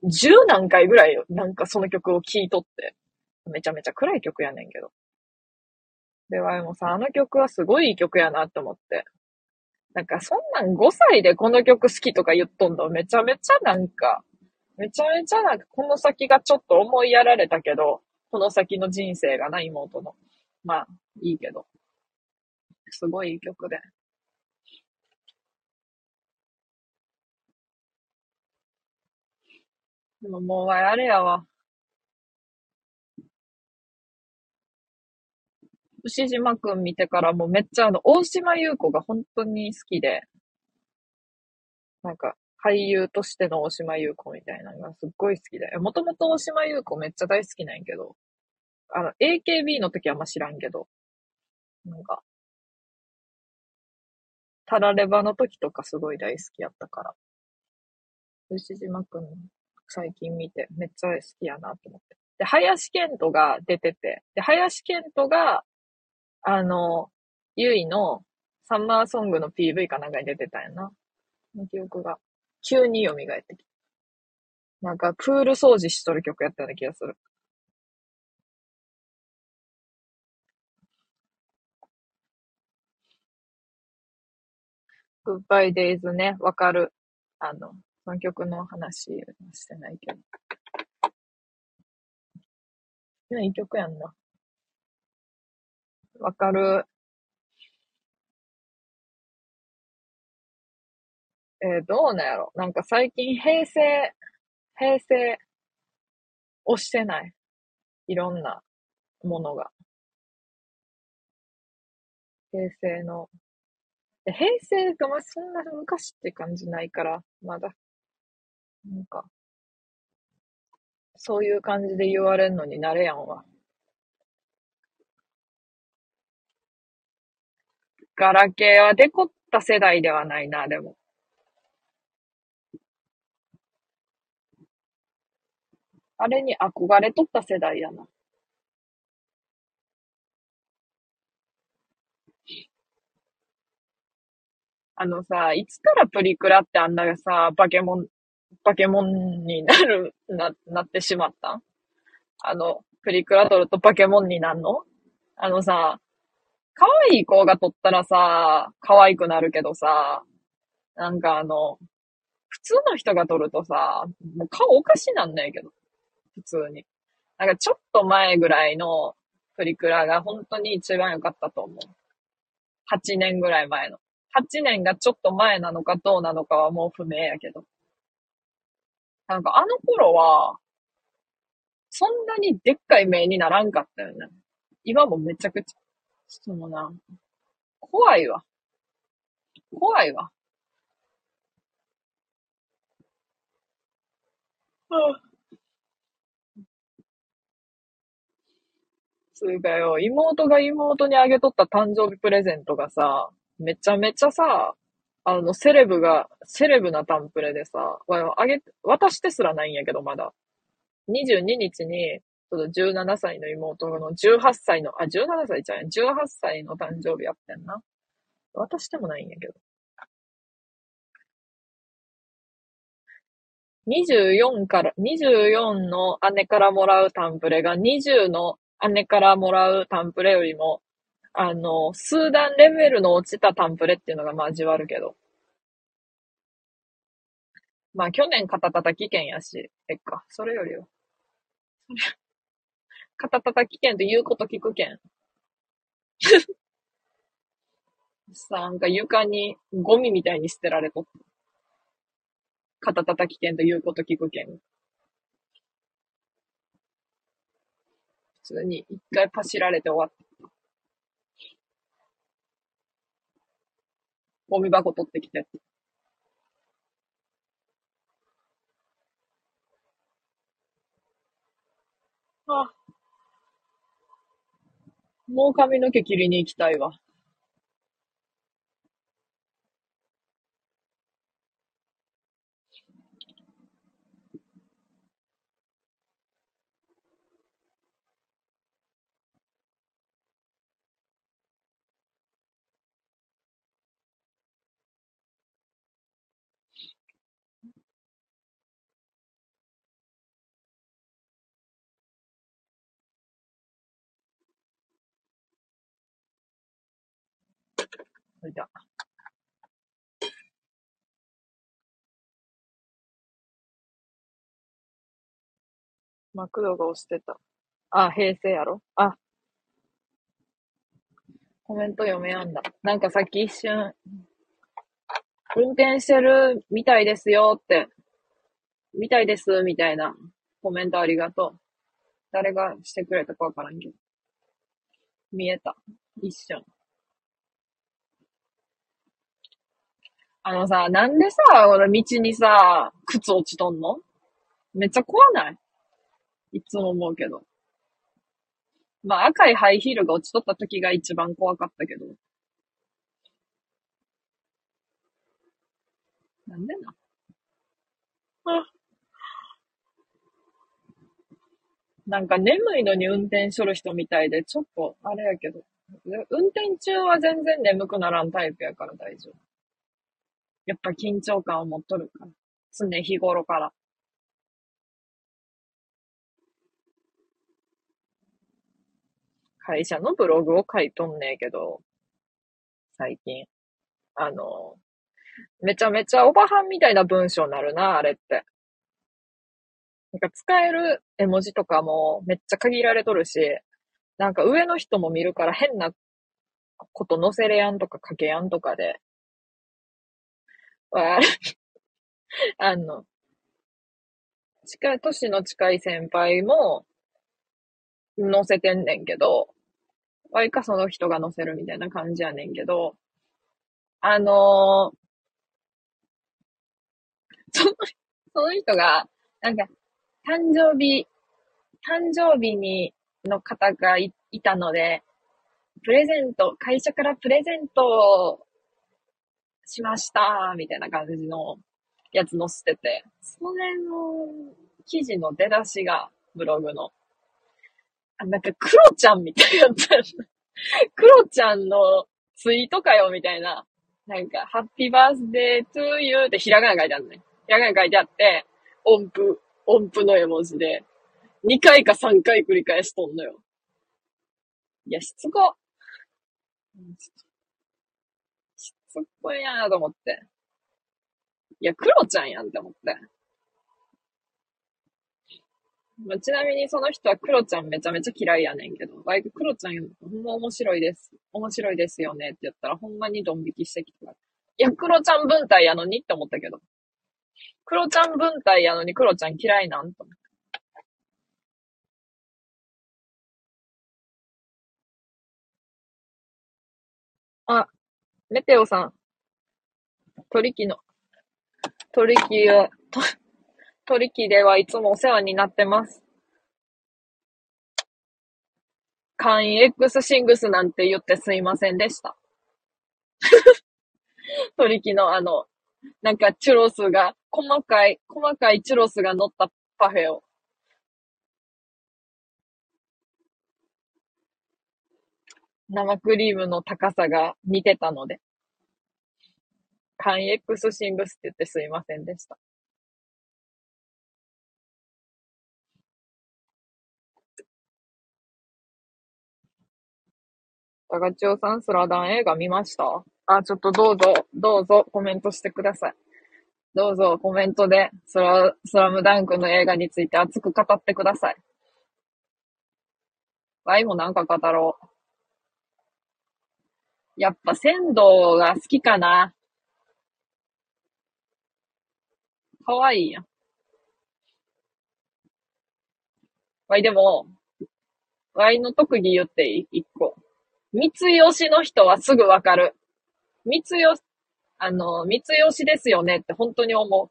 十何回ぐらい、なんかその曲を聴いとって。めちゃめちゃ暗い曲やねんけど。で、わいもさ、あの曲はすごいいい曲やなって思って。なんかそんなん5歳でこの曲好きとか言っとんのめちゃめちゃなんか、めちゃめちゃなんかこの先がちょっと思いやられたけど、この先の人生がな、妹の。まあ、いいけど。すごいいい曲で。でももうあれやわ。牛島くん見てからもうめっちゃあの、大島優子が本当に好きで、なんか、俳優としての大島優子みたいなのがすっごい好きで。もともと大島優子めっちゃ大好きなんやけど、あの、AKB の時はあんま知らんけど、なんか、タラレバの時とかすごい大好きやったから。牛島くん最近見てめっちゃ好きやなと思って。で、林健人が出てて、で、林健人が、あの、ゆいのサンマーソングの PV かなんかに出てたんやな。の記憶が急に蘇ってきた。なんか、プール掃除しとる曲やったような気がする。グッバイデイズね、わかる。あの、その曲の話はしてないけど。いい曲やんな。わかる。えーどうなんやろなんか最近平成、平成、押してない。いろんなものが。平成の。平成がまそんな昔って感じないから、まだ。なんか、そういう感じで言われんのになれやんわ。ガラケーはデコった世代ではないな、でも。あれに憧れとった世代やな。あのさ、いつからプリクラってあんなさ、バケモン、バケモンになる、な、なってしまった？あの、プリクラ撮るとバケモンになんの？あのさ、可愛い子が撮ったらさ、可愛くなるけどさ、なんかあの、普通の人が撮るとさ、もう顔おかしなんないけど。普通に。なんかちょっと前ぐらいのプリクラが本当に一番良かったと思う。8年ぐらい前の。8年がちょっと前なのかどうなのかはもう不明やけど。なんかあの頃は、そんなにでっかい目にならんかったよね。今もめちゃくちゃ、そのな、怖いわ。怖いわ。つうかよ、妹が妹にあげとった誕生日プレゼントがさ、めちゃめちゃさ、あの、セレブが、セレブなタンプレでさ、あげ、渡してすらないんやけど、まだ。22日に、その17歳の妹の18歳の、あ、17歳ちゃうやん、18歳の誕生日やってんな。渡してもないんやけど。24から、24の姉からもらうタンプレが20の姉からもらうタンプレよりも、あの、数段レベルの落ちたタンプレっていうのがまあ味わるけど。まあ去年肩叩き券やし、えっか、それよりよ。肩叩き券と言うこと聞く券。さ、なんか床にゴミみたいに捨てられとった。肩叩き券と言うこと聞く券。普通に一回パシられて終わった。ゴミ箱取ってきて。ああ、もう髪の毛切りに行きたいわ。それじゃ。マクドが押してた。あ、平成やろ？あ。コメント読めやんだ。なんかさっき一瞬、運転してるみたいですよって、みたいですみたいなコメントありがとう。誰がしてくれたかわからんけど。見えた。一瞬。あのさ、なんでさ、俺道にさ、靴落ちとんの？めっちゃ怖ない？いつも思うけど。まあ赤いハイヒールが落ちとった時が一番怖かったけど。なんでな。あ なんか眠いのに運転しょる人みたいで、ちょっとあれやけど。運転中は全然眠くならんタイプやから大丈夫。やっぱ緊張感を持っとるから。常日頃から。会社のブログを書いとんねえけど、最近。あの、めちゃめちゃオバハンみたいな文章になるな、あれって。なんか使える絵文字とかもめっちゃ限られとるし、なんか上の人も見るから変なこと載せれやんとか書けやんとかで、わ あの、近い、年の近い先輩も載せてんねんけど、わいかその人が載せるみたいな感じやねんけど、あのー その、その人が、なんか、誕生日、誕生日に、の方がいいたので、プレゼント、会社からプレゼントをしました、みたいな感じのやつ載せてて、それの記事の出だしが、ブログの、あ、なんか、クロちゃんみたいなやつやな。クロちゃんのツイートかよ、みたいな。なんか、ハッピーバースデートゥーユーってひらがな書いてあるね。ひらがな書いてあって、音符、音符の絵文字で、2回か3回繰り返しとんのよ。いや、しつこ。うんしつこいなと思って。いや、クロちゃんやんって思って。まあ、ちなみにその人はクロちゃんめちゃめちゃ嫌いやねんけど、ワイククロちゃんほんま面白いです。面白いですよねって言ったらほんまにドン引きしてきた。いや、クロちゃん文体やのにって思ったけど。クロちゃん文体やのにクロちゃん嫌いなんと思って。あ、メテオさん。取引の、取引は、と取引ではいつもお世話になってます。会員 X シングスなんて言ってすいませんでした。取引のあの、なんかチュロスが、細かい、細かいチュロスが乗ったパフェを。生クリームの高さが似てたので。簡易 X シングスって言ってすいませんでした。高千代さん、スラダン映画見ました？あ、ちょっとどうぞ、どうぞコメントしてください。どうぞコメントでスラ、スラムダンクの映画について熱く語ってください。ワイもなんか語ろう。やっぱ仙道が好きかな。かわいいやん。ワイでも、ワイの特技言っていい？一個。三つよしの人はすぐわかる。三つよ、あの、三つよしですよねって本当に思う。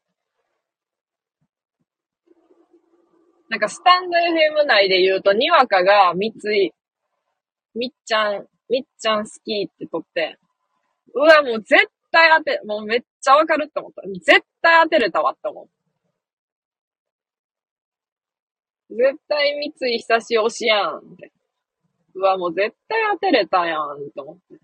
なんかスタンド FM 内で言うと、にわかが三つい、みっちゃん、みっちゃん好きって言って、うわ、もう絶対当て、もうめっちゃわかるって思った。絶対当てれたわって思う。絶対三井久し推しやんって。うわ、もう絶対当てれたやんって思って。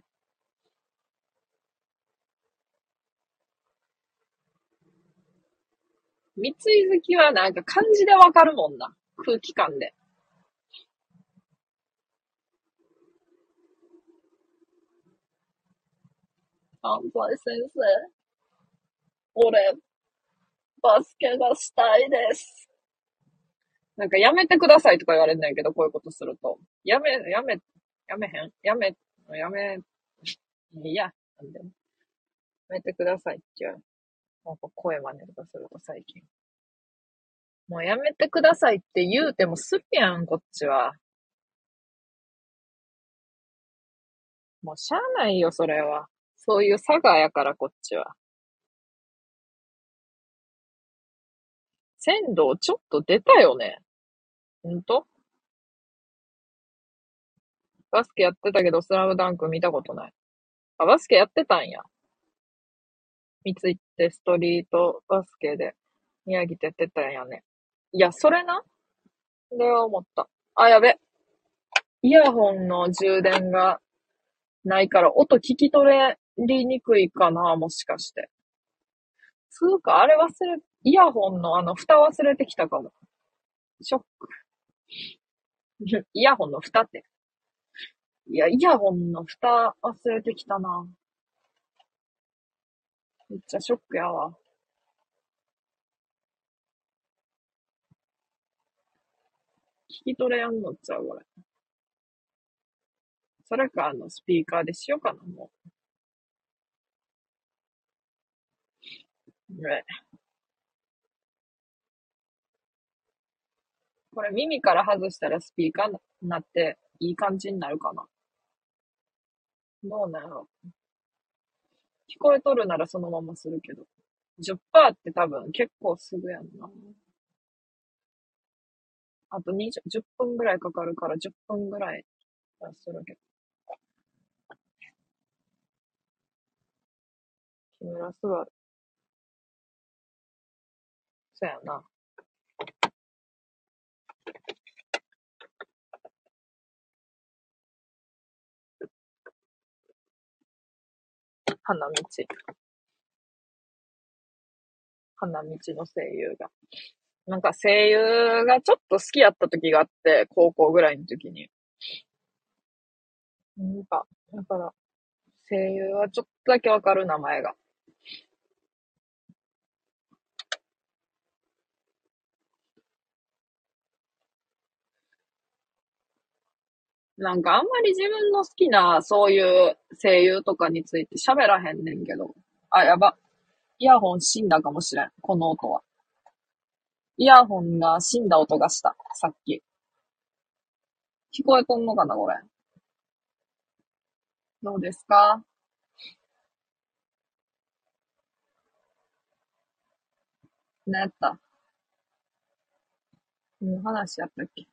三井好きはなんか漢字でわかるもんな。空気感で。安西先生。俺、バスケがしたいです。なんかやめてくださいとか言われんねんけど、こういうことすると。やめ、やめ、やめへん？やめ、やめ、いや、なんで。やめてくださいって言う。なんか声真似とかすると最近。もうやめてくださいって言うてもするやん、こっちは。もうしゃあないよ、それは。そういう差がやから、こっちは。仙道ちょっと出たよね。ほんと？バスケやってたけど、スラムダンク見たことない。あ、バスケやってたんや。三井ってストリートバスケで宮城ってやってたんやね。いや、それな？では思った。あ、やべ。イヤホンの充電がないから音聞き取れりにくいかな、もしかして。つうか、あれ忘れ、イヤホンのあの、蓋忘れてきたかも。ショック。イヤホンの蓋って。いや、イヤホンの蓋忘れてきたな。めっちゃショックやわ。聞き取れやんのっちゃう、これ。それか、あの、スピーカーでしようかな、もう。ね。これ耳から外したらスピーカーになっていい感じになるかな？どうなんやろ？聞こえとるならそのままするけど。10%って多分結構すぐやんな。あと20、10分ぐらいかかるから10分ぐらいはするけど。木村昴。そやな。花道。花道の声優が。なんか声優がちょっと好きやった時があって、高校ぐらいの時に。なんか、だから、声優はちょっとだけわかる名前が。なんかあんまり自分の好きなそういう声優とかについて喋らへんねんけど。あ、やば。イヤホン死んだかもしれん。この音は。イヤホンが死んだ音がした。さっき。聞こえとんのかなこれ。どうですか？何やった？もう話やったっけ？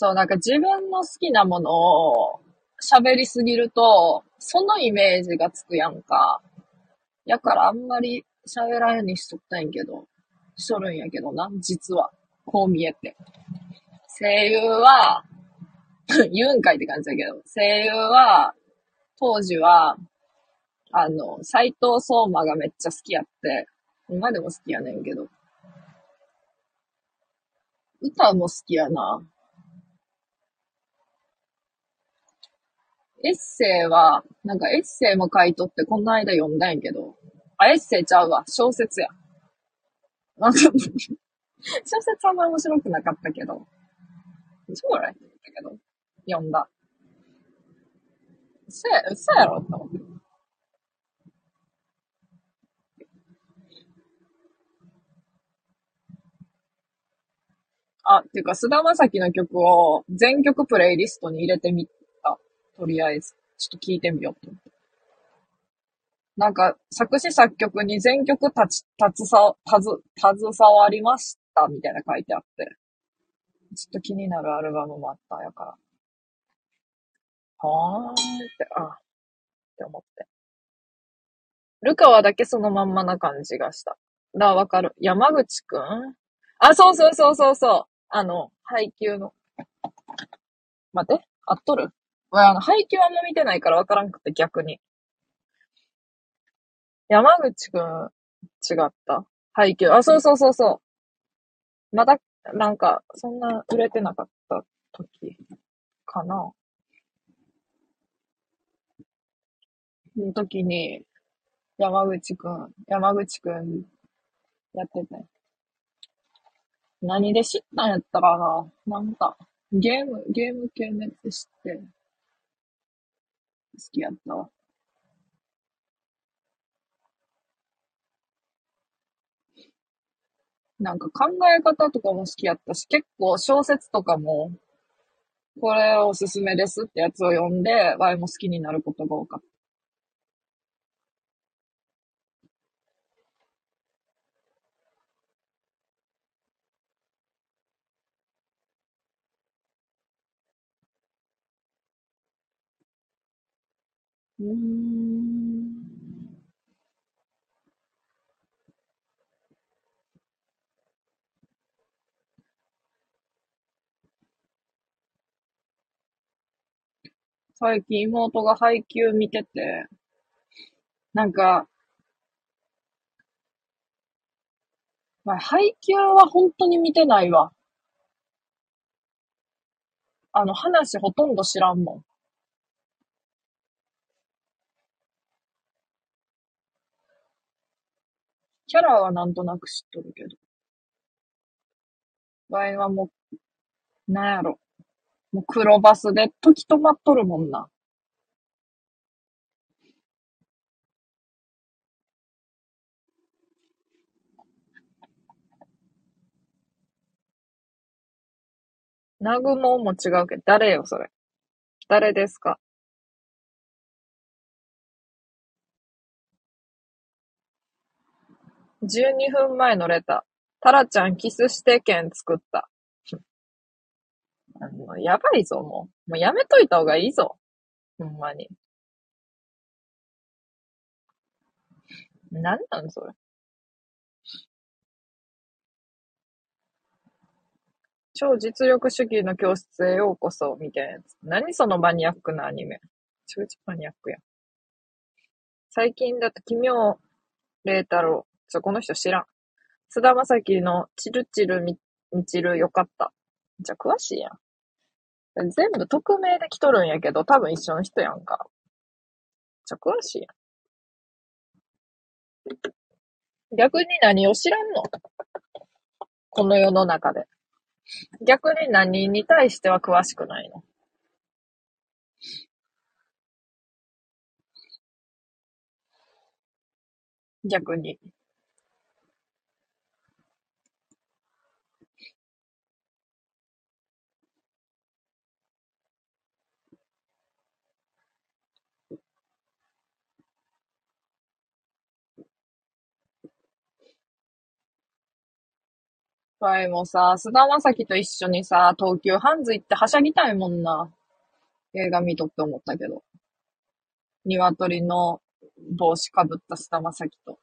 そう、なんか自分の好きなものを喋りすぎると、そのイメージがつくやんか。やからあんまり喋らへんにしとったんやけど、しとるんやけどな、実は。こう見えて。声優は、言うんかいって感じだけど、声優は、当時は、あの、斎藤聡馬がめっちゃ好きやって、今でも好きやねんけど。歌も好きやな。エッセイは、なんかエッセイも書いとってこの間読んだんやけど、あ、エッセイちゃうわ。小説や。なんか、小説あんま面白くなかったけど、そうやったけど、読んだ。嘘や、嘘やろって思って。あ、っていうか、菅田将暉の曲を全曲プレイリストに入れてみ。とりあえず。ちょっと聞いてみようと。なんか、作詞作曲に全曲立ち、立つさ、たず、携わりました、みたいな書いてあって。ちょっと気になるアルバムもあったやから。はーって、あって思って。ルカワだけそのまんまな感じがした。だ、わかる。山口くん？あ、そうそうそうそうそう。あの、配給の。待って、合っとる？わあの、配給あんま見てないからわからんくて逆に。山口くん、違った。配給。あ、そうそうそうそう。まだ、なんか、そんな売れてなかった時かな。の時に、山口くん、山口くん、やってて。何で知ったんやったかななんか、ゲーム、ゲーム系のやつ知って、好きやったわ。なんか考え方とかも好きやったし、結構小説とかも、これおすすめですってやつを読んで、ワイも好きになることが多かった。うん。最近妹が配給見てて、なんか、まあ、配給は本当に見てないわ。あの、話ほとんど知らんもん。キャラはなんとなく知っとるけど。場合はもう、なんやろ。もう黒バスで時止まっとるもんな。ナグモも違うけど、誰よ、それ。誰ですか？12分前のレター。タラちゃんキスして券作った。やばいぞ、もう。もうやめといた方がいいぞ。ほんまに。なんなんそれ。超実力主義の教室へようこそ、みたいなやつ。何そのマニアックなアニメ。超級マニアックやん。最近だと奇妙麗太郎。ちょ、この人知らん。菅田将暉のチルチルみ、みちるよかった。じゃ詳しいやん。全部匿名で来とるんやけど、多分一緒の人やんか。じゃ詳しいやん。逆に何を知らんの？この世の中で。逆に何に対しては詳しくないの？逆に。わいもさ、菅田将暉と一緒にさ、東急ハンズ行ってはしゃぎたいもんな。映画見とって思ったけど。鶏の帽子かぶった菅田将暉と。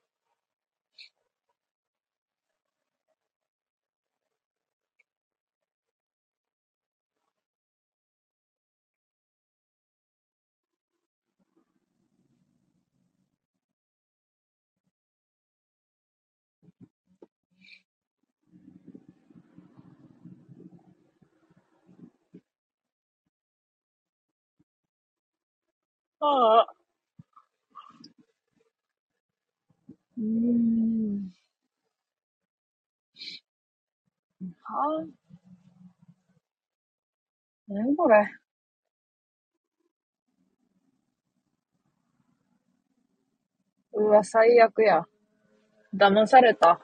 ああ。うーん。はぁ、何これ？うわ、最悪や。騙された。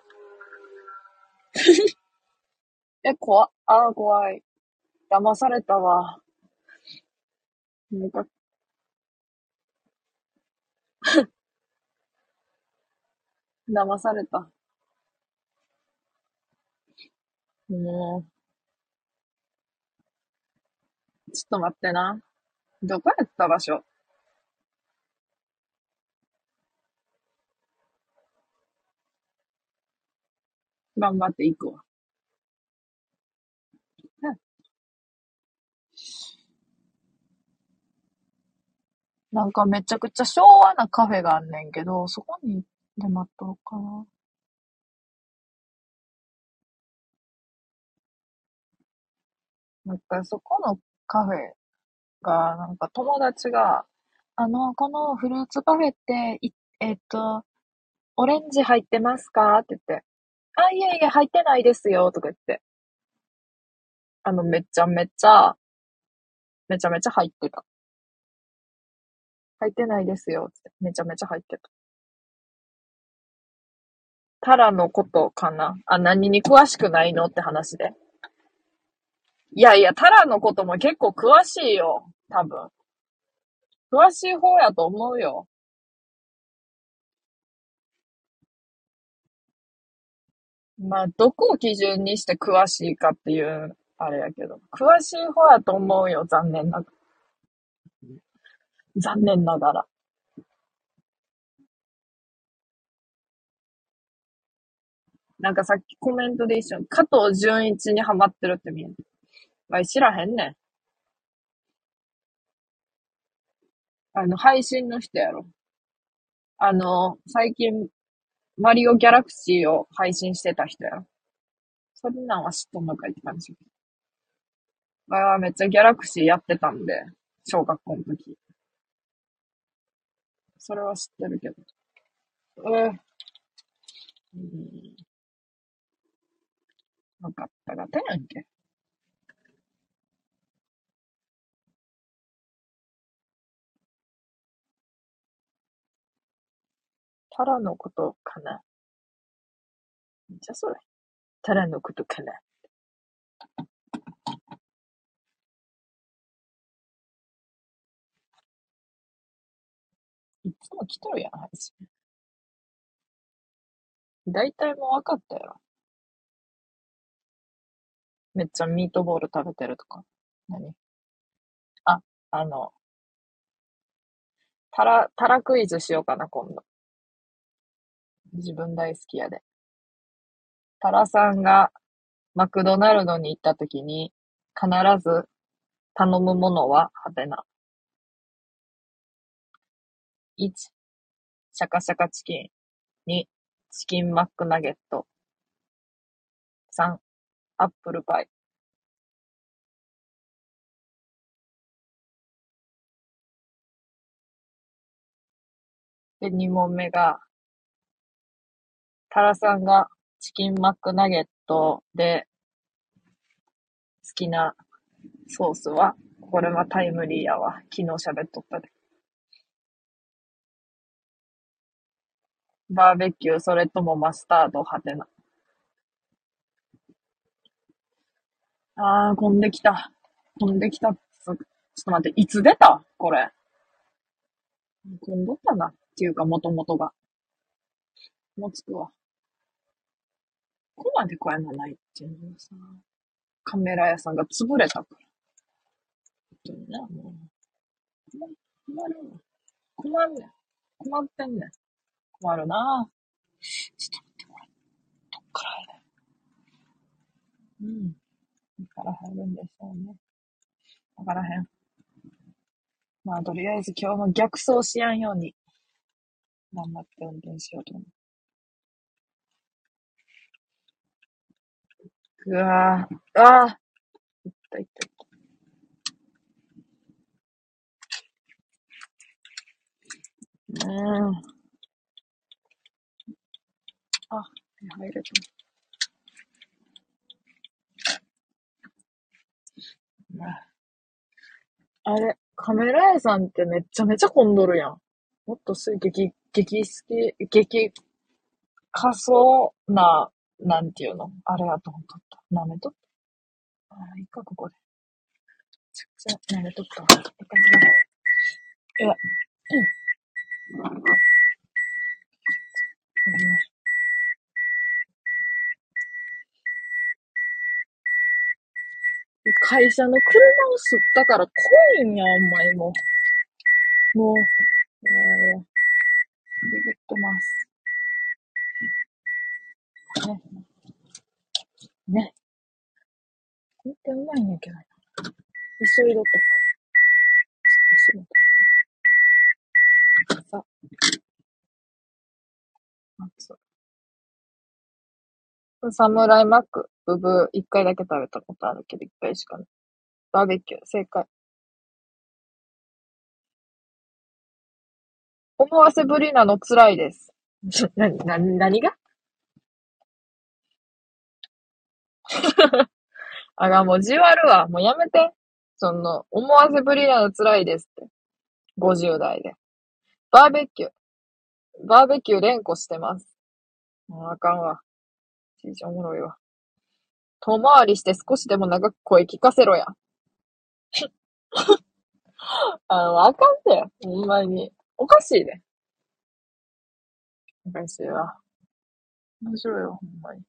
え、怖っ。ああ、怖い。騙されたわ。なんか、騙された。もう、ちょっと待ってな。どこやった場所？頑張っていくわ。うんなんかめちゃくちゃ昭和なカフェがあんねんけど、そこにで待っとろうかな。なんかそこのカフェが、なんか友達が、あの、このフルーツパフェって、い、えっと、オレンジ入ってますか？って言って、あ、いえいえ、入ってないですよ、とか言って、あの、めちゃめちゃ、めちゃめちゃ入ってた。入ってないですよ、めちゃめちゃ入ってた。タラのことかな？あ、何に詳しくないの？って話で。いやいや、タラのことも結構詳しいよ。多分。詳しい方やと思うよ。まあ、どこを基準にして詳しいかっていう、あれやけど。詳しい方やと思うよ、残念ながら。残念ながら。なんかさっきコメントで一緒に、加藤純一にハマってるって見える。わい、知らへんねん。あの、配信の人やろ。あの、最近、マリオギャラクシーを配信してた人やろ。そんなんは知っとんのかいって感じ。わいはめっちゃギャラクシーやってたんで、小学校の時。それは知ってるけど。えー、うん、わかったが、てやんけ。タラのことかな。じゃそれ。タラのことかな。いつも来とるやん、配信。大体もう分かったやろ。めっちゃミートボール食べてるとか。何？あ、あの、タラ、タラクイズしようかな、今度。自分大好きやで。タラさんがマクドナルドに行った時に必ず頼むものははてな。1、シャカシャカチキン。2、チキンマックナゲット。3、アップルパイ。で、2問目が、タラさんがチキンマックナゲットで好きなソースは、これはタイムリーやわ。昨日喋っとったで。バーベキュー、それともマスタード、はてな。あー、混んできた。混んできた。ちょっと待って、いつ出た？これ。混んどったな？っていうか、もともとが。もう着くわ。ここまで声のないっていうのもさ、カメラ屋さんが潰れたから。本当にな、もう。困るわ。困んねん。困ってんねん。困るなちょっと待って、これ。どっから入る？うん。どっから入るんでしょうね。わからへん。まあ、とりあえず今日も逆走しやんように、頑張って運転しようと思う。うわぁ、ああいったいったいった。うん。あ、入れてる。あれ、カメラ屋さんってめっちゃめちゃ混んどるやん。もっとす激、激好き、激仮想な、なんていうのあれやと思っとった。舐めとった。あ、いいか、ここで。めちゃくちゃ舐めとった。いかいや、うん。会社の車を吸ったから怖いんや、お前も。もう、もう、ビビってます。ね。ね。運転うまいんやけどな。急いどった。ちょっと仕事。さ、暑い。サムライマック、ブブー、一回だけ食べたことあるけど、一回しかない。バーベキュー、正解。思わせぶりなの辛いです。な、な、何が？あが、もうじわるわ。もうやめて。その、思わせぶりなの辛いですって。50代で。バーベキュー。バーベキュー連呼してます。もうあかんわ。ちいちゃんおもろいわ。遠回りして少しでも長く声聞かせろや。あの、あかんて。ほんまに。おかしいで。おかしいわ。面白いわ、ほんまに。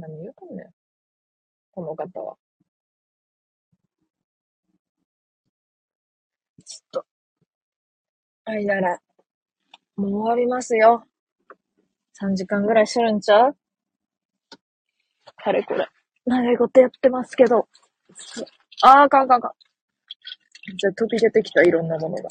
何言うとんねん。この方は。ちょっと。はい、なら。もう終わりますよ。3時間ぐらいしるんちゃう？かれこれ。長いことやってますけど。あ、あかんあかんかん。じゃ飛び出てきた、いろんなものが。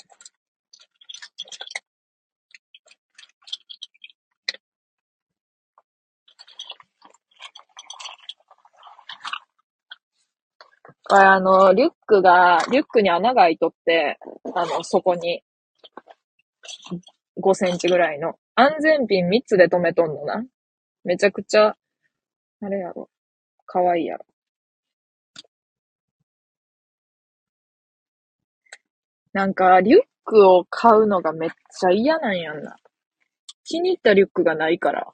ああの、リュックが、リュックに穴が開いとって、あの、そこに、5センチぐらいの。安全ピン3つで止めとんのな。めちゃくちゃ、あれやろ。かわいいやろ。なんか、リュックを買うのがめっちゃ嫌なんやんな。気に入ったリュックがないから。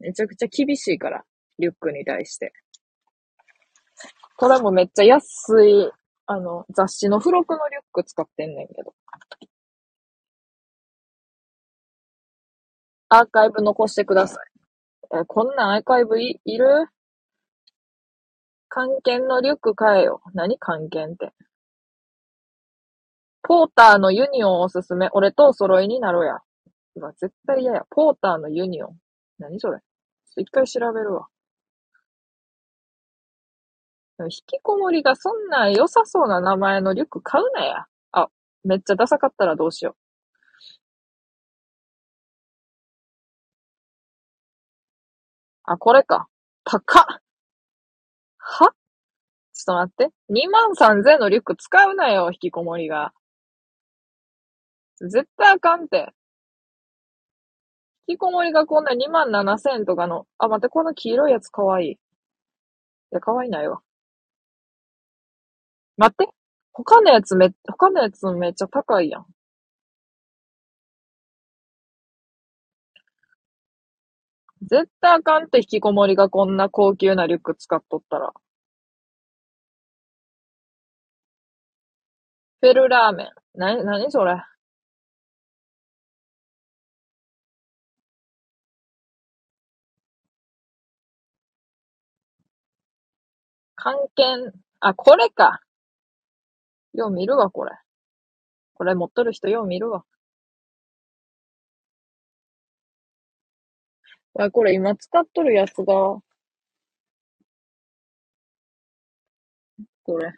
めちゃくちゃ厳しいから、リュックに対して。これもめっちゃ安い、あの、雑誌の付録のリュック使ってんねんけど。アーカイブ残してください。え、こんなアーカイブい、いる？関係のリュック買えよ。何関係って？ポーターのユニオンおすすめ。俺とお揃いになろうや。うわ、絶対嫌や。ポーターのユニオン。何それ？一回調べるわ。引きこもりがそんな良さそうな名前のリュック買うなや。あ、めっちゃダサかったらどうしようあ、これか。高っ。は？ちょっと待って。2万3000のリュック使うなよ、引きこもりが。絶対あかんて。引きこもりがこんな2万7000とかの、あ、待って、この黄色いやつかわいい。いや、かわいないわ。待って。他のやつめ、他のやつめっちゃ高いやん。絶対あかんって、引きこもりがこんな高級なリュック使っとったら。フェルラーメン。な、なにそれ？関係、あ、これか。よう見るわ、これ。これ持っとる人よう見るわ。わ、これ今使っとるやつが、これ。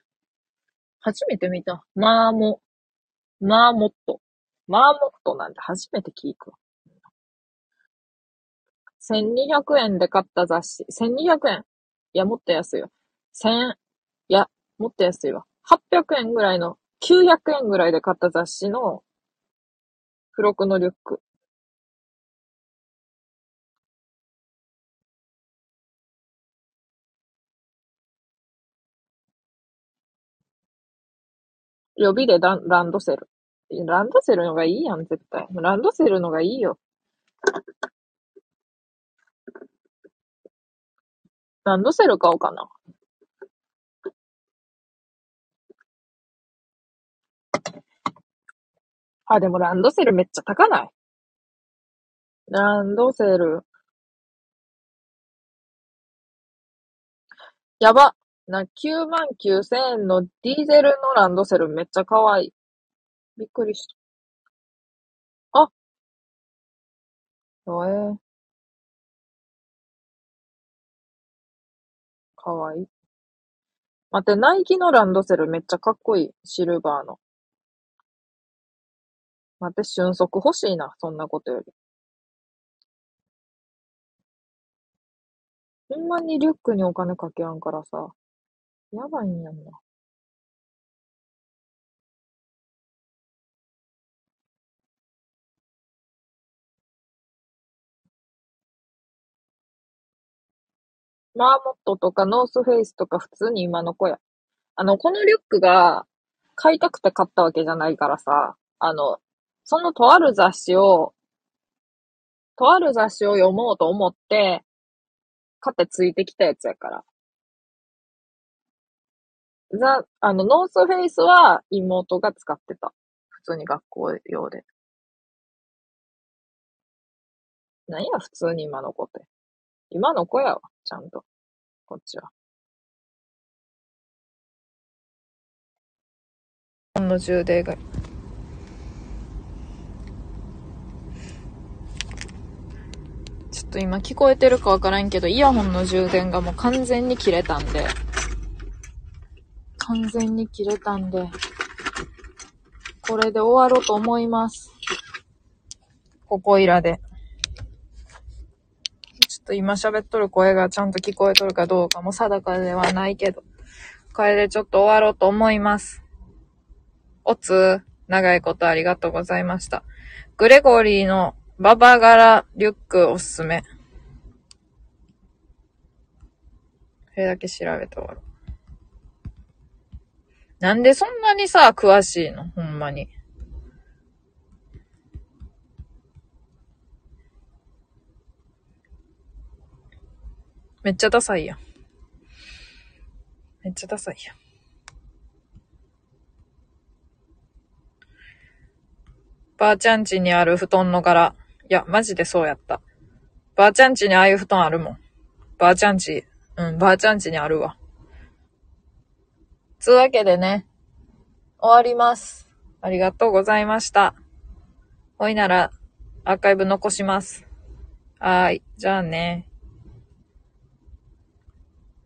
初めて見た。マーモ、マーモット。マーモットなんて初めて聞くわ。1200円で買った雑誌。1200円。いや、もっと安いよ。1000、いや、もっと安いわ。800円ぐらいの、900円ぐらいで買った雑誌の付録のリュック。予備でランドセル。ランドセルのがいいやん、絶対。ランドセルのがいいよ。ランドセル買おうかな。あ、でもランドセルめっちゃ高ない？ランドセル。やば。な、9万9千円のディーゼルのランドセルめっちゃ可愛い。びっくりした。あ、えー、かわいい。待って、ナイキのランドセルめっちゃかっこいい。シルバーの。待って、瞬足欲しいな。そんなことより。ほんまにリュックにお金かけやんからさ。やばいんやんな。マーモットとかノースフェイスとか普通に今の子や。あの、このリュックが買いたくて買ったわけじゃないからさ、あの、そのとある雑誌を、とある雑誌を読もうと思って、買ってついてきたやつやから。ザ、あの、ノースフェイスは妹が使ってた。普通に学校用で。何や、普通に今の子って。今の子やわ、ちゃんと。こっちは。ほんの充電が。ちょっと今聞こえてるかわからんけど、イヤホンの充電がもう完全に切れたんで、完全に切れたんで、これで終わろうと思います。ここいらで。ちょっと今喋っとる声がちゃんと聞こえとるかどうかも定かではないけど、これでちょっと終わろうと思います。おつ、長いことありがとうございました。グレゴリーのババ柄リュックおすすめ。それだけ調べて終わろう。なんでそんなにさ、詳しいの？ほんまに。めっちゃダサいやん。めっちゃダサいやん。ばあちゃんちにある布団の柄。いや、マジでそうやった。ばあちゃんちにああいう布団あるもん。ばあちゃんち、うん、ばあちゃんちにあるわ。つうわけでね、終わります。ありがとうございました。ほいなら、アーカイブ残します。はーい。じゃあね。